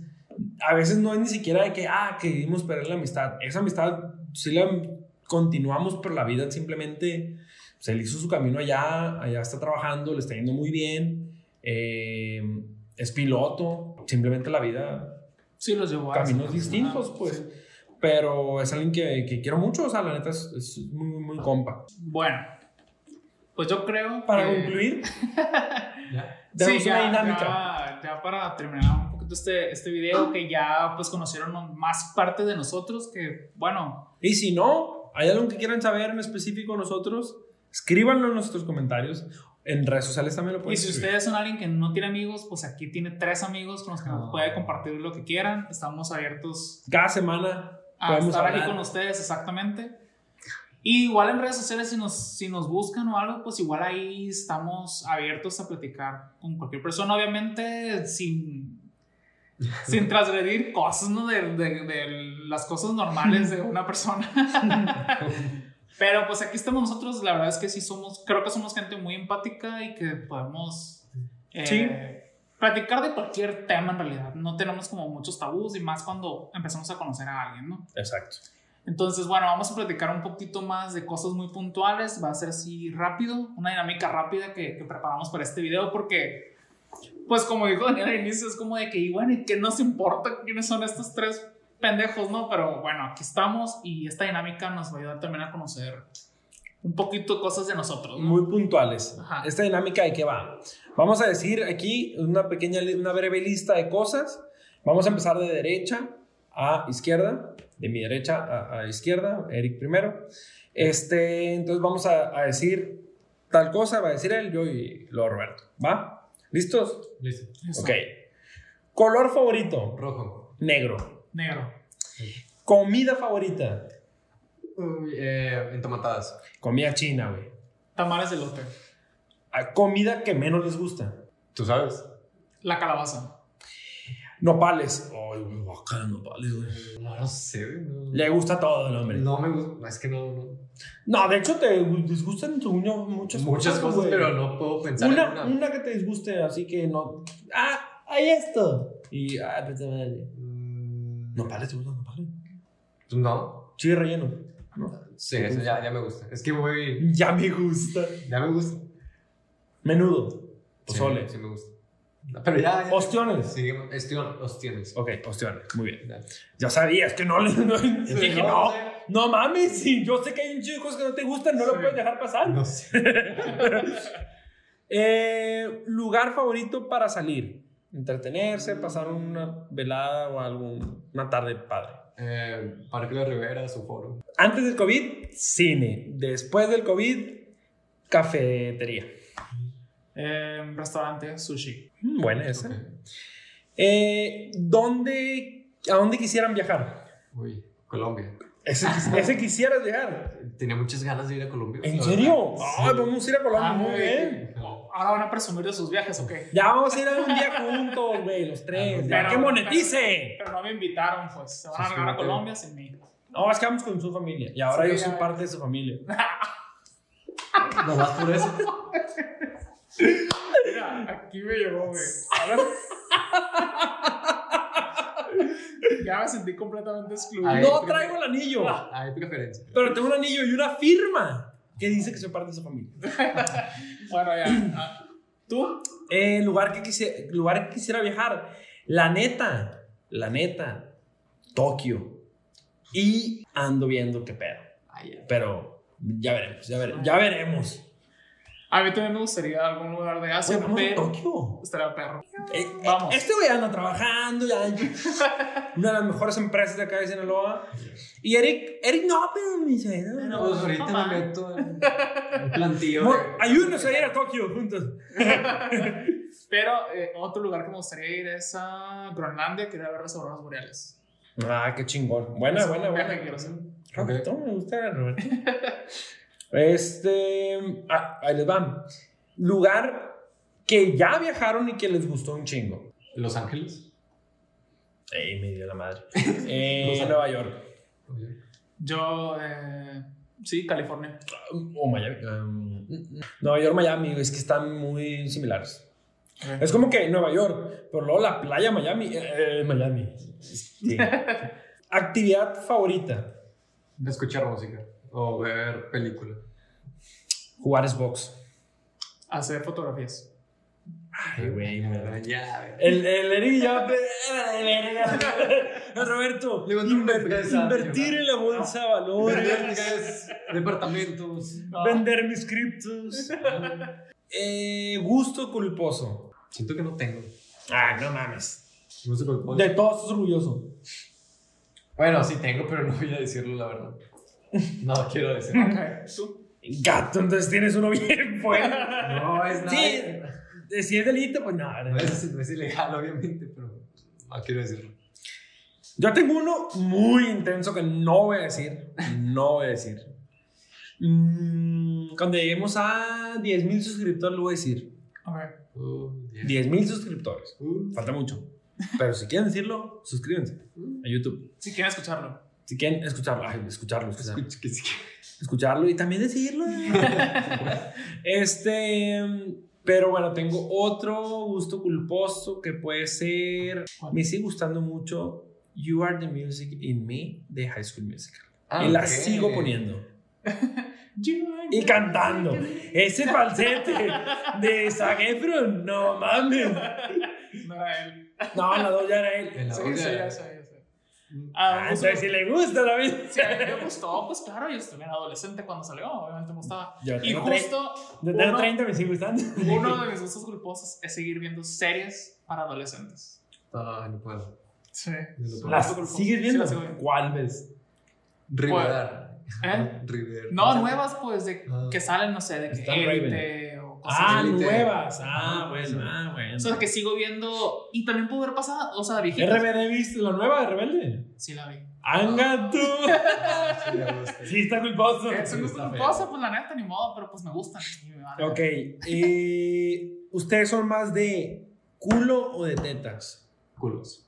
Speaker 1: a veces no es ni siquiera de que, ah, que dimos perder la amistad. Esa amistad sí la continuamos, pero la vida simplemente, se pues, hizo su camino allá, allá está trabajando, le está yendo muy bien. Eh, es piloto, simplemente la vida.
Speaker 3: Sí, los llevó
Speaker 1: a Caminos distintos, pues. Pero es alguien que, que, quiero mucho, o sea, la neta es, es muy, muy compa.
Speaker 3: Bueno, pues yo creo.
Speaker 1: Para concluir.
Speaker 3: ¿Ya? sí, ya, una dinámica. Ya, para terminar un poquito este, este video, que ya pues conocieron más parte de nosotros, que bueno.
Speaker 1: Y si no, hay algo que quieran saber en específico nosotros, escríbanlo en nuestros comentarios. En redes sociales también lo pueden
Speaker 3: Y si ustedes son alguien que no tiene amigos, pues aquí tiene tres amigos con los que nos ah. puede compartir lo que quieran. Estamos abiertos.
Speaker 1: Cada semana.
Speaker 3: A estar aquí con ustedes, exactamente. Y igual en redes sociales, si nos, si nos buscan o algo, pues igual ahí estamos abiertos a platicar con cualquier persona, obviamente sin, sin transgredir cosas, ¿no? De, de, de, las cosas normales de una persona. Pero pues aquí estamos nosotros, la verdad es que sí somos, creo que somos gente muy empática y que podemos eh, platicar de cualquier tema en realidad. No tenemos como muchos tabús y más cuando empezamos a conocer a alguien, ¿no?
Speaker 1: Exacto.
Speaker 3: Entonces, bueno, vamos a platicar un poquito más de cosas muy puntuales. Va a ser así rápido, una dinámica rápida que, que preparamos para este video porque, pues como dijo Daniel al inicio, es como de que, y bueno, ¿y qué nos importa quiénes son estos tres pendejos, no? Pero bueno, aquí estamos y esta dinámica nos va a ayudar también a conocer un poquito cosas de nosotros.
Speaker 1: Muy puntuales. Esta dinámica de qué va. Vamos a decir aquí una pequeña, una breve lista de cosas. Vamos a empezar de derecha a izquierda, de mi derecha a, izquierda, Eric primero. Este, entonces vamos a, a, decir tal cosa, va a decir él, yo y luego Roberto. ¿Va? ¿Listos?
Speaker 2: Listo.
Speaker 1: Ok. Color favorito.
Speaker 2: Rojo.
Speaker 1: Negro.
Speaker 3: Negro.
Speaker 1: Comida favorita.
Speaker 2: Uy, eh, entomatadas.
Speaker 1: Comida china, güey.
Speaker 3: Tamales de lote.
Speaker 1: Ah, comida que menos les gusta.
Speaker 2: ¿Tú sabes?
Speaker 3: La calabaza.
Speaker 1: Nopales. Ay, güey, bacán, nopales, güey.
Speaker 2: No, no sé, güey.
Speaker 1: Le gusta todo el hombre.
Speaker 2: No me gusta. Es que no. No,
Speaker 1: no de hecho, te disgustan muchas,
Speaker 2: muchas cosas. pero no puedo pensar
Speaker 1: una, en una. Una que te disguste, así que no. Ah, hay esto. Y. Ah, pues madre. Mm. ¿Nopales te gustan nopales?
Speaker 2: Pues no.
Speaker 1: Chile relleno. ¿no?
Speaker 2: Sí, eso ya, ya me gusta. Es que voy.
Speaker 1: Ya me gusta.
Speaker 2: Ya me gusta.
Speaker 1: Menudo. Pozole.
Speaker 2: Sí, sí me gusta. Pero ya.
Speaker 1: Ostiones.
Speaker 2: Sí, ostiones.
Speaker 1: Ok, ostiones. Muy bien. Ya sabías que no le. No, dije, no, no mames. Sí, yo sé que hay un chico cosas que no te gustan, no lo puedes dejar pasar.
Speaker 2: No sé.
Speaker 1: eh, lugar favorito para salir. Entretenerse, pasar una velada o alguna tarde padre.
Speaker 2: Eh, Parque de Rivera, su foro.
Speaker 1: Antes del COVID, cine. Después del COVID, cafetería.
Speaker 3: Eh, restaurante, sushi.
Speaker 1: Mm, buena esa. Eh, ¿dónde, ¿A dónde quisieran viajar?
Speaker 2: Uy, Colombia.
Speaker 1: Ese, ese quisieras viajar.
Speaker 2: Tenía muchas ganas de ir a Colombia.
Speaker 1: ¿En serio? Ay, vamos a ir a Colombia. Ah, muy bien.
Speaker 3: Ahora van a presumir de sus viajes, ¿o qué?
Speaker 1: Ya vamos a ir a un día juntos, güey, los tres. Pero, ¡Que monetice!
Speaker 3: Pero, no me invitaron, pues. Se van a regalar a Colombia sin mí.
Speaker 1: No, es que vamos con su familia. Y ahora yo soy parte de su familia.
Speaker 2: ¿No vas por eso?
Speaker 3: Aquí me llegó, güey. ya me sentí completamente excluido.
Speaker 1: No traigo el anillo.
Speaker 2: Hay preferencia.
Speaker 1: Pero tengo un anillo y una firma que dice que soy parte de su familia.
Speaker 3: bueno, ya. Ah, ¿Tú?
Speaker 1: Eh, lugar, que quisiera, lugar que quisiera viajar. La neta, la neta, Tokio. Y ando viendo qué pedo. Pero ya veremos, ya, veremos, ya veremos.
Speaker 3: A mí también me gustaría algún lugar de Asia.
Speaker 1: vamos a Tokio.
Speaker 3: Estaría perro.
Speaker 1: Eh, eh, vamos. Este güey anda trabajando ya. una de las mejores empresas de acá de Sinaloa. Y Eric, Eric no, pero me dice,
Speaker 2: no, pues ahorita me meto en un plantillo.
Speaker 1: Ayúdenos a ir a Tokio juntos.
Speaker 3: pero eh, otro lugar que me gustaría ir es a Groenlandia, quería ver las auroras boreales.
Speaker 1: Ah, qué chingón. Buena, buena, buena. Roberto, me gusta Roberto. Este, ah, ahí les van. Lugar que ya viajaron y que les gustó un chingo.
Speaker 2: Los Ángeles.
Speaker 1: Ey, me dio la madre. Eh, Nueva York.
Speaker 3: Yo, eh, sí, California.
Speaker 1: O Miami. um, Nueva York, Miami, es que están muy similares. Es como que Nueva York, pero luego la playa Miami. eh, eh, Miami. Sí. Actividad favorita.
Speaker 2: Escuchar música o ver película.
Speaker 1: Jugar Xbox.
Speaker 3: Hacer fotografías.
Speaker 1: Ay, güey. me-
Speaker 2: Ya,
Speaker 1: El, el Eric ya. Roberto, inver- invertir en la bolsa de valores.
Speaker 2: Departamentos.
Speaker 1: Vender mis criptos. Eh, gusto culposo.
Speaker 2: Siento que no tengo.
Speaker 1: Ah, no mames.
Speaker 2: Por qué.
Speaker 1: De todo estás orgulloso.
Speaker 2: Bueno, sí tengo, pero no voy a decirlo, la verdad. No quiero decirlo.
Speaker 3: Ok, ¿tú?
Speaker 1: Gato, entonces tienes uno bien bueno.
Speaker 2: No es nada.
Speaker 1: Sí, eh, si es delito, pues nada.
Speaker 2: No es, no es ilegal, obviamente, pero no quiero decirlo.
Speaker 1: Yo tengo uno muy intenso que no voy a decir. No voy a decir. Mm, cuando lleguemos a 10.000 suscriptores, lo voy a decir.
Speaker 3: Ok.
Speaker 2: Uh, yeah.
Speaker 1: 10.000 suscriptores.
Speaker 2: Uh,
Speaker 1: Falta mucho. Pero si quieren decirlo, suscríbanse a YouTube.
Speaker 3: Si quieren escucharlo.
Speaker 1: Si quieren escucharlo, ay, escucharlo, escucharlo.
Speaker 2: escucha que sí
Speaker 1: escucharlo y también decirlo. este, pero bueno, tengo otro gusto culposo que puede ser. Me sigue gustando mucho You Are the Music in Me de High School Musical.
Speaker 2: Ah,
Speaker 1: y la sigo poniendo. Y cantando. Ese falsete de Zac Efron, no mames.
Speaker 3: No era él.
Speaker 1: No, la dos ya era él.
Speaker 2: La
Speaker 1: Ah,
Speaker 3: Ah, pues,
Speaker 1: entonces si le gusta la vida.
Speaker 3: sí, a mí me gustó, pues claro, yo estuve adolescente cuando salió, obviamente me gustaba.
Speaker 1: Yo
Speaker 3: Y justo
Speaker 1: tengo
Speaker 3: uno-
Speaker 1: 30, me sigue gustando.
Speaker 3: uno de mis gustos culposos es seguir viendo series para adolescentes.
Speaker 2: Ay, no puedo.
Speaker 3: Sí.
Speaker 2: No.
Speaker 1: ¿Las sigues
Speaker 3: Sí,
Speaker 1: viendo?
Speaker 3: las viendo.
Speaker 1: ¿Cuál ves?
Speaker 2: River.
Speaker 3: ¿Eh?
Speaker 2: River.
Speaker 3: No, nuevas, pues, de
Speaker 2: Ah.
Speaker 3: que salen, no sé, de que
Speaker 1: Ah, nuevas. Ah,
Speaker 2: Ah,
Speaker 1: bueno,
Speaker 2: sí.
Speaker 1: ah, bueno.
Speaker 3: O sea, que sigo viendo. Y también puedo ver pasada, o sea, viejitas.
Speaker 1: ¿RBD viste la nueva de Rebelde?
Speaker 3: Sí, la vi.
Speaker 1: ¡Anga tú!
Speaker 2: Sí,
Speaker 1: está culposo.
Speaker 3: Es un
Speaker 2: está feo.
Speaker 3: cosa, pues la neta, ni modo, pero pues me gustan. Y me vale.
Speaker 1: Ok. eh, ¿Ustedes son más de culo o de tetas?
Speaker 2: Culos.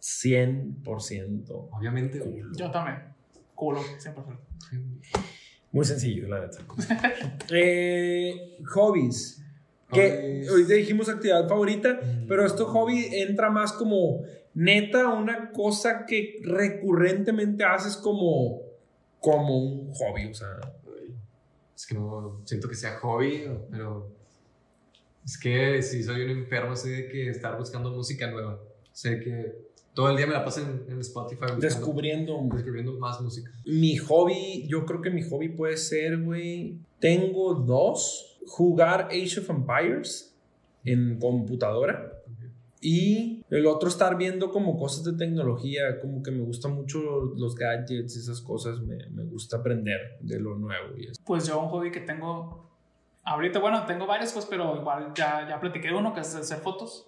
Speaker 1: 100%
Speaker 2: Obviamente.
Speaker 1: culo.
Speaker 3: Yo también. Culo, 100%.
Speaker 1: Muy sencillo, la neta. Eh, hobbies. Que ahorita dijimos actividad favorita,
Speaker 2: Mm.
Speaker 1: pero esto hobby entra más como neta una cosa que recurrentemente haces como como un hobby, o sea,
Speaker 2: Es que no siento que sea hobby, pero es que si soy un enfermo, sé de que estar buscando música nueva. Sé que todo el día me la paso en, en Spotify buscando,
Speaker 1: descubriendo
Speaker 2: descubriendo más música.
Speaker 1: mi hobby, yo creo que mi hobby puede ser, güey, tengo dos, jugar Age of Empires en computadora. Y el otro estar viendo como cosas de tecnología, como que me gustan mucho los gadgets, esas cosas, me, me gusta aprender de lo nuevo y eso.
Speaker 3: Pues yo un hobby que tengo. Ahorita, bueno, tengo varios, pues, pero igual ya, ya platiqué uno que es hacer fotos.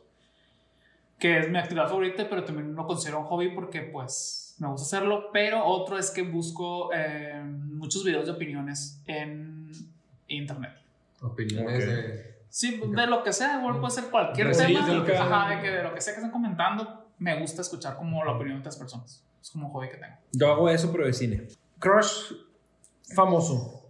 Speaker 3: Que es mi actividad favorita, pero también lo considero un hobby porque, pues, me gusta hacerlo. Pero otro es que busco eh, muchos videos de opiniones en internet.
Speaker 2: Opiniones de.
Speaker 3: Sí, de lo que sea, igual puede ser cualquier
Speaker 2: Sí,
Speaker 3: tema.
Speaker 2: de lo que sea.
Speaker 3: Ajá, de que de lo que sea que están comentando, me gusta escuchar como la opinión de otras personas. Es como un hobby que tengo.
Speaker 1: Yo hago eso, pero de cine. Crush famoso.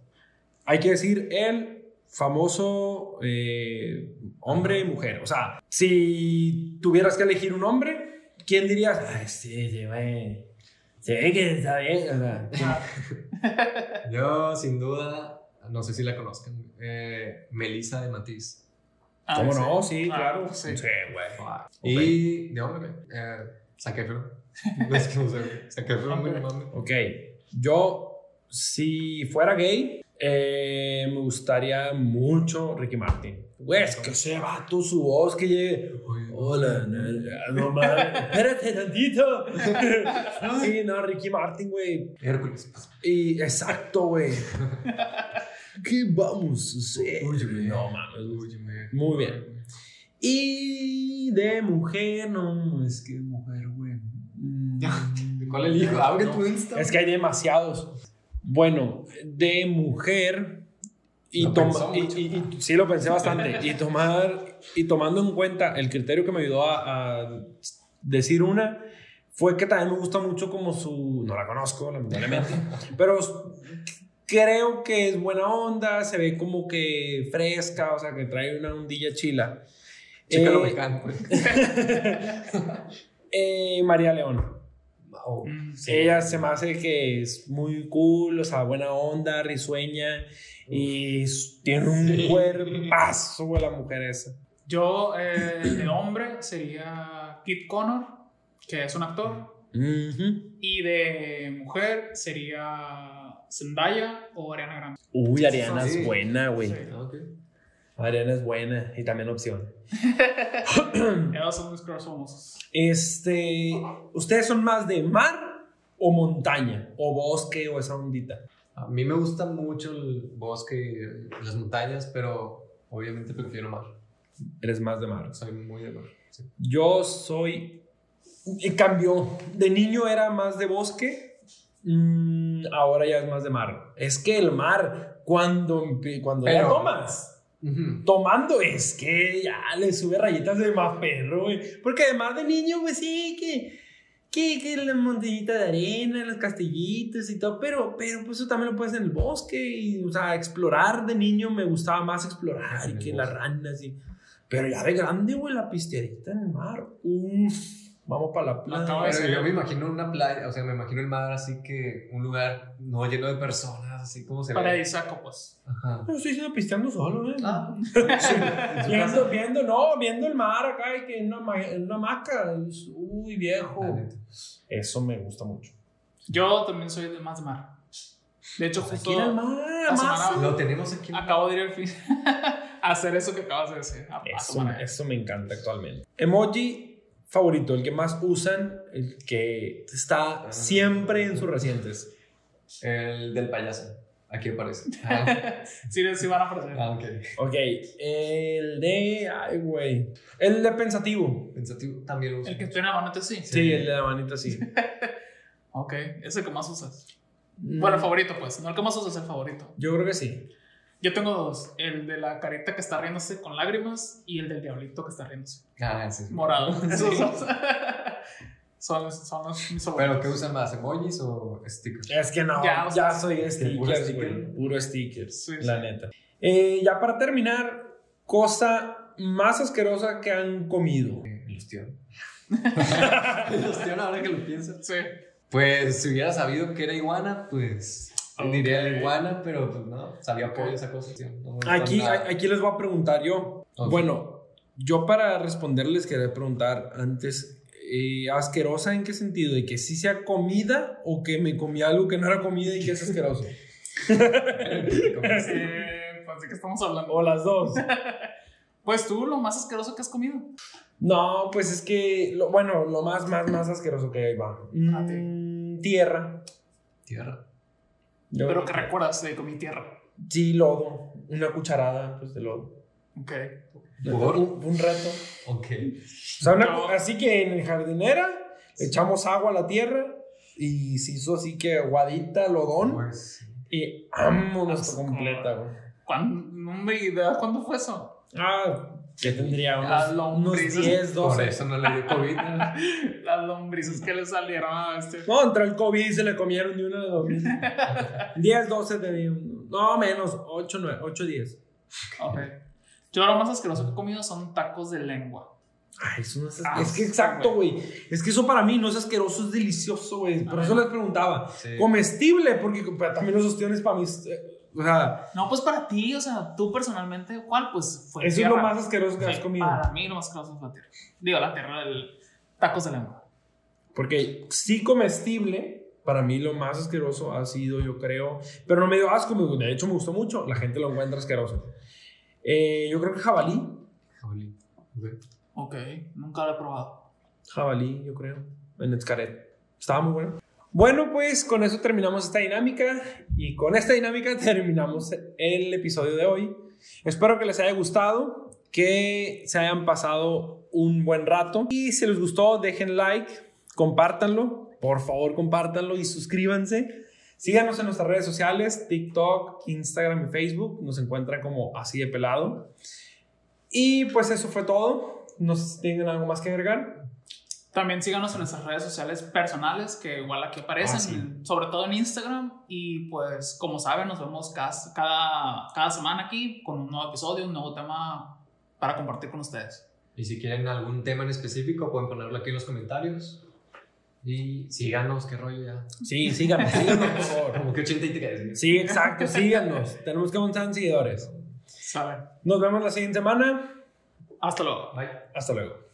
Speaker 1: Hay que decir el famoso eh, hombre y mujer. O sea, si tuvieras que elegir un hombre, ¿quién dirías? Ay, sí, sí, güey. Se ve que está bien. O sea,
Speaker 2: Yo, sin duda, no sé si la conozcan, eh, Melissa de Matiz.
Speaker 3: Ah,
Speaker 1: ¿Cómo
Speaker 3: sí.
Speaker 1: no? Sí,
Speaker 3: Ah,
Speaker 1: claro.
Speaker 3: sí.
Speaker 1: Sí, güey.
Speaker 2: Y de hombre, eh, Zac Efron. No es que no sé, no mames.
Speaker 1: Ok. Yo, si fuera gay, eh, me gustaría mucho Ricky Martin. Güey, es que ese vato, su voz que llegue. Hola, no mames. Espérate tantito. sí, no, Ricky Martin, güey.
Speaker 2: Hércules. pues.
Speaker 1: Y exacto, güey. ¿Qué vamos a hacer? No mames. Muy bien. Y de mujer, no, es que mujer, güey. Mm.
Speaker 2: ¿Cuál elijo? Abre
Speaker 1: No,
Speaker 2: tu Insta.
Speaker 1: Es que hay demasiados. Bueno, de mujer. Y,
Speaker 2: Lo
Speaker 1: toma, y,
Speaker 2: mucho.
Speaker 1: y- y- sí lo pensé bastante. y tomar y tomando en cuenta el criterio que me ayudó a, a decir una, fue que también me gusta mucho como su... No la conozco, lamentablemente, pero creo que es buena onda, se ve como que fresca, o sea, que trae una ondilla chila.
Speaker 2: Chica
Speaker 1: Eh,
Speaker 2: lo mecánico.
Speaker 1: eh, María León.
Speaker 2: Oh,
Speaker 3: Mm,
Speaker 1: Ella se me hace que es muy cool, o sea, buena onda, risueña y tiene un
Speaker 2: Sí.
Speaker 1: cuerpazo la mujer esa.
Speaker 3: Yo, eh, de hombre, sería Kit Connor, que es un actor. Y de mujer sería Zendaya o Ariana Grande.
Speaker 1: Uy, Ariana es buena, güey.
Speaker 3: Sí.
Speaker 2: Ok.
Speaker 1: Ariana es buena y también opción.
Speaker 3: Mis crush famosos.
Speaker 1: Este, ¿ustedes son más de mar o montaña o bosque o esa ondita?
Speaker 2: A mí me gusta mucho el bosque y las montañas, pero obviamente prefiero mar.
Speaker 1: Eres más de mar.
Speaker 2: Soy muy de mar. sí.
Speaker 1: Yo soy. Y cambió. De niño era más de bosque. mm, ahora ya es más de mar. Es que el mar, cuando, cuando ya
Speaker 2: Pero-
Speaker 1: tomando, es que ya le sube rayitas de más perro, güey. Porque además de niño, pues sí, que. Que, que la montañita de arena, los castillitos y todo, pero, pero pues eso también lo puedes en el bosque y, o sea, explorar de niño me gustaba más explorar y que
Speaker 2: bosque.
Speaker 1: las ranas y... Pero ya de grande, güey, la pisteadita en el mar. Uf, vamos para la playa.
Speaker 3: de
Speaker 2: Pero
Speaker 3: ser-
Speaker 2: yo me imagino una playa, o sea, me imagino el mar así que un lugar no lleno de personas, así como se ve.
Speaker 3: Paradisíaco, pues.
Speaker 2: Ajá.
Speaker 1: No estoy siendo pisteando solo, ¿eh?
Speaker 2: Ah,
Speaker 1: viendo, viendo, no, viendo el mar acá y que en una, en una hamaca. es- Uy, viejo. Eso me gusta mucho.
Speaker 3: Yo también soy de más de mar. De hecho,
Speaker 1: Pues
Speaker 3: justo
Speaker 1: aquí el mar,
Speaker 3: la semana-
Speaker 2: Lo tenemos aquí.
Speaker 3: acabo de ir al fin a hacer eso que acabas de decir. A, a
Speaker 1: Eso,
Speaker 3: tomar.
Speaker 1: eso me encanta actualmente. Emoji favorito, el que más usan, el que está siempre en sus recientes.
Speaker 2: El del payaso. Aquí aparece. Ah,
Speaker 3: Sí, sí van a aparecer.
Speaker 2: ah, ok.
Speaker 1: Ok, el de. Ay, güey. El de pensativo.
Speaker 2: Pensativo también lo uso.
Speaker 3: El que estoy en la mano, sí.
Speaker 1: Sí, el de la manita, sí.
Speaker 3: Ok, es el que más usas.
Speaker 1: Mm,
Speaker 3: Bueno, el favorito, pues. No el que más usas, el favorito.
Speaker 1: Yo creo que sí.
Speaker 3: Yo tengo dos: el de la carita que está riéndose con lágrimas y el del diablito que está riéndose.
Speaker 2: Ah, sí. sí.
Speaker 3: Morado. Esos
Speaker 2: Sí.
Speaker 3: dos. son, son los mis
Speaker 2: ¿Pero qué usan más? ¿Emojis o stickers?
Speaker 1: Es que no,
Speaker 3: Ya,
Speaker 1: ya,
Speaker 3: o sea,
Speaker 1: soy
Speaker 2: puro
Speaker 1: stickers,
Speaker 2: sticker.
Speaker 1: güey. Puro stickers,
Speaker 3: Sí,
Speaker 1: la
Speaker 3: sí.
Speaker 1: neta. Eh, ya para terminar, cosa más asquerosa que han comido.
Speaker 2: El ostión. el ostión, ahora que lo piensas.
Speaker 3: Sí.
Speaker 2: Pues si hubiera sabido que era iguana, pues
Speaker 3: Ok.
Speaker 2: diría la iguana, pero pues no, sabía pollo esa cosa. tío. No
Speaker 1: Aquí, aquí les voy a preguntar yo. Bueno, yo para responderles quería preguntar antes, eh, ¿asquerosa en qué sentido? ¿De que sí sea comida o que me comí algo que no era comida y que es asqueroso?
Speaker 3: Eh, pues de qué estamos hablando.
Speaker 1: o las dos.
Speaker 3: Pues tú, lo más asqueroso que has comido.
Speaker 1: No, pues es que, lo, bueno, lo más, más, más asqueroso que hay va.
Speaker 3: A ti.
Speaker 1: Mm, tierra.
Speaker 2: Tierra.
Speaker 1: Yo
Speaker 3: Pero que recuerdas de comí tierra.
Speaker 1: Sí, lodo. Una cucharada, pues, de lodo.
Speaker 3: Ok.
Speaker 2: ¿Por?
Speaker 1: Un, un reto.
Speaker 2: Ok.
Speaker 1: O sea, una
Speaker 3: No.
Speaker 1: así que en el jardinera echamos agua a la tierra y se hizo así que aguadita, lodón.
Speaker 2: Pues,
Speaker 1: Y vámonos completa, güey.
Speaker 3: ¿Cuándo, no me idea cuándo fue eso?
Speaker 1: Ah, que tendría
Speaker 3: Las
Speaker 1: unos, unos
Speaker 3: lombrices.
Speaker 1: 10,
Speaker 2: por
Speaker 1: 12.
Speaker 2: eso no le dio COVID. ¿no?
Speaker 3: Las lombrices que le salieron a este.
Speaker 1: No, entró el COVID y se le comieron de una de dos. 10, 12 tenía. No, menos, 8, 9, 8, 10.
Speaker 3: Ok. Yo lo más asqueroso que he comido son tacos de lengua.
Speaker 1: Ay, eso no es
Speaker 3: Asco,
Speaker 1: Es que exacto, güey. Es que eso para mí no es asqueroso, es delicioso, güey. Por eso les preguntaba.
Speaker 2: Sí.
Speaker 1: Comestible, porque también los ostiones para mí. O sea,
Speaker 3: No, pues para ti, o sea, tú personalmente, ¿cuál? Pues fue
Speaker 1: eso
Speaker 3: tierra.
Speaker 1: es lo más asqueroso que
Speaker 3: Sí,
Speaker 1: has comido.
Speaker 3: Para mí lo más asqueroso es la tierra. Digo, la tierra del tacos de lengua.
Speaker 1: Porque sí comestible, para mí lo más asqueroso ha sido, yo creo, pero no me dio asco, me- de hecho me gustó mucho, la gente lo encuentra asqueroso. Eh, yo creo que jabalí,
Speaker 2: Jabalí. Ok.
Speaker 3: Ok, nunca lo he probado.
Speaker 1: jabalí, yo creo, en Escaret. Estaba muy bueno. Bueno, pues con eso terminamos esta dinámica y con esta dinámica terminamos el episodio de hoy. Espero que les haya gustado, que se hayan pasado un buen rato y si les gustó dejen like, compártanlo, por favor compártanlo y suscríbanse. Síganos en nuestras redes sociales, TikTok, Instagram y Facebook, nos encuentran como así de pelado. Y pues eso fue todo. No sé si tienen algo más que agregar.
Speaker 3: También síganos en nuestras redes sociales personales, que igual aquí aparecen,
Speaker 1: Ah, sí.
Speaker 3: sobre todo en Instagram. Y pues, como saben, nos vemos cada, cada, cada semana aquí con un nuevo episodio, un nuevo tema para compartir con ustedes.
Speaker 2: Y si quieren algún tema en específico, pueden ponerlo aquí en los comentarios. Y síganos, qué rollo ya.
Speaker 1: Sí, síganos, síganos, por favor.
Speaker 2: Como que 83.
Speaker 1: Sí, exacto, síganos. Tenemos que avanzar en seguidores.
Speaker 3: ¿Saben?
Speaker 1: Nos vemos la siguiente semana.
Speaker 3: Hasta luego.
Speaker 2: Bye.
Speaker 1: Hasta luego.